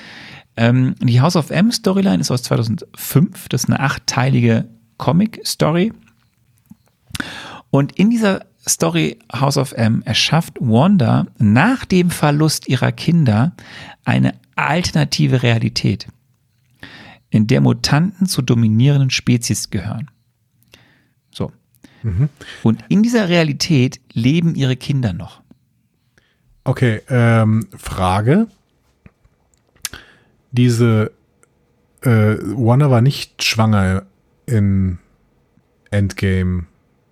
Ähm, die House of M Storyline ist aus 2005. Das ist eine achtteilige Comic-Story. Und in dieser Story House of M erschafft Wanda nach dem Verlust ihrer Kinder eine alternative Realität, in der Mutanten zu dominierenden Spezies gehören. So. Und in dieser Realität leben ihre Kinder noch. Okay, ähm, Frage. Diese äh, Wanda war nicht schwanger in Endgame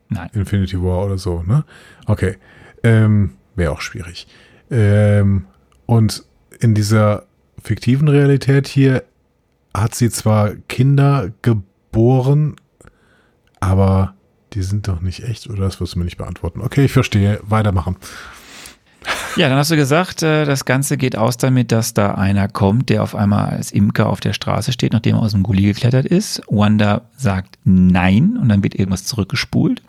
Nein. Infinity War oder so, ne? Okay. Ähm, Wäre auch schwierig. Ähm, und in dieser fiktiven Realität hier hat sie zwar Kinder geboren, aber die sind doch nicht echt, oder? Das wirst du mir nicht beantworten. Okay, ich verstehe. Weitermachen. Ja, dann hast du gesagt, äh, das Ganze geht aus damit, dass da einer kommt, der auf einmal als Imker auf der Straße steht, nachdem er aus dem Gully geklettert ist. Wanda sagt nein und dann wird irgendwas zurückgespult.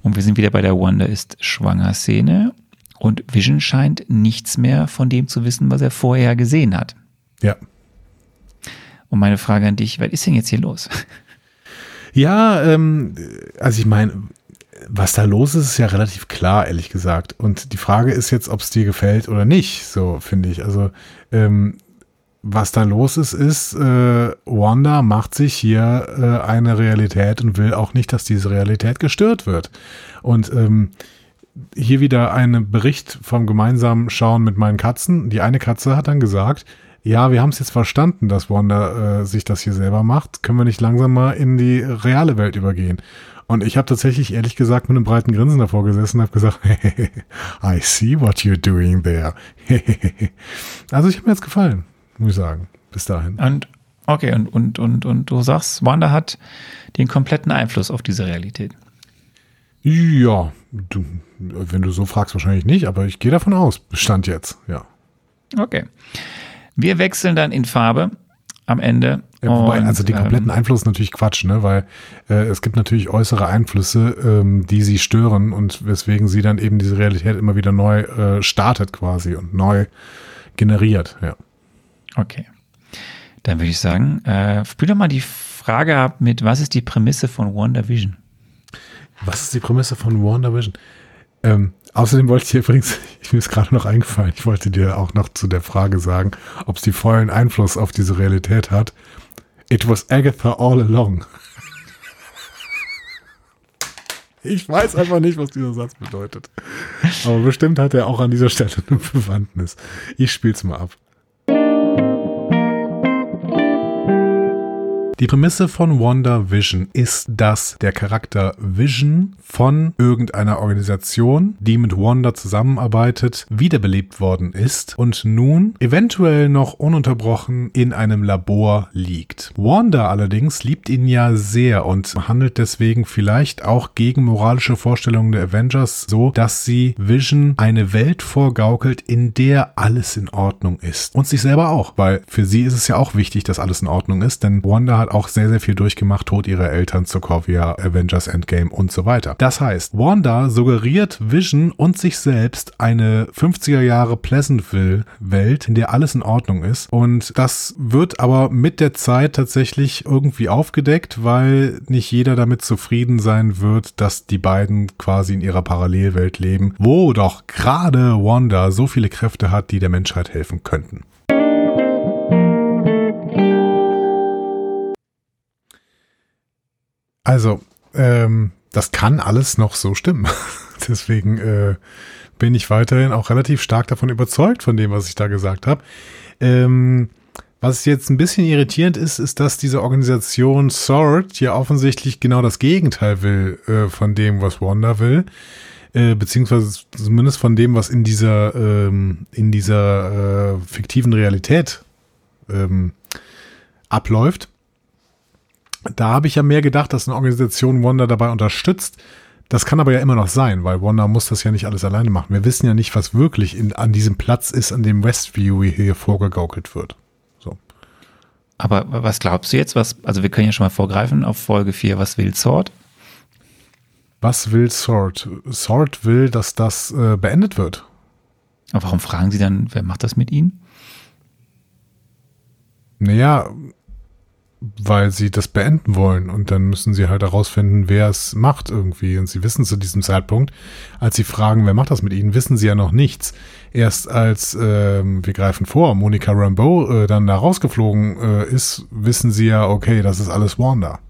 Und wir sind wieder bei der Wanda ist schwanger Szene. Und Vision scheint nichts mehr von dem zu wissen, was er vorher gesehen hat. Ja. Und meine Frage an dich, was ist denn jetzt hier los? Ja, ähm, also ich meine, was da los ist, ist ja relativ klar, ehrlich gesagt. Und die Frage ist jetzt, ob es dir gefällt oder nicht, so finde ich. Also, ähm, was da los ist, ist, äh, Wanda macht sich hier äh, eine Realität und will auch nicht, dass diese Realität gestört wird. Und ähm, hier wieder ein Bericht vom gemeinsamen Schauen mit meinen Katzen. Die eine Katze hat dann gesagt, ja, wir haben es jetzt verstanden, dass Wanda äh, sich das hier selber macht. Können wir nicht langsam mal in die reale Welt übergehen? Und ich habe tatsächlich ehrlich gesagt mit einem breiten Grinsen davor gesessen und habe gesagt, <laughs> I see what you're doing there. <laughs> also ich habe mir jetzt gefallen, muss ich sagen, bis dahin. Und okay, und, und, und, und du sagst, Wanda hat den kompletten Einfluss auf diese Realität. Ja, du, wenn du so fragst, wahrscheinlich nicht, aber ich gehe davon aus, Stand jetzt, ja. Okay. Wir wechseln dann in Farbe am Ende. Ja, wobei, Und, also den kompletten ähm, Einfluss ist natürlich Quatsch, ne? Weil äh, es gibt natürlich äußere Einflüsse, ähm, die sie stören und weswegen sie dann eben diese Realität immer wieder neu äh, startet quasi und neu generiert, ja. Okay. Dann würde ich sagen, äh, spiel doch mal die Frage ab mit, was ist die Prämisse von WandaVision? Was ist die Prämisse von WandaVision? Ähm, außerdem wollte ich dir übrigens, ich <laughs> mir ist gerade noch eingefallen, ich wollte dir auch noch zu der Frage sagen, ob sie vollen Einfluss auf diese Realität hat. It was Agatha all along. <laughs> Ich weiß einfach nicht, was dieser Satz bedeutet. Aber bestimmt hat er auch an dieser Stelle eine Bewandtnis. Ich spiel's mal ab. Die Prämisse von WandaVision ist, dass der Charakter Vision von irgendeiner Organisation, die mit Wanda zusammenarbeitet, wiederbelebt worden ist und nun eventuell noch ununterbrochen in einem Labor liegt. Wanda allerdings liebt ihn ja sehr und handelt deswegen vielleicht auch gegen moralische Vorstellungen der Avengers so, dass sie Vision eine Welt vorgaukelt, in der alles in Ordnung ist. Und sich selber auch, weil für sie ist es ja auch wichtig, dass alles in Ordnung ist, denn Wanda hat auch sehr, sehr viel durchgemacht, Tod ihrer Eltern, Sokovia, Avengers Endgame und so weiter. Das heißt, Wanda suggeriert Vision und sich selbst eine 50er Jahre Pleasantville-Welt, in der alles in Ordnung ist. Und das wird aber mit der Zeit tatsächlich irgendwie aufgedeckt, weil nicht jeder damit zufrieden sein wird, dass die beiden quasi in ihrer Parallelwelt leben, wo doch gerade Wanda so viele Kräfte hat, die der Menschheit helfen könnten. Also, ähm, das kann alles noch so stimmen. <laughs> Deswegen äh, bin ich weiterhin auch relativ stark davon überzeugt, von dem, was ich da gesagt habe. Ähm, was jetzt ein bisschen irritierend ist, ist, dass diese Organisation SWORD ja offensichtlich genau das Gegenteil will äh, von dem, was Wanda will. Äh, beziehungsweise zumindest von dem, was in dieser, ähm, in dieser äh, fiktiven Realität ähm, abläuft da habe ich ja mehr gedacht, dass eine Organisation Wanda dabei unterstützt, Das kann aber ja immer noch sein, weil Wanda muss das ja nicht alles alleine machen. Wir wissen ja nicht, was wirklich in, an diesem Platz ist, an dem Westview hier vorgegaukelt wird. So. Aber was glaubst du jetzt? Was, also wir können ja schon mal vorgreifen auf Folge 4, was will Sword? Was will Sword? Sword will, dass das äh, beendet wird. Aber warum fragen sie dann, wer macht das mit ihnen? Naja, weil sie das beenden wollen und dann müssen sie halt herausfinden, wer es macht irgendwie. Und sie wissen zu diesem Zeitpunkt, als sie fragen, wer macht das mit ihnen, wissen sie ja noch nichts. Erst als ähm, wir greifen vor, Monica Rambeau äh, dann da rausgeflogen äh, ist, wissen sie ja, okay, das ist alles Wanda.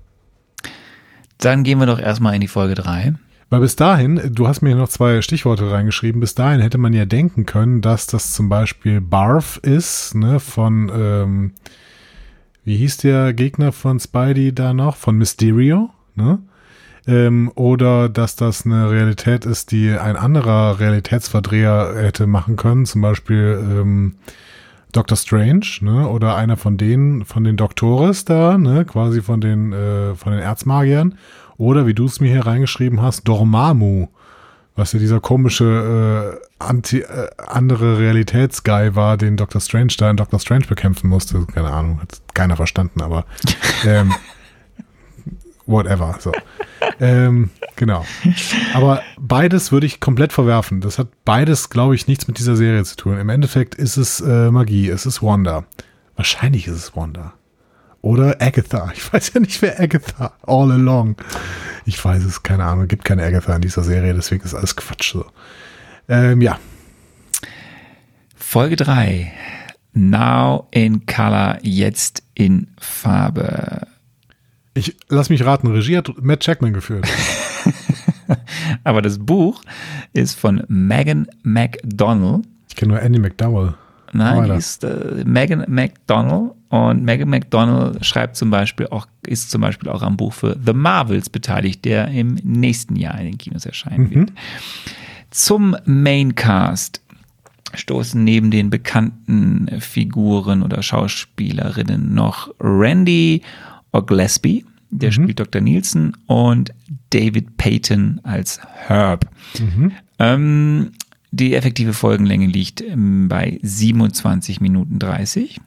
Dann gehen wir doch erstmal in die Folge 3. Weil bis dahin, du hast mir hier noch zwei Stichworte reingeschrieben, bis dahin hätte man ja denken können, dass das zum Beispiel Barf ist, ne, von, ähm, wie hieß der Gegner von Spidey da noch? Von Mysterio, ne? Ähm, oder dass das eine Realität ist, die ein anderer Realitätsverdreher hätte machen können, zum Beispiel ähm, Doctor Strange, ne? Oder einer von denen, von den Doktores da, ne? Quasi von den, äh, von den Erzmagiern. Oder wie du es mir hier reingeschrieben hast, Dormammu. Was ja dieser komische äh, anti, äh, andere Realitätsguy war, den Doctor Strange da in Doctor Strange bekämpfen musste. Keine Ahnung, hat keiner verstanden, aber <laughs> ähm, whatever. So. ähm, genau. Aber beides würde ich komplett verwerfen. Das hat beides, glaube ich, nichts mit dieser Serie zu tun. Im Endeffekt ist es äh, Magie, es ist Wanda. Wahrscheinlich ist es Wanda. Oder Agatha. <laughs> Ich weiß ja nicht, wer Agatha all along. Ich weiß es, keine Ahnung. Gibt keine Agatha in dieser Serie, deswegen ist alles Quatsch so. Ähm, ja. Folge 3. Now in Color, jetzt in Farbe. Ich lass mich raten, Regie hat Matt Jackman geführt. <laughs> Aber das Buch ist von Megan McDonnell. Ich kenne nur Andy McDowell. Nein, die ist äh, Megan McDonnell und Megan McDonnell schreibt zum Beispiel auch, ist zum Beispiel auch am Buch für The Marvels beteiligt, der im nächsten Jahr in den Kinos erscheinen wird. Zum Maincast stoßen neben den bekannten Figuren oder Schauspielerinnen noch Randy O'Gillespie, der spielt Dr. Nielsen, und David Payton als Herb. Ähm, die effektive Folgenlänge liegt ähm, bei 27 Minuten 30.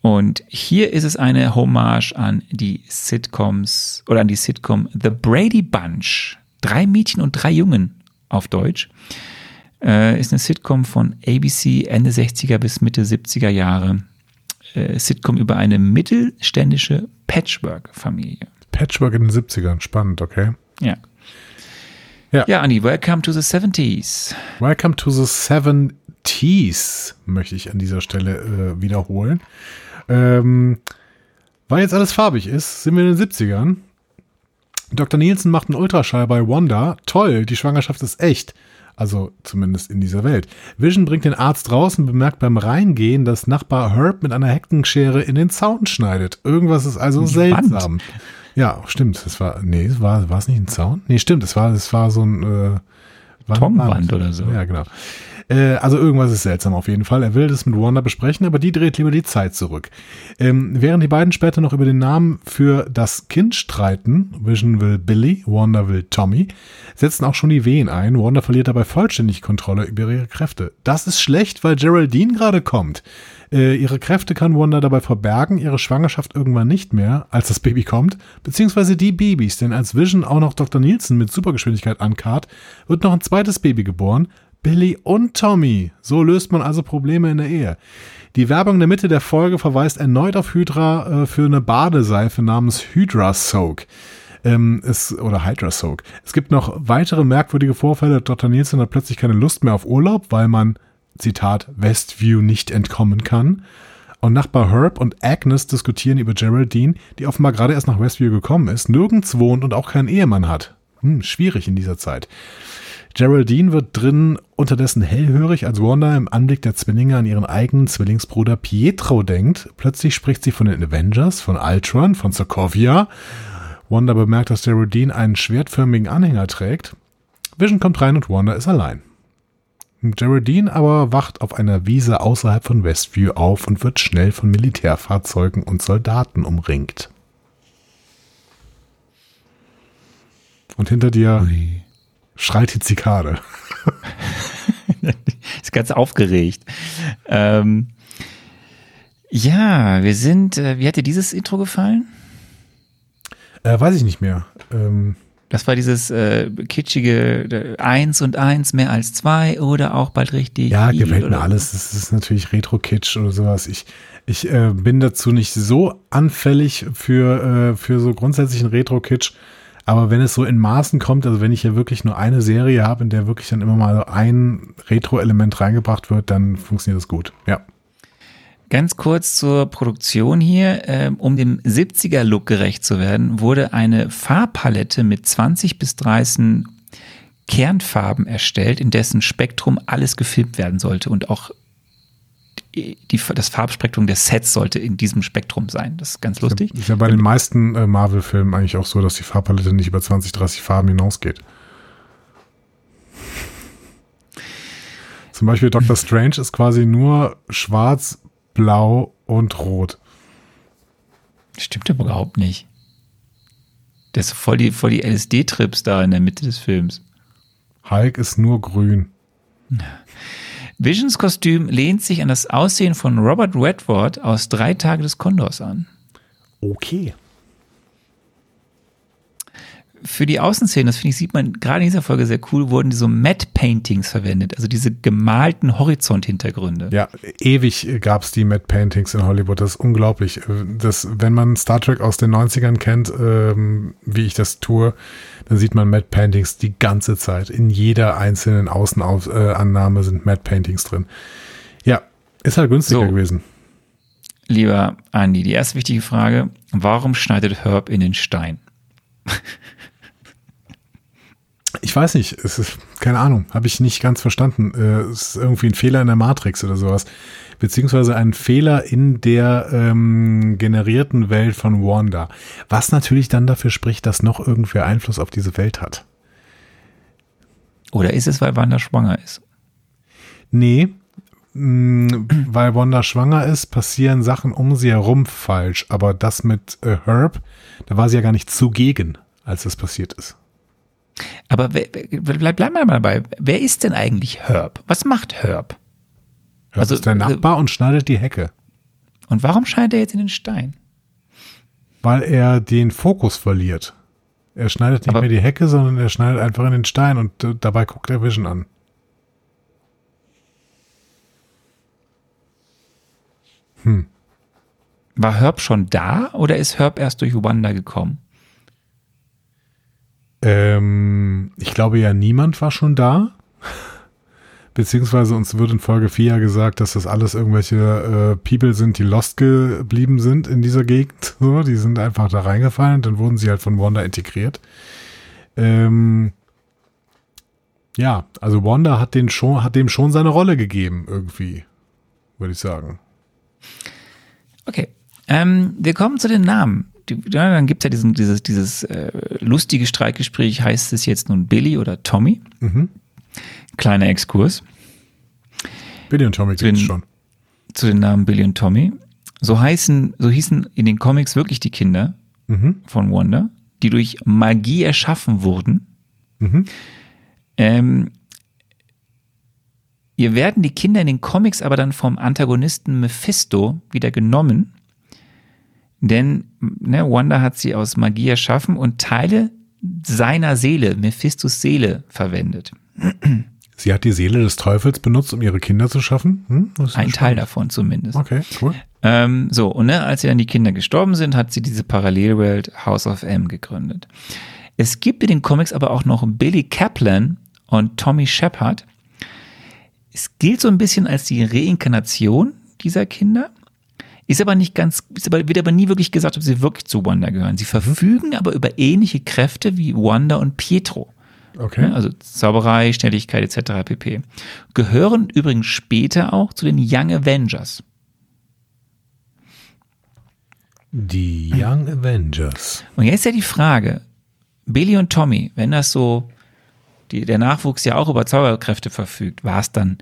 Und hier ist es eine Hommage an die Sitcoms oder an die Sitcom The Brady Bunch. Drei Mädchen und drei Jungen auf Deutsch. Äh, ist eine Sitcom von ABC Ende 60er bis Mitte 70er Jahre. Äh, Sitcom über eine mittelständische Patchwork-Familie. Patchwork in den 70ern. Spannend, okay. Ja. Ja. Ja, Andi, welcome to the 70s. Welcome to the Seven T's, möchte ich an dieser Stelle äh, wiederholen. Ähm, weil jetzt alles farbig ist, sind wir in den 70ern. Dr. Nielsen macht einen Ultraschall bei Wanda. Toll, die Schwangerschaft ist echt. Also zumindest in dieser Welt. Vision bringt den Arzt raus und bemerkt beim Reingehen, dass Nachbar Herb mit einer Heckenschere in den Zaun schneidet. Irgendwas ist also seltsam. Ja, stimmt. Das war, nee, es war, war es nicht ein Zaun? Nee, stimmt. Es war, es war so ein, äh, Wand- Betonwand oder so. Ja, genau. Äh, also irgendwas ist seltsam auf jeden Fall. Er will das mit Wanda besprechen, aber die dreht lieber die Zeit zurück. Ähm, während die beiden später noch über den Namen für das Kind streiten, Vision will Billy, Wanda will Tommy, setzen auch schon die Wehen ein. Wanda verliert dabei vollständig Kontrolle über ihre Kräfte. Das ist schlecht, weil Geraldine gerade kommt. Äh, ihre Kräfte kann Wanda dabei verbergen, ihre Schwangerschaft irgendwann nicht mehr, als das Baby kommt, beziehungsweise die Babys, denn als Vision auch noch Dr. Nielsen mit Supergeschwindigkeit ankarrt, wird noch ein zweites Baby geboren, Billy und Tommy. So löst man also Probleme in der Ehe. Die Werbung in der Mitte der Folge verweist erneut auf Hydra äh, für eine Badeseife namens Hydra Soak. Ähm, es, oder Hydra Soak. Es gibt noch weitere merkwürdige Vorfälle. Dr. Nielsen hat plötzlich keine Lust mehr auf Urlaub, weil man, Zitat, Westview nicht entkommen kann. Und Nachbar Herb und Agnes diskutieren über Geraldine, die offenbar gerade erst nach Westview gekommen ist, nirgends wohnt und auch keinen Ehemann hat. Hm, schwierig in dieser Zeit. Geraldine wird drinnen unterdessen hellhörig, als Wanda im Anblick der Zwillinge an ihren eigenen Zwillingsbruder Pietro denkt. Plötzlich spricht sie von den Avengers, von Ultron, von Sokovia. Wanda bemerkt, dass Geraldine einen schwertförmigen Anhänger trägt. Vision kommt rein und Wanda ist allein. Geraldine aber wacht auf einer Wiese außerhalb von Westview auf und wird schnell von Militärfahrzeugen und Soldaten umringt. Und hinter dir schreit die Zikade. <laughs> ist ganz aufgeregt. Ähm, ja, wir sind, äh, wie hat dir dieses Intro gefallen? Äh, weiß ich nicht mehr. Ähm, Das war dieses äh, kitschige äh, eins und eins mehr als zwei oder auch bald richtig. ja, gefällt mir alles. Es ist natürlich Retro-Kitsch oder sowas. Ich, ich äh, bin dazu nicht so anfällig für, äh, für so grundsätzlichen Retro-Kitsch. Aber wenn es so in Maßen kommt, also wenn ich hier wirklich nur eine Serie habe, in der wirklich dann immer mal ein Retro-Element reingebracht wird, dann funktioniert das gut. Ja. Ganz kurz zur Produktion hier. Ähm, um dem 70er-Look gerecht zu werden, wurde eine Farbpalette mit 20 bis 30 Kernfarben erstellt, in dessen Spektrum alles gefilmt werden sollte und auch die, das Farbspektrum der Sets sollte in diesem Spektrum sein. Das ist ganz lustig. Ist ja bei den meisten äh, Marvel-Filmen eigentlich auch so, dass die Farbpalette nicht über 20, 30 Farben hinausgeht. <laughs> Zum Beispiel Doctor Strange ist quasi nur schwarz, blau und rot. Stimmt aber überhaupt nicht. Das ist voll die, voll die LSD-Trips da in der Mitte des Films. Hulk ist nur grün. Visions Kostüm lehnt sich an das Aussehen von Robert Redford aus Drei Tage des Kondors an. Okay. Für die Außenszenen, das finde ich, sieht man gerade in dieser Folge sehr cool, wurden so Matte Paintings verwendet, also diese gemalten Horizonthintergründe. Ja, ewig gab es die Matte Paintings in Hollywood. Das ist unglaublich. Äh, Das, wenn man Star Trek aus den 90ern kennt, ähm, wie ich das tue, dann sieht man Matte Paintings die ganze Zeit. In jeder einzelnen Außenannahme sind Matte Paintings drin. Ja, ist halt günstiger So. gewesen. Lieber Andi, die erste wichtige Frage, warum schneidet Herb in den Stein? <laughs> Ich weiß nicht, es ist, keine Ahnung, habe ich nicht ganz verstanden. Äh, Es ist irgendwie ein Fehler in der Matrix oder sowas. Beziehungsweise ein Fehler in der ähm, generierten Welt von Wanda. Was natürlich dann dafür spricht, dass noch irgendwer Einfluss auf diese Welt hat. Oder ist es, weil Wanda schwanger ist? Nee, mh, weil Wanda schwanger ist, passieren Sachen um sie herum falsch. Aber das mit äh, Herb, da war sie ja gar nicht zugegen, als das passiert ist. Aber bleib, bleib mal dabei. Wer ist denn eigentlich Herb? Was macht Herb? Herb Also, ist der Nachbar und schneidet die Hecke. Und warum schneidet er jetzt in den Stein? Weil er den Fokus verliert. Er schneidet nicht Aber- mehr die Hecke, sondern er schneidet einfach in den Stein und äh, dabei guckt er Vision an. War Herb schon da oder ist Herb erst durch Wanda gekommen? Ähm, ich glaube ja, niemand war schon da. <laughs> Beziehungsweise uns wird in Folge 4 ja gesagt, dass das alles irgendwelche äh, People sind, die lost geblieben sind in dieser Gegend. <laughs> So, die sind einfach da reingefallen und dann wurden sie halt von Wanda integriert. Ähm, ja, also Wanda hat, den schon, hat dem schon seine Rolle gegeben, irgendwie, würde ich sagen. Okay. Ähm, wir kommen zu den Namen. Die, dann gibt es ja diesen, dieses, dieses äh, lustige Streitgespräch, heißt es jetzt nun Billy oder Tommy? Kleiner Exkurs Billy und Tommy Drin- gibt's schon. zu den Namen Billy und Tommy. So heißen, so hießen in den Comics wirklich die Kinder von Wanda, die durch Magie erschaffen wurden. Ähm, ihr werden die Kinder in den Comics aber dann vom Antagonisten Mephisto wieder genommen. Denn ne, Wanda hat sie aus Magie erschaffen und Teile seiner Seele, Mephistos Seele, verwendet. Sie hat die Seele des Teufels benutzt, um ihre Kinder zu schaffen. Hm? Ein Teil spannend. davon zumindest. Okay, cool. Ähm, so, und ne, als sie dann die Kinder gestorben sind, hat sie diese Parallelwelt House of M gegründet. Es gibt in den Comics aber auch noch Billy Kaplan und Tommy Shepard. Es gilt so ein bisschen als die Reinkarnation dieser Kinder. Ist aber nicht ganz, aber, wird aber nie wirklich gesagt, ob sie wirklich zu Wanda gehören. Sie verfügen aber über ähnliche Kräfte wie Wanda und Pietro. Okay. Also Zauberei, Schnelligkeit etc. pp. Gehören übrigens später auch zu den Young Avengers. Die Young Avengers. Und jetzt ist ja die Frage, Billy und Tommy, wenn das so, die, der Nachwuchs ja auch über Zauberkräfte verfügt, war es dann,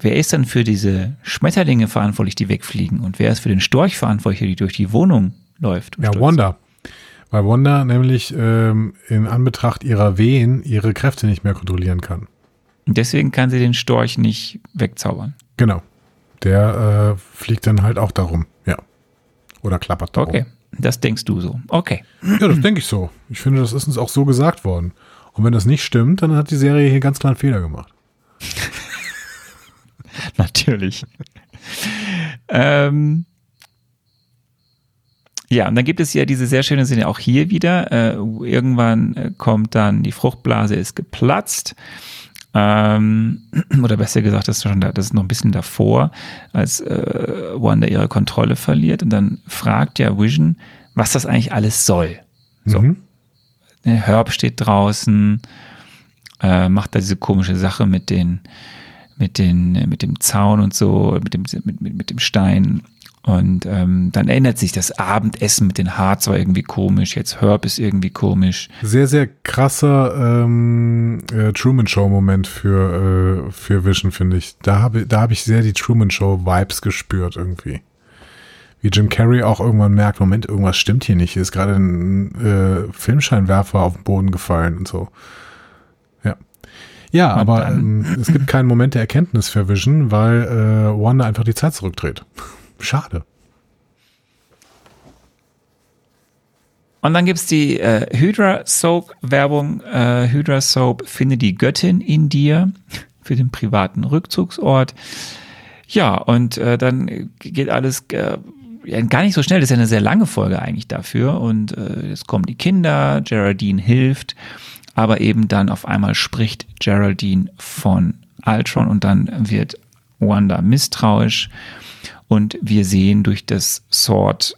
wer ist dann für diese Schmetterlinge verantwortlich, die wegfliegen? Und wer ist für den Storch verantwortlich, der durch die Wohnung läuft? Ja, stürzt? Wanda. Weil Wanda nämlich ähm, in Anbetracht ihrer Wehen ihre Kräfte nicht mehr kontrollieren kann. Und deswegen kann sie den Storch nicht wegzaubern. Genau. Der äh, fliegt dann halt auch darum. Ja. Oder klappert darum. Okay, das denkst du so. Okay. Ja, das denke ich so. Ich finde, das ist uns auch so gesagt worden. Und wenn das nicht stimmt, dann hat die Serie hier ganz klar einen Fehler gemacht. <laughs> <laughs> Natürlich. ähm, ja, und dann gibt es ja diese sehr schöne Szene auch hier wieder. Äh, irgendwann äh, kommt dann, die Fruchtblase ist geplatzt. Ähm, <clears throat> oder besser gesagt, das ist schon da, das ist noch ein bisschen davor, als äh, Wanda ihre Kontrolle verliert und dann fragt ja Vision, was das eigentlich alles soll. So. Mhm. Der Herb steht draußen, äh, macht da diese komische Sache mit den, mit den, mit dem Zaun und so, mit dem, mit, mit, mit dem Stein. Und ähm, dann ändert sich das Abendessen mit den Harz war irgendwie komisch. Jetzt Herb ist irgendwie komisch. Sehr, sehr krasser ähm, äh, Truman Show-Moment für, äh, für Vision, finde ich. Da habe da hab ich sehr die Truman Show-Vibes gespürt irgendwie. Wie Jim Carrey auch irgendwann merkt, Moment, irgendwas stimmt hier nicht. Hier ist gerade ein äh, Filmscheinwerfer auf den Boden gefallen und so. Ja. Und aber ähm, es gibt keinen Moment der Erkenntnis für Vision, weil äh, Wanda einfach die Zeit zurückdreht. <laughs> Schade. Und dann gibt's die äh, Hydra Soap Werbung. Äh, Hydra Soap, finde die Göttin in dir für den privaten Rückzugsort. Ja, und äh, dann geht alles äh, gar nicht so schnell. Das ist ja eine sehr lange Folge eigentlich dafür. Und äh, jetzt kommen die Kinder, Geraldine hilft, aber eben dann auf einmal spricht Geraldine von Ultron und dann wird Wanda misstrauisch. Und wir sehen durch das Sword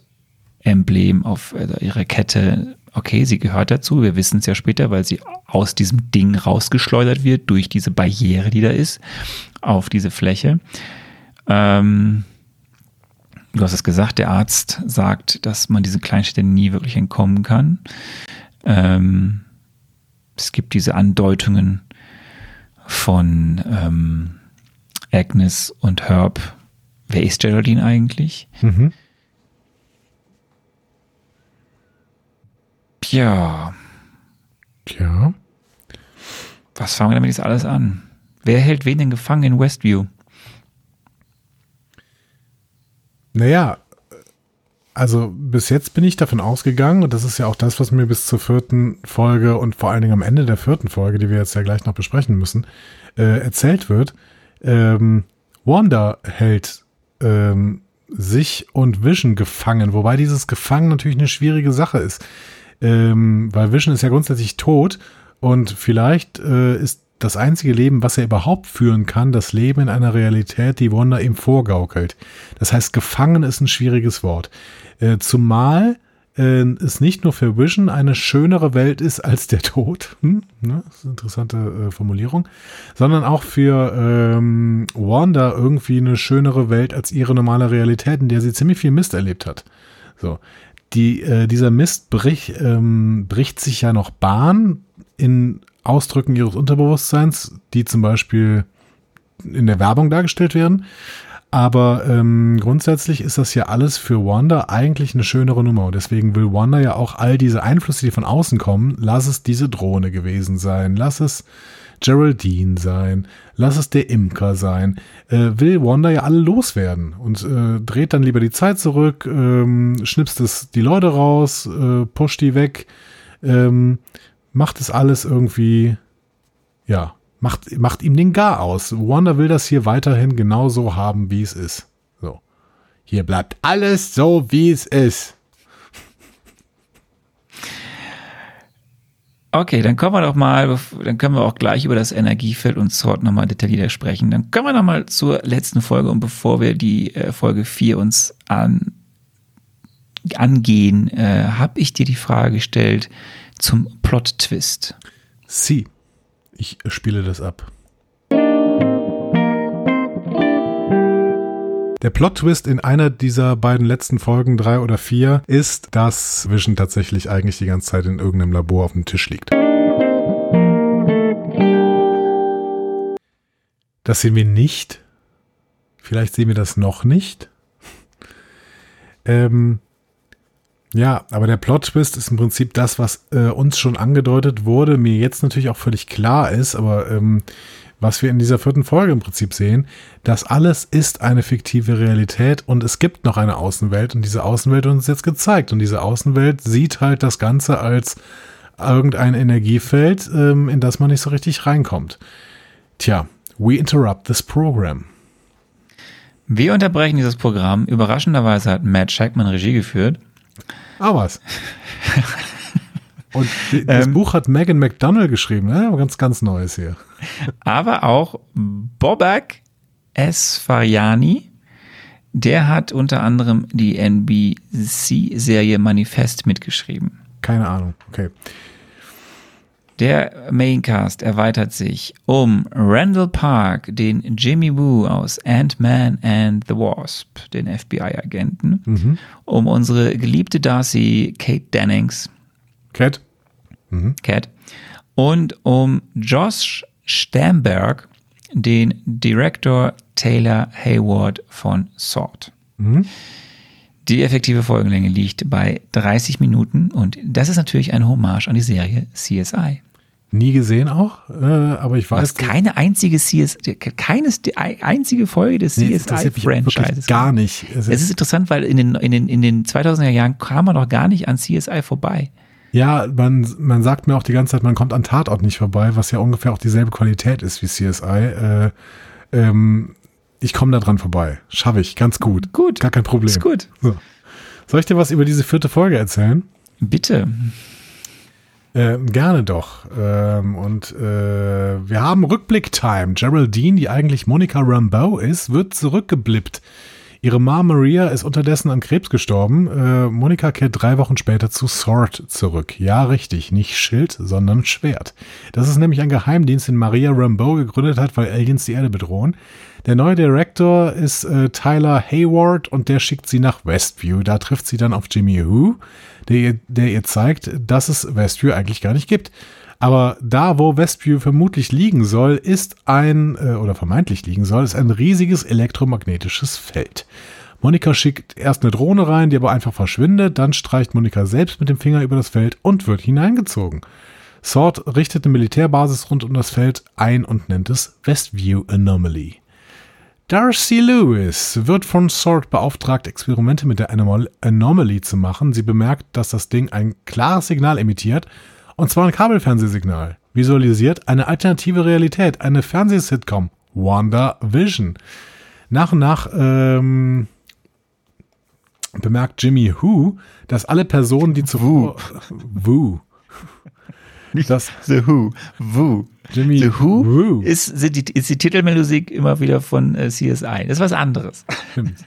Emblem auf äh, ihrer Kette, okay, sie gehört dazu. Wir wissen es ja später, weil sie aus diesem Ding rausgeschleudert wird durch diese Barriere, die da ist, auf diese Fläche. Ähm, du hast es gesagt, der Arzt sagt, dass man diesen Kleinstädten nie wirklich entkommen kann. Ähm, es gibt diese Andeutungen von ähm, Agnes und Herb. Wer ist Geraldine eigentlich? Mhm. Ja, Ja. was fangen wir damit jetzt alles an? Wer hält wen denn gefangen in Westview? Naja, also bis jetzt bin ich davon ausgegangen, und das ist ja auch das, was mir bis zur vierten Folge und vor allen Dingen am Ende der vierten Folge, die wir jetzt ja gleich noch besprechen müssen, äh, erzählt wird. Ähm, Wanda hält ähm, sich und Vision gefangen, wobei dieses Gefangen natürlich eine schwierige Sache ist. Ähm, weil Vision ist ja grundsätzlich tot und vielleicht äh, ist das einzige Leben, was er überhaupt führen kann, das Leben in einer Realität, die Wanda ihm vorgaukelt. Das heißt, gefangen ist ein schwieriges Wort. Äh, zumal äh, es nicht nur für Vision eine schönere Welt ist als der Tod, <laughs> hm? ne? das ist eine interessante äh, Formulierung, sondern auch für ähm, Wanda irgendwie eine schönere Welt als ihre normale Realität, in der sie ziemlich viel Mist erlebt hat. So. Die, äh, dieser Mist brich, ähm, bricht sich ja noch Bahn in Ausdrücken ihres Unterbewusstseins, die zum Beispiel in der Werbung dargestellt werden. Aber ähm, grundsätzlich ist das ja alles für Wanda eigentlich eine schönere Nummer. Und deswegen will Wanda ja auch all diese Einflüsse, die von außen kommen, lass es diese Drohne gewesen sein, lass es Geraldine sein, lass es der Imker sein, äh, will Wanda ja alle loswerden und äh, dreht dann lieber die Zeit zurück, ähm, schnipst es die Leute raus, äh, pusht die weg, ähm, macht es alles irgendwie, ja, macht, macht ihm den Gar aus. Wanda will das hier weiterhin genauso haben, wie es ist. So. Hier bleibt alles so, wie es ist. Okay, dann kommen wir doch mal, dann können wir auch gleich über das Energiefeld und Sword nochmal detaillierter sprechen. Dann kommen wir nochmal zur letzten Folge und bevor wir die äh, Folge 4 uns an, angehen, äh, habe ich dir die Frage gestellt zum Plot-Twist. Sie. Ich spiele das ab. Der Plot-Twist in einer dieser beiden letzten Folgen, drei oder vier, ist, dass Vision tatsächlich eigentlich die ganze Zeit in irgendeinem Labor auf dem Tisch liegt. Das sehen wir nicht. Vielleicht sehen wir das noch nicht. Ähm, Ja, aber der Plot-Twist ist im Prinzip das, was äh, uns schon angedeutet wurde, mir jetzt natürlich auch völlig klar ist, aber ähm, was wir in dieser vierten Folge im Prinzip sehen, das alles ist eine fiktive Realität und es gibt noch eine Außenwelt und diese Außenwelt wird uns jetzt gezeigt und diese Außenwelt sieht halt das Ganze als irgendein Energiefeld, ähm, in das man nicht so richtig reinkommt. Tja, we interrupt this program. Wir unterbrechen dieses Programm. Überraschenderweise hat Matt Shackman Regie geführt. Ah, was? <laughs> Und das Ähm. Buch hat Megan McDonnell geschrieben, ne? Ganz, ganz Neues hier. aber auch Bobak Esfariani. Der hat unter anderem die NBC-Serie Manifest mitgeschrieben. Keine Ahnung. Okay. Der Maincast erweitert sich um Randall Park, den Jimmy Woo aus Ant-Man and the Wasp, den FBI-Agenten, um unsere geliebte Darcy Kate Dennings, Cat? Cat, und um Josh Stamberg, den Director Taylor Hayward von Sword. Die effektive Folgenlänge liegt bei 30 Minuten und das ist natürlich ein Hommage an die Serie CSI. Nie gesehen auch, äh, aber ich weiß. Was keine einzige CS, keines, die einzige Folge des Nee, CSI-Franchises. gar nicht. Es Es ist interessant, weil in den, in den, in den 2000er Jahren kam man noch gar nicht an CSI vorbei. Ja, man, man sagt mir auch die ganze Zeit, man kommt an Tatort nicht vorbei, was ja ungefähr auch dieselbe Qualität ist wie CSI. Äh, ähm, ich komme da dran vorbei. Schaffe ich, ganz gut. Gut. Gar kein Problem. Ist gut. So. Soll ich dir was über diese vierte Folge erzählen? Bitte. Ähm, gerne doch. Ähm, und äh, wir haben Rückblick-Time. Geraldine, die eigentlich Monica Rambeau ist, wird zurückgeblippt. Ihre Mom Maria ist unterdessen an Krebs gestorben. Äh, Monika kehrt drei Wochen später zu Sword zurück. Ja, richtig, nicht Schild, sondern Schwert. Das ist nämlich ein Geheimdienst, den Maria Rambeau gegründet hat, weil Aliens die Erde bedrohen. Der neue Director ist äh, Tyler Hayward und der schickt sie nach Westview. Da trifft sie dann auf Jimmy Who, der, ihr- der ihr zeigt, dass es Westview eigentlich gar nicht gibt. Aber da, wo Westview vermutlich liegen soll, ist ein, äh, oder vermeintlich liegen soll, ist ein riesiges elektromagnetisches Feld. Monika schickt erst eine Drohne rein, die aber einfach verschwindet, dann streicht Monika selbst mit dem Finger über das Feld und wird hineingezogen. Sword richtet eine Militärbasis rund um das Feld ein und nennt es Westview Anomaly. Darcy Lewis wird von Sword beauftragt, Experimente mit der Anomal Anomaly zu machen. Sie bemerkt, dass das Ding ein klares Signal emittiert, und zwar ein Kabelfernsehsignal. Visualisiert eine alternative Realität, eine Fernsehsitcom, Wanda Vision. Nach und nach ähm, bemerkt Jimmy Who, dass alle Personen, die zuvor... Who. <laughs> Das The Who. Who. Jimmy The Who Who. ist, sind die, ist die Titelmelodie immer wieder von äh, CSI. Das ist was anderes. Stimmt.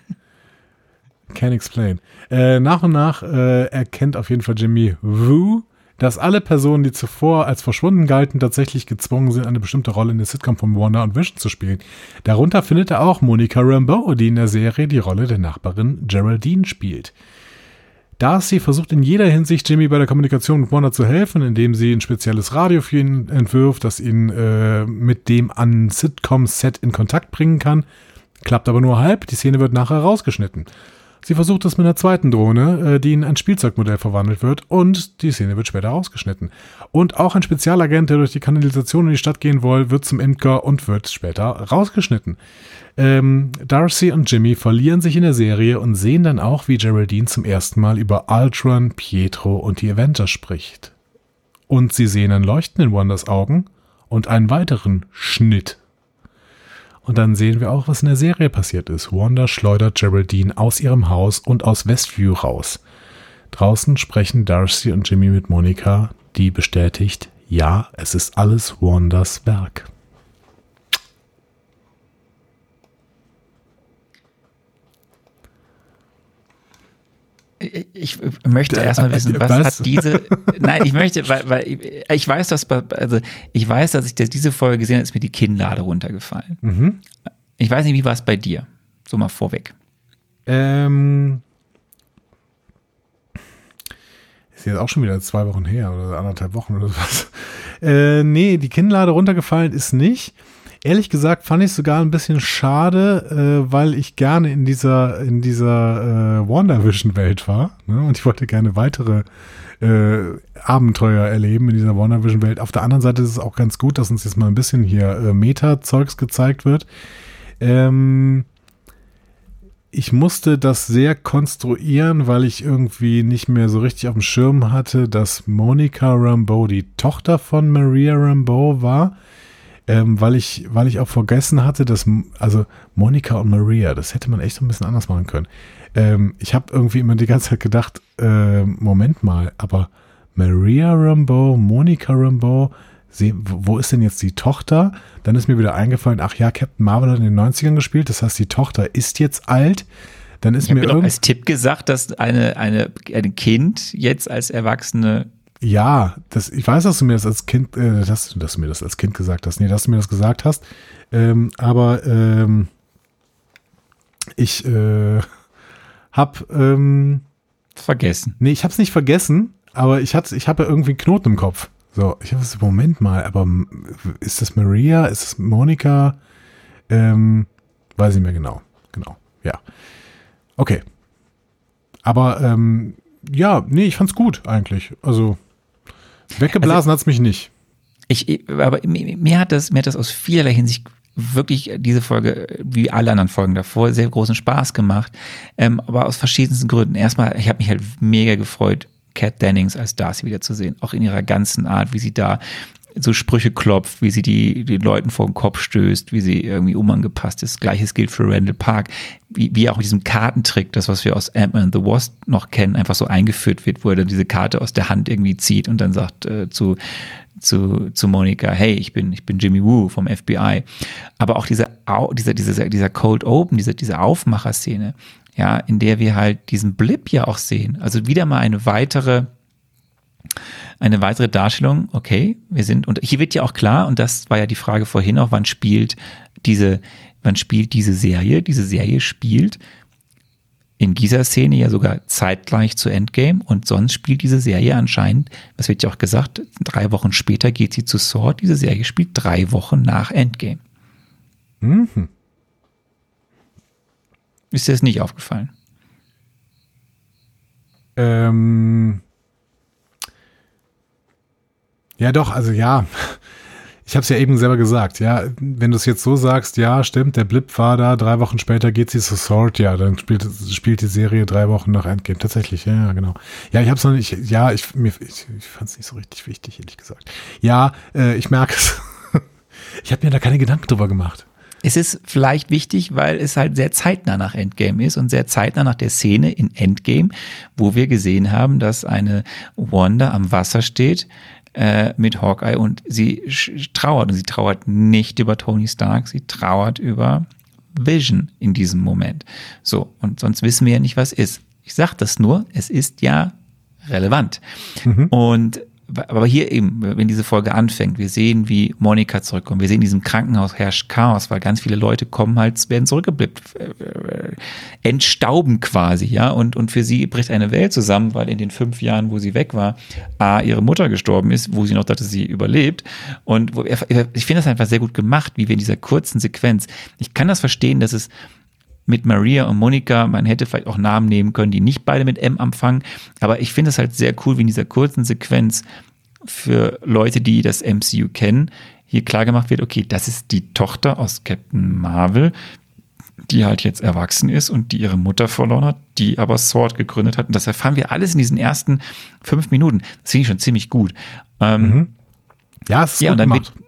Can explain. Äh, nach und nach äh, erkennt auf jeden Fall Jimmy Woo, dass alle Personen, die zuvor als verschwunden galten, tatsächlich gezwungen sind, eine bestimmte Rolle in der Sitcom von Wanda und Vision zu spielen. Darunter findet er auch Monica Rambeau, die in der Serie die Rolle der Nachbarin Geraldine spielt. Darcy versucht in jeder Hinsicht Jimmy bei der Kommunikation mit Wanda zu helfen, indem sie ein spezielles Radio für ihn entwirft, das ihn äh, mit dem an Sitcom-Set in Kontakt bringen kann. Klappt aber nur halb, die Szene wird nachher rausgeschnitten. Sie versucht es mit einer zweiten Drohne, äh, die in ein Spielzeugmodell verwandelt wird und die Szene wird später rausgeschnitten. Und auch ein Spezialagent, der durch die Kanalisation in die Stadt gehen will, wird zum Imker und wird später rausgeschnitten. Ähm, Darcy und Jimmy verlieren sich in der Serie und sehen dann auch, wie Geraldine zum ersten Mal über Ultron, Pietro und die Avengers spricht. Und sie sehen ein Leuchten in Wanders Augen und einen weiteren Schnitt. Und dann sehen wir auch, was in der Serie passiert ist. Wanda schleudert Geraldine aus ihrem Haus und aus Westview raus. Draußen sprechen Darcy und Jimmy mit Monika, die bestätigt, ja, es ist alles Wandas Werk. Ich möchte erstmal wissen, was, Was? hat diese. <laughs> Nein, ich möchte, weil, weil ich- weiß, dass also ich weiß, dass ich diese Folge gesehen habe, ist mir die Kinnlade runtergefallen. Ich weiß nicht, wie war es bei dir? So mal vorweg. Ähm, ist jetzt auch schon wieder zwei Wochen her oder anderthalb Wochen oder sowas. Äh, nee, die Kinnlade runtergefallen ist nicht. Ehrlich gesagt fand ich sogar ein bisschen schade, äh, weil ich gerne in dieser, in dieser äh, WandaVision-Welt war. Ne? Und ich wollte gerne weitere äh, Abenteuer erleben in dieser WandaVision-Welt. Auf der anderen Seite ist es auch ganz gut, dass uns jetzt mal ein bisschen hier äh, Meta-Zeugs gezeigt wird. Ähm, ich musste das sehr konstruieren, weil ich irgendwie nicht mehr so richtig auf dem Schirm hatte, dass Monica Rambeau die Tochter von Maria Rambeau war. Ähm, weil ich, weil ich auch vergessen hatte, dass, also Monica und Maria, das hätte man echt so ein bisschen anders machen können. Ähm, ich habe irgendwie immer die ganze Zeit gedacht, äh, Moment mal, aber Maria Rambeau, Monica Rambeau, sie, wo ist denn jetzt die Tochter? Dann ist mir wieder eingefallen, ach ja, Captain Marvel hat in den 90ern gespielt, das heißt, die Tochter ist jetzt alt. Dann ist Ich mir doch irgend als Tipp gesagt, dass eine, eine, ein Kind jetzt als Erwachsene Ja, das, ich weiß, dass du mir das als Kind, äh, dass, dass du mir das als Kind gesagt hast. Nee, dass du mir das gesagt hast. Ähm, aber ähm, ich äh, hab, ähm, vergessen. nee, ich hab's nicht vergessen, aber ich hatte, ich habe ja irgendwie einen Knoten im Kopf. So, ich habe so, Moment mal, aber ist das Maria? Ist das Monika? Ähm, weiß ich mehr genau. Genau, ja. Okay. Aber ähm, ja, nee, ich fand's gut eigentlich. Also weggeblasen hat's mich nicht. Ich, aber mir hat das, mir hat das aus vielerlei Hinsicht wirklich diese Folge, wie alle anderen Folgen davor, sehr großen Spaß gemacht. Ähm, aber aus verschiedensten Gründen. Erstmal, ich habe mich halt mega gefreut, Kat Dennings als Darcy wiederzusehen. Auch in ihrer ganzen Art, wie sie da so Sprüche klopft, wie sie die, den Leuten vor den Kopf stößt, wie sie irgendwie unangepasst ist. Gleiches gilt für Randall Park, wie, wie auch mit diesem Kartentrick, das, was wir aus Ant-Man and the Wasp noch kennen, einfach so eingeführt wird, wo er dann diese Karte aus der Hand irgendwie zieht und dann sagt äh, zu, zu, zu Monika, hey, ich bin, ich bin Jimmy Woo vom FBI. Aber auch dieser, dieser, dieser, dieser Cold Open, diese, diese Aufmacherszene, ja, in der wir halt diesen Blip ja auch sehen. Also wieder mal eine weitere, eine weitere Darstellung, okay, wir sind, und hier wird ja auch klar, und das war ja die Frage vorhin auch, wann spielt diese, wann spielt diese Serie? Diese Serie spielt in dieser Szene ja sogar zeitgleich zu Endgame und sonst spielt diese Serie anscheinend, das wird ja auch gesagt, drei Wochen später geht sie zu Sword, diese Serie spielt drei Wochen nach Endgame. Mhm. Ist dir das nicht aufgefallen? Ähm, ja, doch, also ja. Ich habe es ja eben selber gesagt, ja, wenn du es jetzt so sagst, ja, stimmt, der Blip war da, drei Wochen später geht sie zu Sword, ja, dann spielt, spielt die Serie drei Wochen nach Endgame. Tatsächlich, ja, genau. Ja, ich habe es noch nicht, ja, ich, mir, ich, ich fand es nicht so richtig wichtig, ehrlich gesagt. Ja, äh, ich merke es. <laughs> ich habe mir da keine Gedanken drüber gemacht. Es ist vielleicht wichtig, weil es halt sehr zeitnah nach Endgame ist und sehr zeitnah nach der Szene in Endgame, wo wir gesehen haben, dass eine Wanda am Wasser steht äh, mit Hawkeye und sie trauert und sie trauert nicht über Tony Stark, sie trauert über Vision in diesem Moment. So, und sonst wissen wir ja nicht, was ist. Ich sage das nur, es ist ja relevant. Und aber hier eben, wenn diese Folge anfängt, wir sehen, wie Monika zurückkommt, wir sehen, in diesem Krankenhaus herrscht Chaos, weil ganz viele Leute kommen halt, werden zurückgeblippt, äh, äh, entstauben quasi, ja, und, und für sie bricht eine Welt zusammen, weil in den fünf Jahren, wo sie weg war, A, ihre Mutter gestorben ist, wo sie noch dachte, sie überlebt, und wo, ich finde das einfach sehr gut gemacht, wie wir in dieser kurzen Sequenz, ich kann das verstehen, dass es mit Maria und Monika, man hätte vielleicht auch Namen nehmen können, die nicht beide mit M anfangen, aber ich finde es halt sehr cool, wie in dieser kurzen Sequenz für Leute, die das MCU kennen, hier klar gemacht wird, okay, das ist die Tochter aus Captain Marvel, die halt jetzt erwachsen ist und die ihre Mutter verloren hat, die aber Sword gegründet hat. Und das erfahren wir alles in diesen ersten fünf Minuten. Das finde ich schon ziemlich gut. Ähm, Ja, es ist ja, gut und dann gemacht. wird,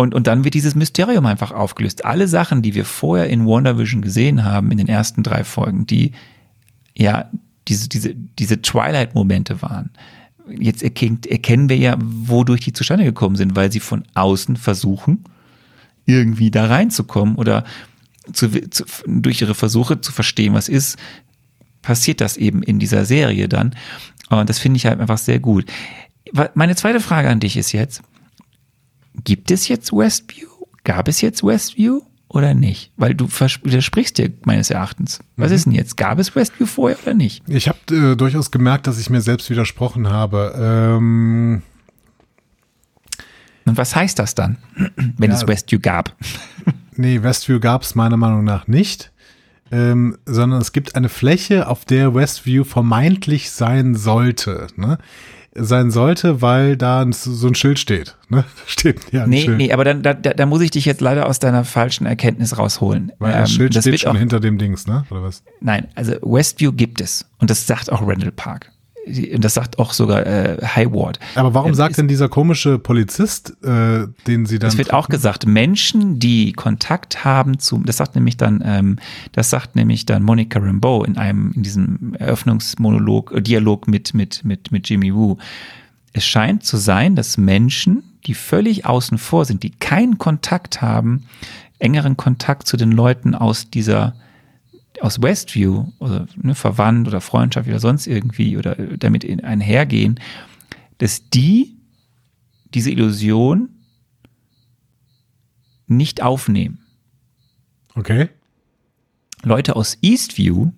und, und dann wird dieses Mysterium einfach aufgelöst. Alle Sachen, die wir vorher in WandaVision gesehen haben, in den ersten drei Folgen, die ja diese, diese, diese Twilight-Momente waren. Jetzt erkennt, erkennen wir ja, wodurch die zustande gekommen sind, weil sie von außen versuchen, irgendwie da reinzukommen oder zu, zu, durch ihre Versuche zu verstehen, was ist, passiert das eben in dieser Serie dann. Und das finde ich halt einfach sehr gut. Meine zweite Frage an dich ist jetzt, gibt es jetzt Westview? Gab es jetzt Westview oder nicht? Weil du widersprichst dir meines Erachtens. Was ist denn jetzt? Gab es Westview vorher oder nicht? Ich habe äh, durchaus gemerkt, dass ich mir selbst widersprochen habe. Ähm, Und was heißt das dann, <clears throat> wenn Ja. es Westview gab? <laughs> Nee, Westview gab es meiner Meinung nach nicht, ähm, sondern es gibt eine Fläche, auf der Westview vermeintlich sein sollte. Ne? Sein sollte, weil da so ein Schild steht. Ne? <laughs> Steht ja ein Nee, Schild. nee, aber dann, da, da muss ich dich jetzt leider aus deiner falschen Erkenntnis rausholen. Weil das Ähm, Schild das steht schon auch, hinter dem Dings, ne? Oder was? Nein, also Westview gibt es. Und das sagt auch Randall Park. Und das sagt auch sogar äh, Hayward. Aber warum Ähm, sagt ist- denn dieser komische Polizist, äh, den sie dann. Es wird auch gesagt, Menschen, die Kontakt haben zu, das sagt nämlich dann, ähm, das sagt nämlich dann Monica Rambeau in einem, in diesem Eröffnungsmonolog, äh, Dialog mit, mit, mit, mit Jimmy Woo. Es scheint zu sein, dass Menschen, die völlig außen vor sind, die keinen Kontakt haben, engeren Kontakt zu den Leuten aus dieser, aus Westview, oder ne, verwandt oder Freundschaft oder sonst irgendwie oder äh, damit in- einhergehen, dass die diese Illusion nicht aufnehmen. Okay. Leute aus Eastview,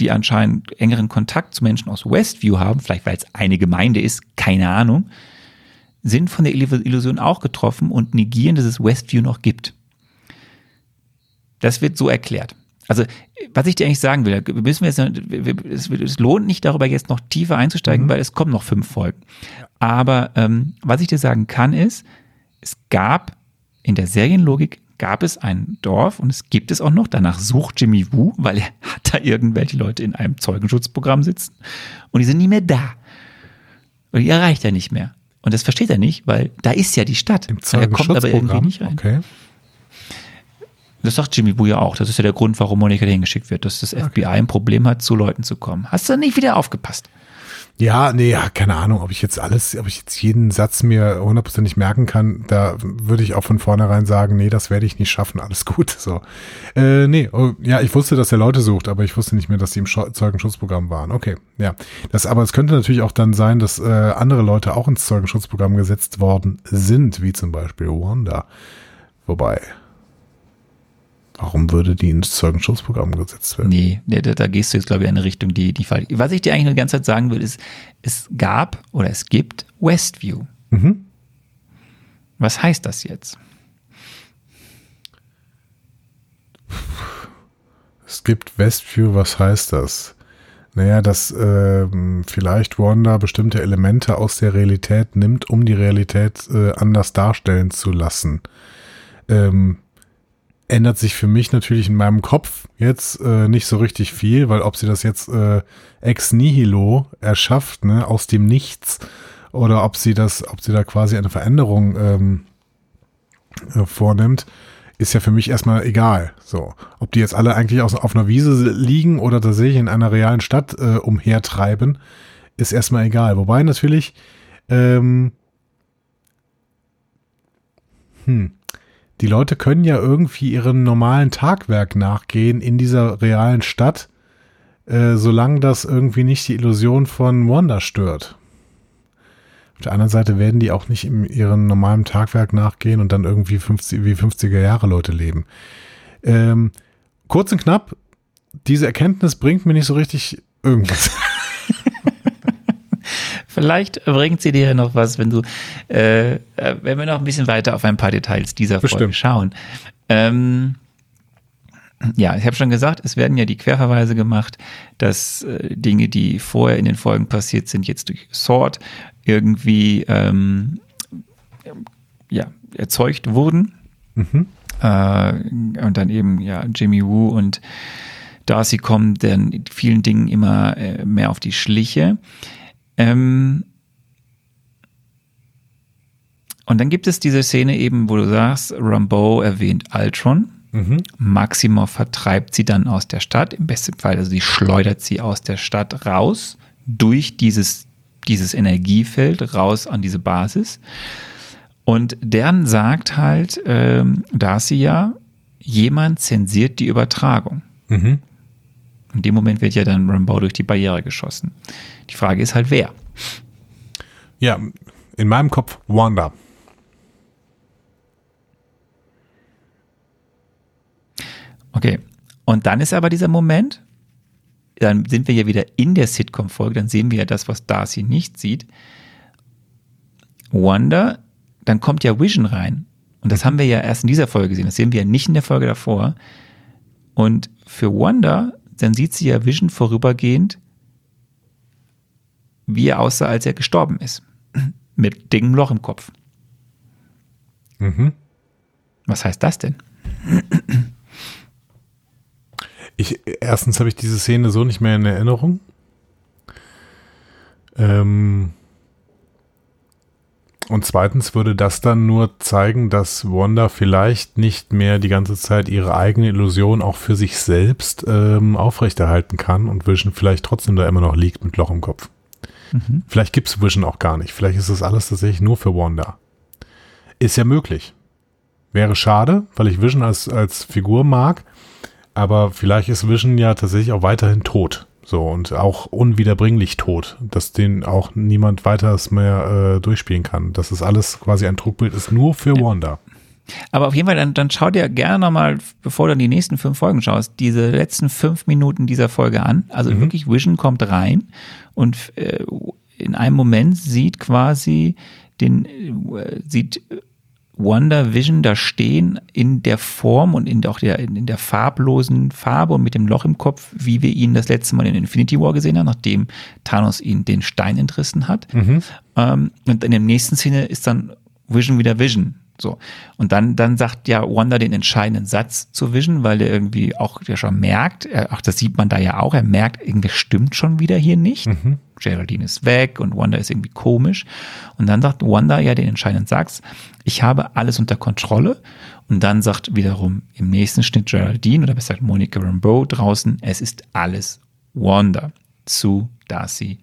die anscheinend engeren Kontakt zu Menschen aus Westview haben, vielleicht weil es eine Gemeinde ist, keine Ahnung, sind von der Illu- Illusion auch getroffen und negieren, dass es Westview noch gibt. Das wird so erklärt. Also, was ich dir eigentlich sagen will, müssen wir jetzt, es, es lohnt nicht darüber jetzt noch tiefer einzusteigen, weil es kommen noch fünf Folgen. Aber ähm, was ich dir sagen kann, ist, es gab in der Serienlogik gab es ein Dorf und es gibt es auch noch. Danach sucht Jimmy Woo, weil er <laughs> hat da irgendwelche Leute in einem Zeugenschutzprogramm sitzen und die sind nie mehr da. Und die erreicht er nicht mehr. Und das versteht er nicht, weil da ist ja die Stadt. Im er kommt aber irgendwie Zeugenschutzprogramm. nicht rein. Okay. Das sagt Jimmy Woo ja auch. Das ist ja der Grund, warum Monika dahin geschickt wird, dass das FBI ein Problem hat, zu Leuten zu kommen. Hast du nicht wieder aufgepasst? Ja, nee, ja, keine Ahnung, ob ich jetzt alles, ob ich jetzt jeden Satz mir hundertprozentig merken kann, da würde ich auch von vornherein sagen, nee, das werde ich nicht schaffen, alles gut, so. Äh, nee, oh, ja, ich wusste, dass er Leute sucht, aber ich wusste nicht mehr, dass die im Zeugenschutzprogramm waren. Okay, ja. Das, aber es könnte natürlich auch dann sein, dass äh, andere Leute auch ins Zeugenschutzprogramm gesetzt worden sind, wie zum Beispiel Wanda. Wobei, warum würde die ins Zeugenschutzprogramm gesetzt werden? Nee, nee da, da gehst du jetzt, glaube ich, in eine Richtung, die, die falsch Was ich dir eigentlich nur die ganze Zeit sagen will, ist, es gab oder es gibt Westview. Mhm. Was heißt das jetzt? Es gibt Westview, was heißt das? Naja, dass ähm, vielleicht Wanda bestimmte Elemente aus der Realität nimmt, um die Realität äh, anders darstellen zu lassen. Ähm, ändert sich für mich natürlich in meinem Kopf jetzt äh, nicht so richtig viel, weil ob sie das jetzt äh, ex nihilo erschafft, ne, aus dem Nichts, oder ob sie das, ob sie da quasi eine Veränderung ähm, äh, vornimmt, ist ja für mich erstmal egal. So, ob die jetzt alle eigentlich aus, auf einer Wiese liegen oder tatsächlich in einer realen Stadt äh, umhertreiben, ist erstmal egal. Wobei natürlich, ähm, hm, die Leute können ja irgendwie ihrem normalen Tagwerk nachgehen in dieser realen Stadt, äh, solange das irgendwie nicht die Illusion von Wanda stört. Auf der anderen Seite werden die auch nicht in ihrem normalen Tagwerk nachgehen und dann irgendwie 50, wie 50er Jahre Leute leben. Ähm, kurz und knapp, diese Erkenntnis bringt mir nicht so richtig irgendwas. <laughs> Vielleicht bringt sie dir ja noch was, wenn du, äh, äh, wenn wir noch ein bisschen weiter auf ein paar Details dieser Folge Bestimmt. schauen. Ähm, ja, ich habe schon gesagt, es werden ja die Querverweise gemacht, dass äh, Dinge, die vorher in den Folgen passiert sind, jetzt durch Sword irgendwie ähm, ja, erzeugt wurden. Äh, und dann eben ja Jimmy Woo und Darcy kommen dann vielen Dingen immer äh, mehr auf die Schliche. Ähm, und dann gibt es diese Szene eben, wo du sagst, Rambeau erwähnt Ultron. Maximoff vertreibt sie dann aus der Stadt, im besten Fall, also sie schleudert sie aus der Stadt raus, durch dieses, dieses Energiefeld raus an diese Basis. Und dann sagt halt ähm, Darcy ja, jemand zensiert die Übertragung. In dem Moment wird ja dann Rambeau durch die Barriere geschossen. Die Frage ist halt, wer? ja, in meinem Kopf Wanda. Okay. Und dann ist aber dieser Moment, dann sind wir ja wieder in der Sitcom-Folge, dann sehen wir ja das, was Darcy nicht sieht. Wanda dann kommt ja Vision rein. Und das haben wir ja erst in dieser Folge gesehen. Das sehen wir ja nicht in der Folge davor. Und für Wanda, dann sieht sie ja Vision vorübergehend, wie er aussah, als er gestorben ist. <clears throat> Mit dicken Loch im Kopf. Mhm. Was heißt das denn? Ich, erstens habe ich diese Szene so nicht mehr in Erinnerung. Ähm, und zweitens würde das dann nur zeigen, dass Wanda vielleicht nicht mehr die ganze Zeit ihre eigene Illusion auch für sich selbst ähm, aufrechterhalten kann und Vision vielleicht trotzdem da immer noch liegt mit Loch im Kopf. Mhm. Vielleicht gibt es Vision auch gar nicht. Vielleicht ist das alles tatsächlich nur für Wanda. Ist ja möglich. Wäre schade, weil ich Vision als, als Figur mag, aber vielleicht ist Vision ja tatsächlich auch weiterhin tot. So, und auch unwiederbringlich tot, dass den auch niemand weiteres mehr äh, durchspielen kann. Dass es alles quasi ein Trugbild ist, nur für Ja. Wanda. Aber auf jeden Fall, dann, dann schau dir gerne nochmal, bevor du dann die nächsten fünf Folgen schaust, diese letzten fünf Minuten dieser Folge an. Also Mhm. wirklich, Vision kommt rein und äh, in einem Moment sieht quasi den, äh, sieht Wonder Vision da stehen in der Form und in, auch der, in der farblosen Farbe und mit dem Loch im Kopf, wie wir ihn das letzte Mal in Infinity War gesehen haben, nachdem Thanos ihn den Stein entrissen hat. Ähm, und in der nächsten Szene ist dann Vision wieder Vision. So. Und dann, dann sagt ja Wanda den entscheidenden Satz zu Vision, weil der irgendwie auch der schon merkt, er, ach, das sieht man da ja auch, er merkt, irgendwie stimmt schon wieder hier nicht. Geraldine ist weg und Wanda ist irgendwie komisch. Und dann sagt Wanda ja den entscheidenden Satz, ich habe alles unter Kontrolle. Und dann sagt wiederum im nächsten Schnitt Geraldine oder besser gesagt Monica Rambeau draußen, es ist alles Wanda zu Darcy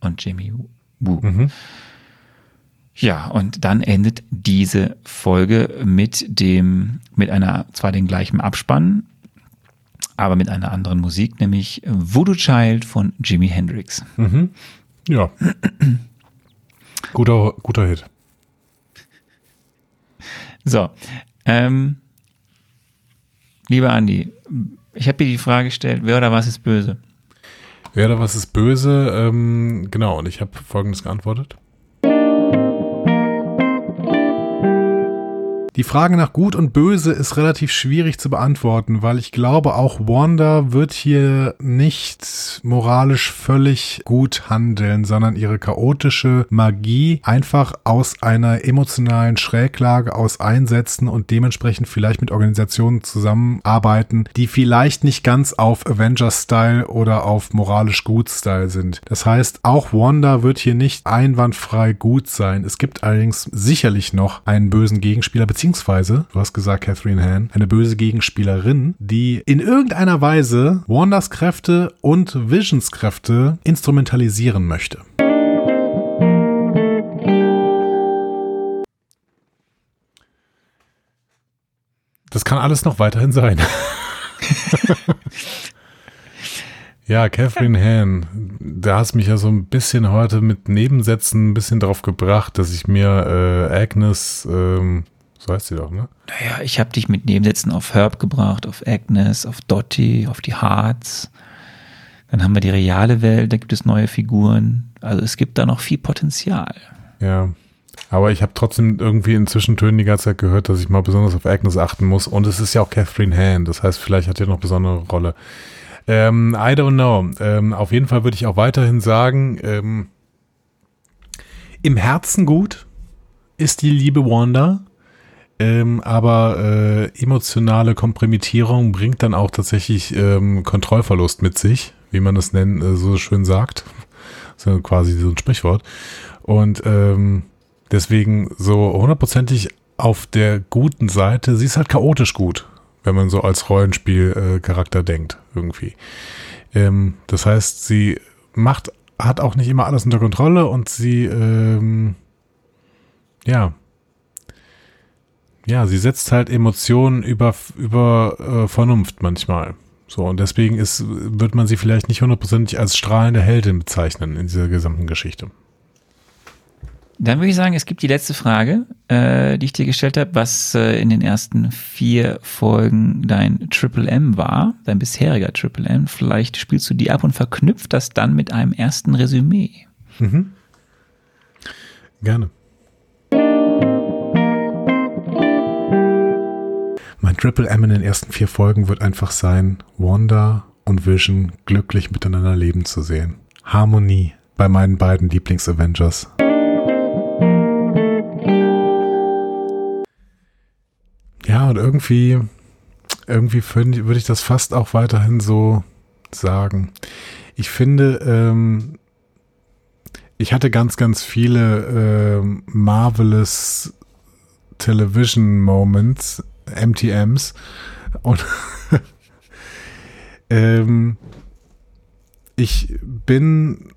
und Jimmy Woo. Ja, und dann endet diese Folge mit dem, mit einer, zwar den gleichen Abspann, aber mit einer anderen Musik, nämlich Voodoo Child von Jimi Hendrix. Ja. guter, guter Hit. So, ähm, lieber Andi, ich habe dir die Frage gestellt, wer oder was ist böse? Wer oder was ist böse? Ähm, genau, und ich habe folgendes geantwortet. Die Frage nach Gut und Böse ist relativ schwierig zu beantworten, weil ich glaube, auch Wanda wird hier nicht moralisch völlig gut handeln, sondern ihre chaotische Magie einfach aus einer emotionalen Schräglage aus einsetzen und dementsprechend vielleicht mit Organisationen zusammenarbeiten, die vielleicht nicht ganz auf Avengers-Style oder auf moralisch gut-Style sind. Das heißt, auch Wanda wird hier nicht einwandfrei gut sein. Es gibt allerdings sicherlich noch einen bösen Gegenspieler, beziehungsweise, du hast gesagt, Catherine Hahn, eine böse Gegenspielerin, die in irgendeiner Weise Wandas Kräfte und Visions Kräfte instrumentalisieren möchte. Das kann alles noch weiterhin sein. <laughs> ja, Catherine Hahn, da hast mich ja so ein bisschen heute mit Nebensätzen ein bisschen drauf gebracht, dass ich mir äh, Agnes, ähm, so heißt sie doch, ne? Naja, ich habe dich mit Nebensätzen auf Herb gebracht, auf Agnes, auf Dottie, auf die Hearts. Dann haben wir die reale Welt, da gibt es neue Figuren. Also es gibt da noch viel Potenzial. Ja. Aber ich habe trotzdem irgendwie in Zwischentönen die ganze Zeit gehört, dass ich mal besonders auf Agnes achten muss. Und es ist ja auch Catherine Hahn. Das heißt, vielleicht hat er noch besondere Rolle. Ähm, I don't know. Ähm, auf jeden Fall würde ich auch weiterhin sagen, ähm, im Herzen gut ist die liebe Wanda. Ähm, aber äh, emotionale Kompromittierung bringt dann auch tatsächlich ähm, Kontrollverlust mit sich, wie man das nennen, äh, so schön sagt. Das ist quasi so ein Sprichwort. Und ähm, deswegen so hundertprozentig auf der guten Seite, sie ist halt chaotisch gut, wenn man so als Rollenspielcharakter äh, denkt, irgendwie. Ähm, das heißt, sie macht, hat auch nicht immer alles unter Kontrolle und sie, ähm, ja, ja, sie setzt halt Emotionen über, über äh, Vernunft manchmal. So, und deswegen ist, wird man sie vielleicht nicht hundertprozentig als strahlende Heldin bezeichnen in dieser gesamten Geschichte. Dann würde ich sagen, es gibt die letzte Frage, äh, die ich dir gestellt habe, was äh, in den ersten vier Folgen dein Triple M war, dein bisheriger Triple M. Vielleicht spielst du die ab und verknüpft das dann mit einem ersten Resümee. Gerne. Mein Triple M in den ersten vier Folgen wird einfach sein, Wanda und Vision glücklich miteinander leben zu sehen. Harmonie bei meinen beiden Lieblings-Avengers. Ja, und irgendwie, irgendwie würde ich das fast auch weiterhin so sagen. Ich finde, ähm, ich hatte ganz, ganz viele ähm, Marvelous Television Moments, MTMs und <laughs> ähm, ich bin,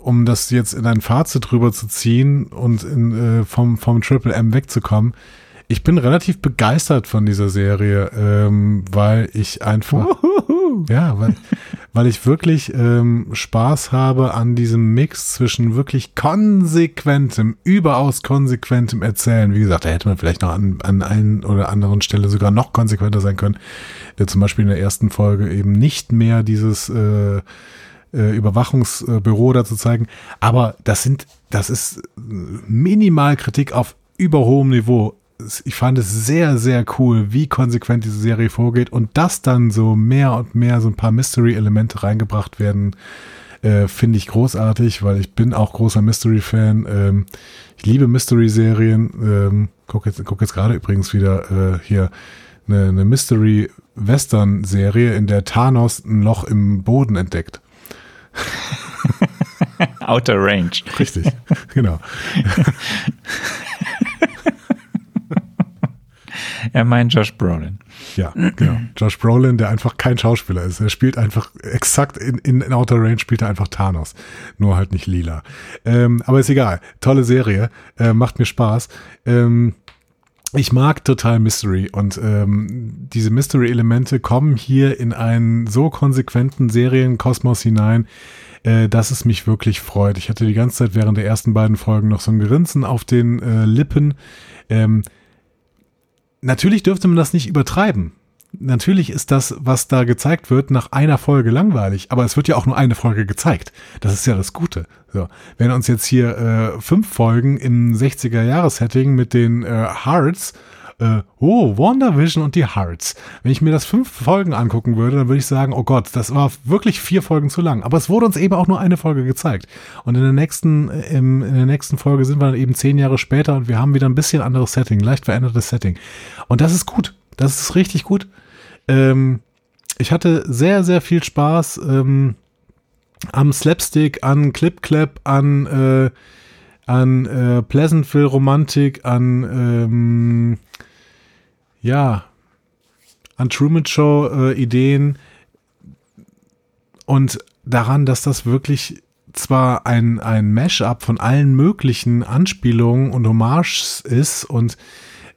um das jetzt in ein Fazit drüber zu ziehen und in, äh, vom, vom Triple M wegzukommen, ich bin relativ begeistert von dieser Serie, ähm, weil ich einfach, ja, weil, weil ich wirklich ähm, Spaß habe an diesem Mix zwischen wirklich konsequentem, überaus konsequentem Erzählen. Wie gesagt, da hätte man vielleicht noch an, an einen oder anderen Stelle sogar noch konsequenter sein können. Der zum Beispiel in der ersten Folge eben nicht mehr dieses äh, äh, Überwachungsbüro dazu zeigen. Aber das sind, das ist minimal Kritik auf überhohem Niveau. Ich fand es sehr, sehr cool, wie konsequent diese Serie vorgeht und dass dann so mehr und mehr so ein paar Mystery-Elemente reingebracht werden, äh, finde ich großartig, weil ich bin auch großer Mystery-Fan. Ähm, ich liebe Mystery-Serien. Ähm, guck jetzt, guck jetzt gerade übrigens wieder äh, hier eine, eine Mystery-Western-Serie, in der Thanos ein Loch im Boden entdeckt. <laughs> Outer Range. Richtig, genau. <laughs> Er meint Josh Brolin. Ja, genau. Josh Brolin, der einfach kein Schauspieler ist. Er spielt einfach exakt in, in, in Outer Range spielt er einfach Thanos. Nur halt nicht lila. Ähm, aber ist egal. Tolle Serie. Äh, macht mir Spaß. Ähm, ich mag total Mystery und ähm, diese Mystery-Elemente kommen hier in einen so konsequenten Serienkosmos hinein, äh, dass es mich wirklich freut. Ich hatte die ganze Zeit während der ersten beiden Folgen noch so ein Grinsen auf den äh, Lippen. Ähm, natürlich dürfte man das nicht übertreiben. Natürlich ist das, was da gezeigt wird, nach einer Folge langweilig, aber es wird ja auch nur eine Folge gezeigt. Das ist ja das Gute. So, wenn uns jetzt hier äh, fünf Folgen im 60er-Jahres-Setting mit den äh, Hearts, äh, oh, WandaVision und die Hearts. Wenn ich mir das fünf Folgen angucken würde, dann würde ich sagen, oh Gott, das war wirklich vier Folgen zu lang. Aber es wurde uns eben auch nur eine Folge gezeigt. Und in der nächsten, äh, im, in der nächsten Folge sind wir dann eben zehn Jahre später und wir haben wieder ein bisschen anderes Setting, leicht verändertes Setting. Und das ist gut. Das ist richtig gut. Ähm, ich hatte sehr, sehr viel Spaß ähm, am Slapstick, an Clip Clap, an, äh, an äh, Pleasantville Romantik, an ähm, ja, an Truman Show äh, Ideen und daran, dass das wirklich zwar ein, ein Mash-up von allen möglichen Anspielungen und Hommages ist und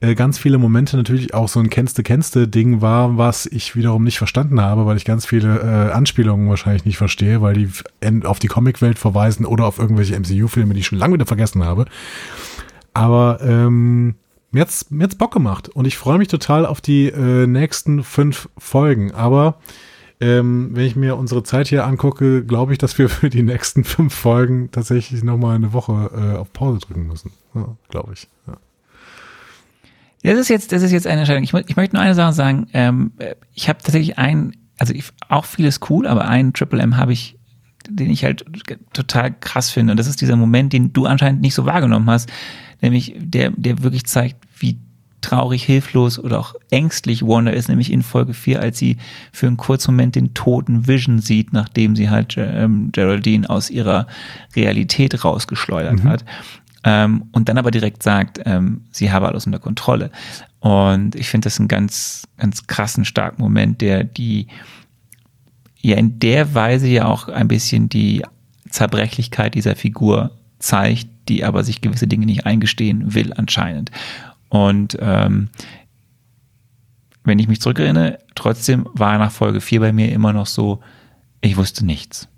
äh, ganz viele Momente natürlich auch so ein Kennste-Kennste-Ding war, was ich wiederum nicht verstanden habe, weil ich ganz viele äh, Anspielungen wahrscheinlich nicht verstehe, weil die auf die Comicwelt verweisen oder auf irgendwelche MCU-Filme, die ich schon lange wieder vergessen habe. Aber ähm, mir hat's, mir hat's Bock gemacht und ich freue mich total auf die äh, nächsten fünf Folgen. Aber ähm, wenn ich mir unsere Zeit hier angucke, glaube ich, dass wir für die nächsten fünf Folgen tatsächlich nochmal eine Woche äh, auf Pause drücken müssen. Ja, glaube ich. Ja. Das ist jetzt, das ist jetzt eine Entscheidung. Ich, ich möchte nur eine Sache sagen. Ähm, äh, ich habe tatsächlich einen, also ich, auch vieles cool, aber einen Triple M habe ich, den ich halt total krass finde. Und das ist dieser Moment, den du anscheinend nicht so wahrgenommen hast, nämlich der, der wirklich zeigt, wie traurig, hilflos oder auch ängstlich Wanda ist, nämlich in Folge 4, als sie für einen kurzen Moment den toten Vision sieht, nachdem sie halt ähm, Geraldine aus ihrer Realität rausgeschleudert hat. Ähm, und dann aber direkt sagt, ähm, sie habe alles unter Kontrolle. Und ich finde das einen ganz, ganz krassen, starken Moment, der die ja in der Weise ja auch ein bisschen die Zerbrechlichkeit dieser Figur zeigt, die aber sich gewisse Dinge nicht eingestehen will anscheinend. Und ähm, wenn ich mich zurückerinnere, trotzdem war nach Folge 4 bei mir immer noch so, ich wusste nichts,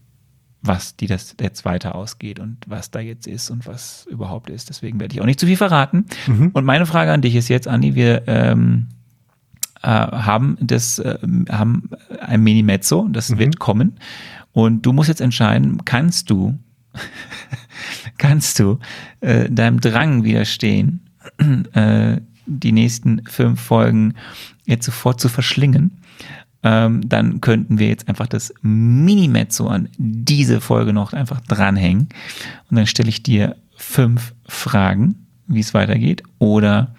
was die das jetzt weiter ausgeht und was da jetzt ist und was überhaupt ist. Deswegen werde ich auch nicht zu viel verraten. Und meine Frage an dich ist jetzt, Andi, wir ähm, äh, haben das, äh, haben ein Mini-Mezzo, das wird kommen. Und du musst jetzt entscheiden, kannst du, kannst du äh, deinem Drang widerstehen, äh, die nächsten fünf Folgen jetzt sofort zu verschlingen, ähm, dann könnten wir jetzt einfach das Minimezzo an diese Folge noch einfach dranhängen. Und dann stelle ich dir fünf Fragen, wie es weitergeht. Oder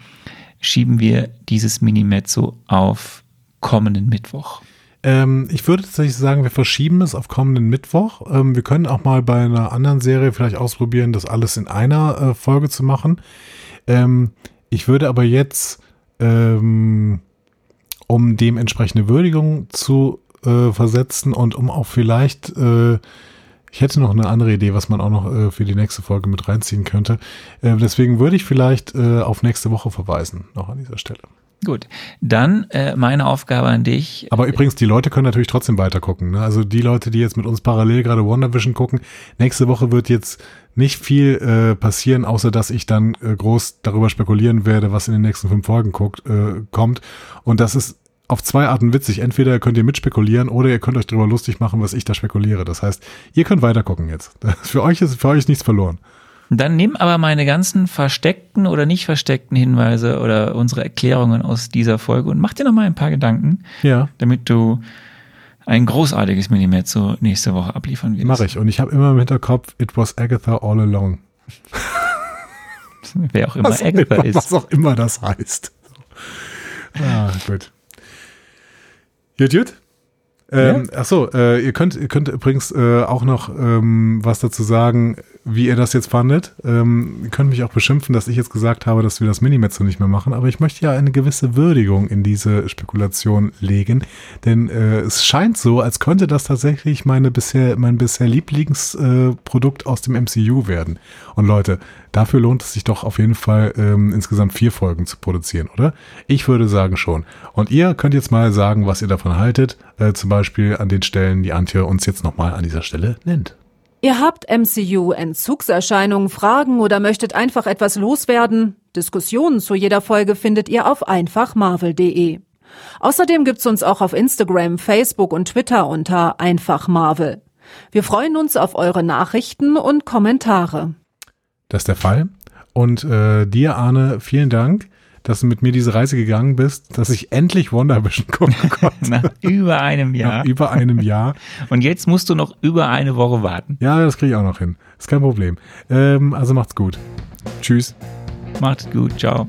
schieben wir dieses Minimezzo auf kommenden Mittwoch. Ähm, ich würde tatsächlich sagen, wir verschieben es auf kommenden Mittwoch. Ähm, wir können auch mal bei einer anderen Serie vielleicht ausprobieren, das alles in einer äh, Folge zu machen. Ähm, ich würde aber jetzt, ähm, um dem entsprechende Würdigung zu äh, versetzen und um auch vielleicht, äh, ich hätte noch eine andere Idee, was man auch noch äh, für die nächste Folge mit reinziehen könnte. Äh, deswegen würde ich vielleicht äh, auf nächste Woche verweisen, noch an dieser Stelle. Gut, dann äh, meine Aufgabe an dich. Aber übrigens, die Leute können natürlich trotzdem weiter gucken. Ne? Also die Leute, die jetzt mit uns parallel gerade WandaVision gucken, nächste Woche wird jetzt nicht viel äh, passieren, außer dass ich dann äh, groß darüber spekulieren werde, was in den nächsten fünf Folgen guckt, äh, kommt. Und das ist auf zwei Arten witzig. Entweder könnt ihr mitspekulieren oder ihr könnt euch darüber lustig machen, was ich da spekuliere. Das heißt, ihr könnt weiter gucken jetzt. <laughs> Für euch ist für euch ist nichts verloren. Dann nimm aber meine ganzen versteckten oder nicht versteckten Hinweise oder unsere Erklärungen aus dieser Folge und mach dir noch mal ein paar Gedanken, Ja. damit du ein großartiges Minimezzo nächste Woche abliefern wirst. Mache ich. Und ich habe immer im Hinterkopf, it was Agatha all along. <laughs> Wer auch immer Was, Agatha immer, ist. was auch immer das heißt. Ah, gut. Gut, gut. Ähm, Ach so, äh, ihr könnt, ihr könnt übrigens äh, auch noch ähm, was dazu sagen, wie ihr das jetzt fandet. Ähm, ihr könnt mich auch beschimpfen, dass ich jetzt gesagt habe, dass wir das Minimezzo nicht mehr machen, aber ich möchte ja eine gewisse Würdigung in diese Spekulation legen, denn äh, es scheint so, als könnte das tatsächlich meine bisher, mein bisher Lieblingsprodukt äh, aus dem MCU werden. Und Leute, dafür lohnt es sich doch auf jeden Fall ähm, insgesamt vier Folgen zu produzieren, oder? Ich würde sagen schon. Und ihr könnt jetzt mal sagen, was ihr davon haltet, äh, zum Beispiel an den Stellen, die Antje uns jetzt nochmal an dieser Stelle nennt. Ihr habt MCU-Entzugserscheinungen, Fragen oder möchtet einfach etwas loswerden? Diskussionen zu jeder Folge findet ihr auf einfachmarvel.de. Außerdem gibt's uns auch auf Instagram, Facebook und Twitter unter einfachmarvel. Wir freuen uns auf eure Nachrichten und Kommentare. Das ist der Fall. Und äh, dir, Arne, vielen Dank, dass du mit mir diese Reise gegangen bist, dass ich endlich WandaVision gucken <laughs> konnte. Nach über einem Jahr. Nach über einem Jahr. Und jetzt musst du noch über eine Woche warten. Ja, das kriege ich auch noch hin. Ist kein Problem. Ähm, also macht's gut. Tschüss. Macht's gut. Ciao.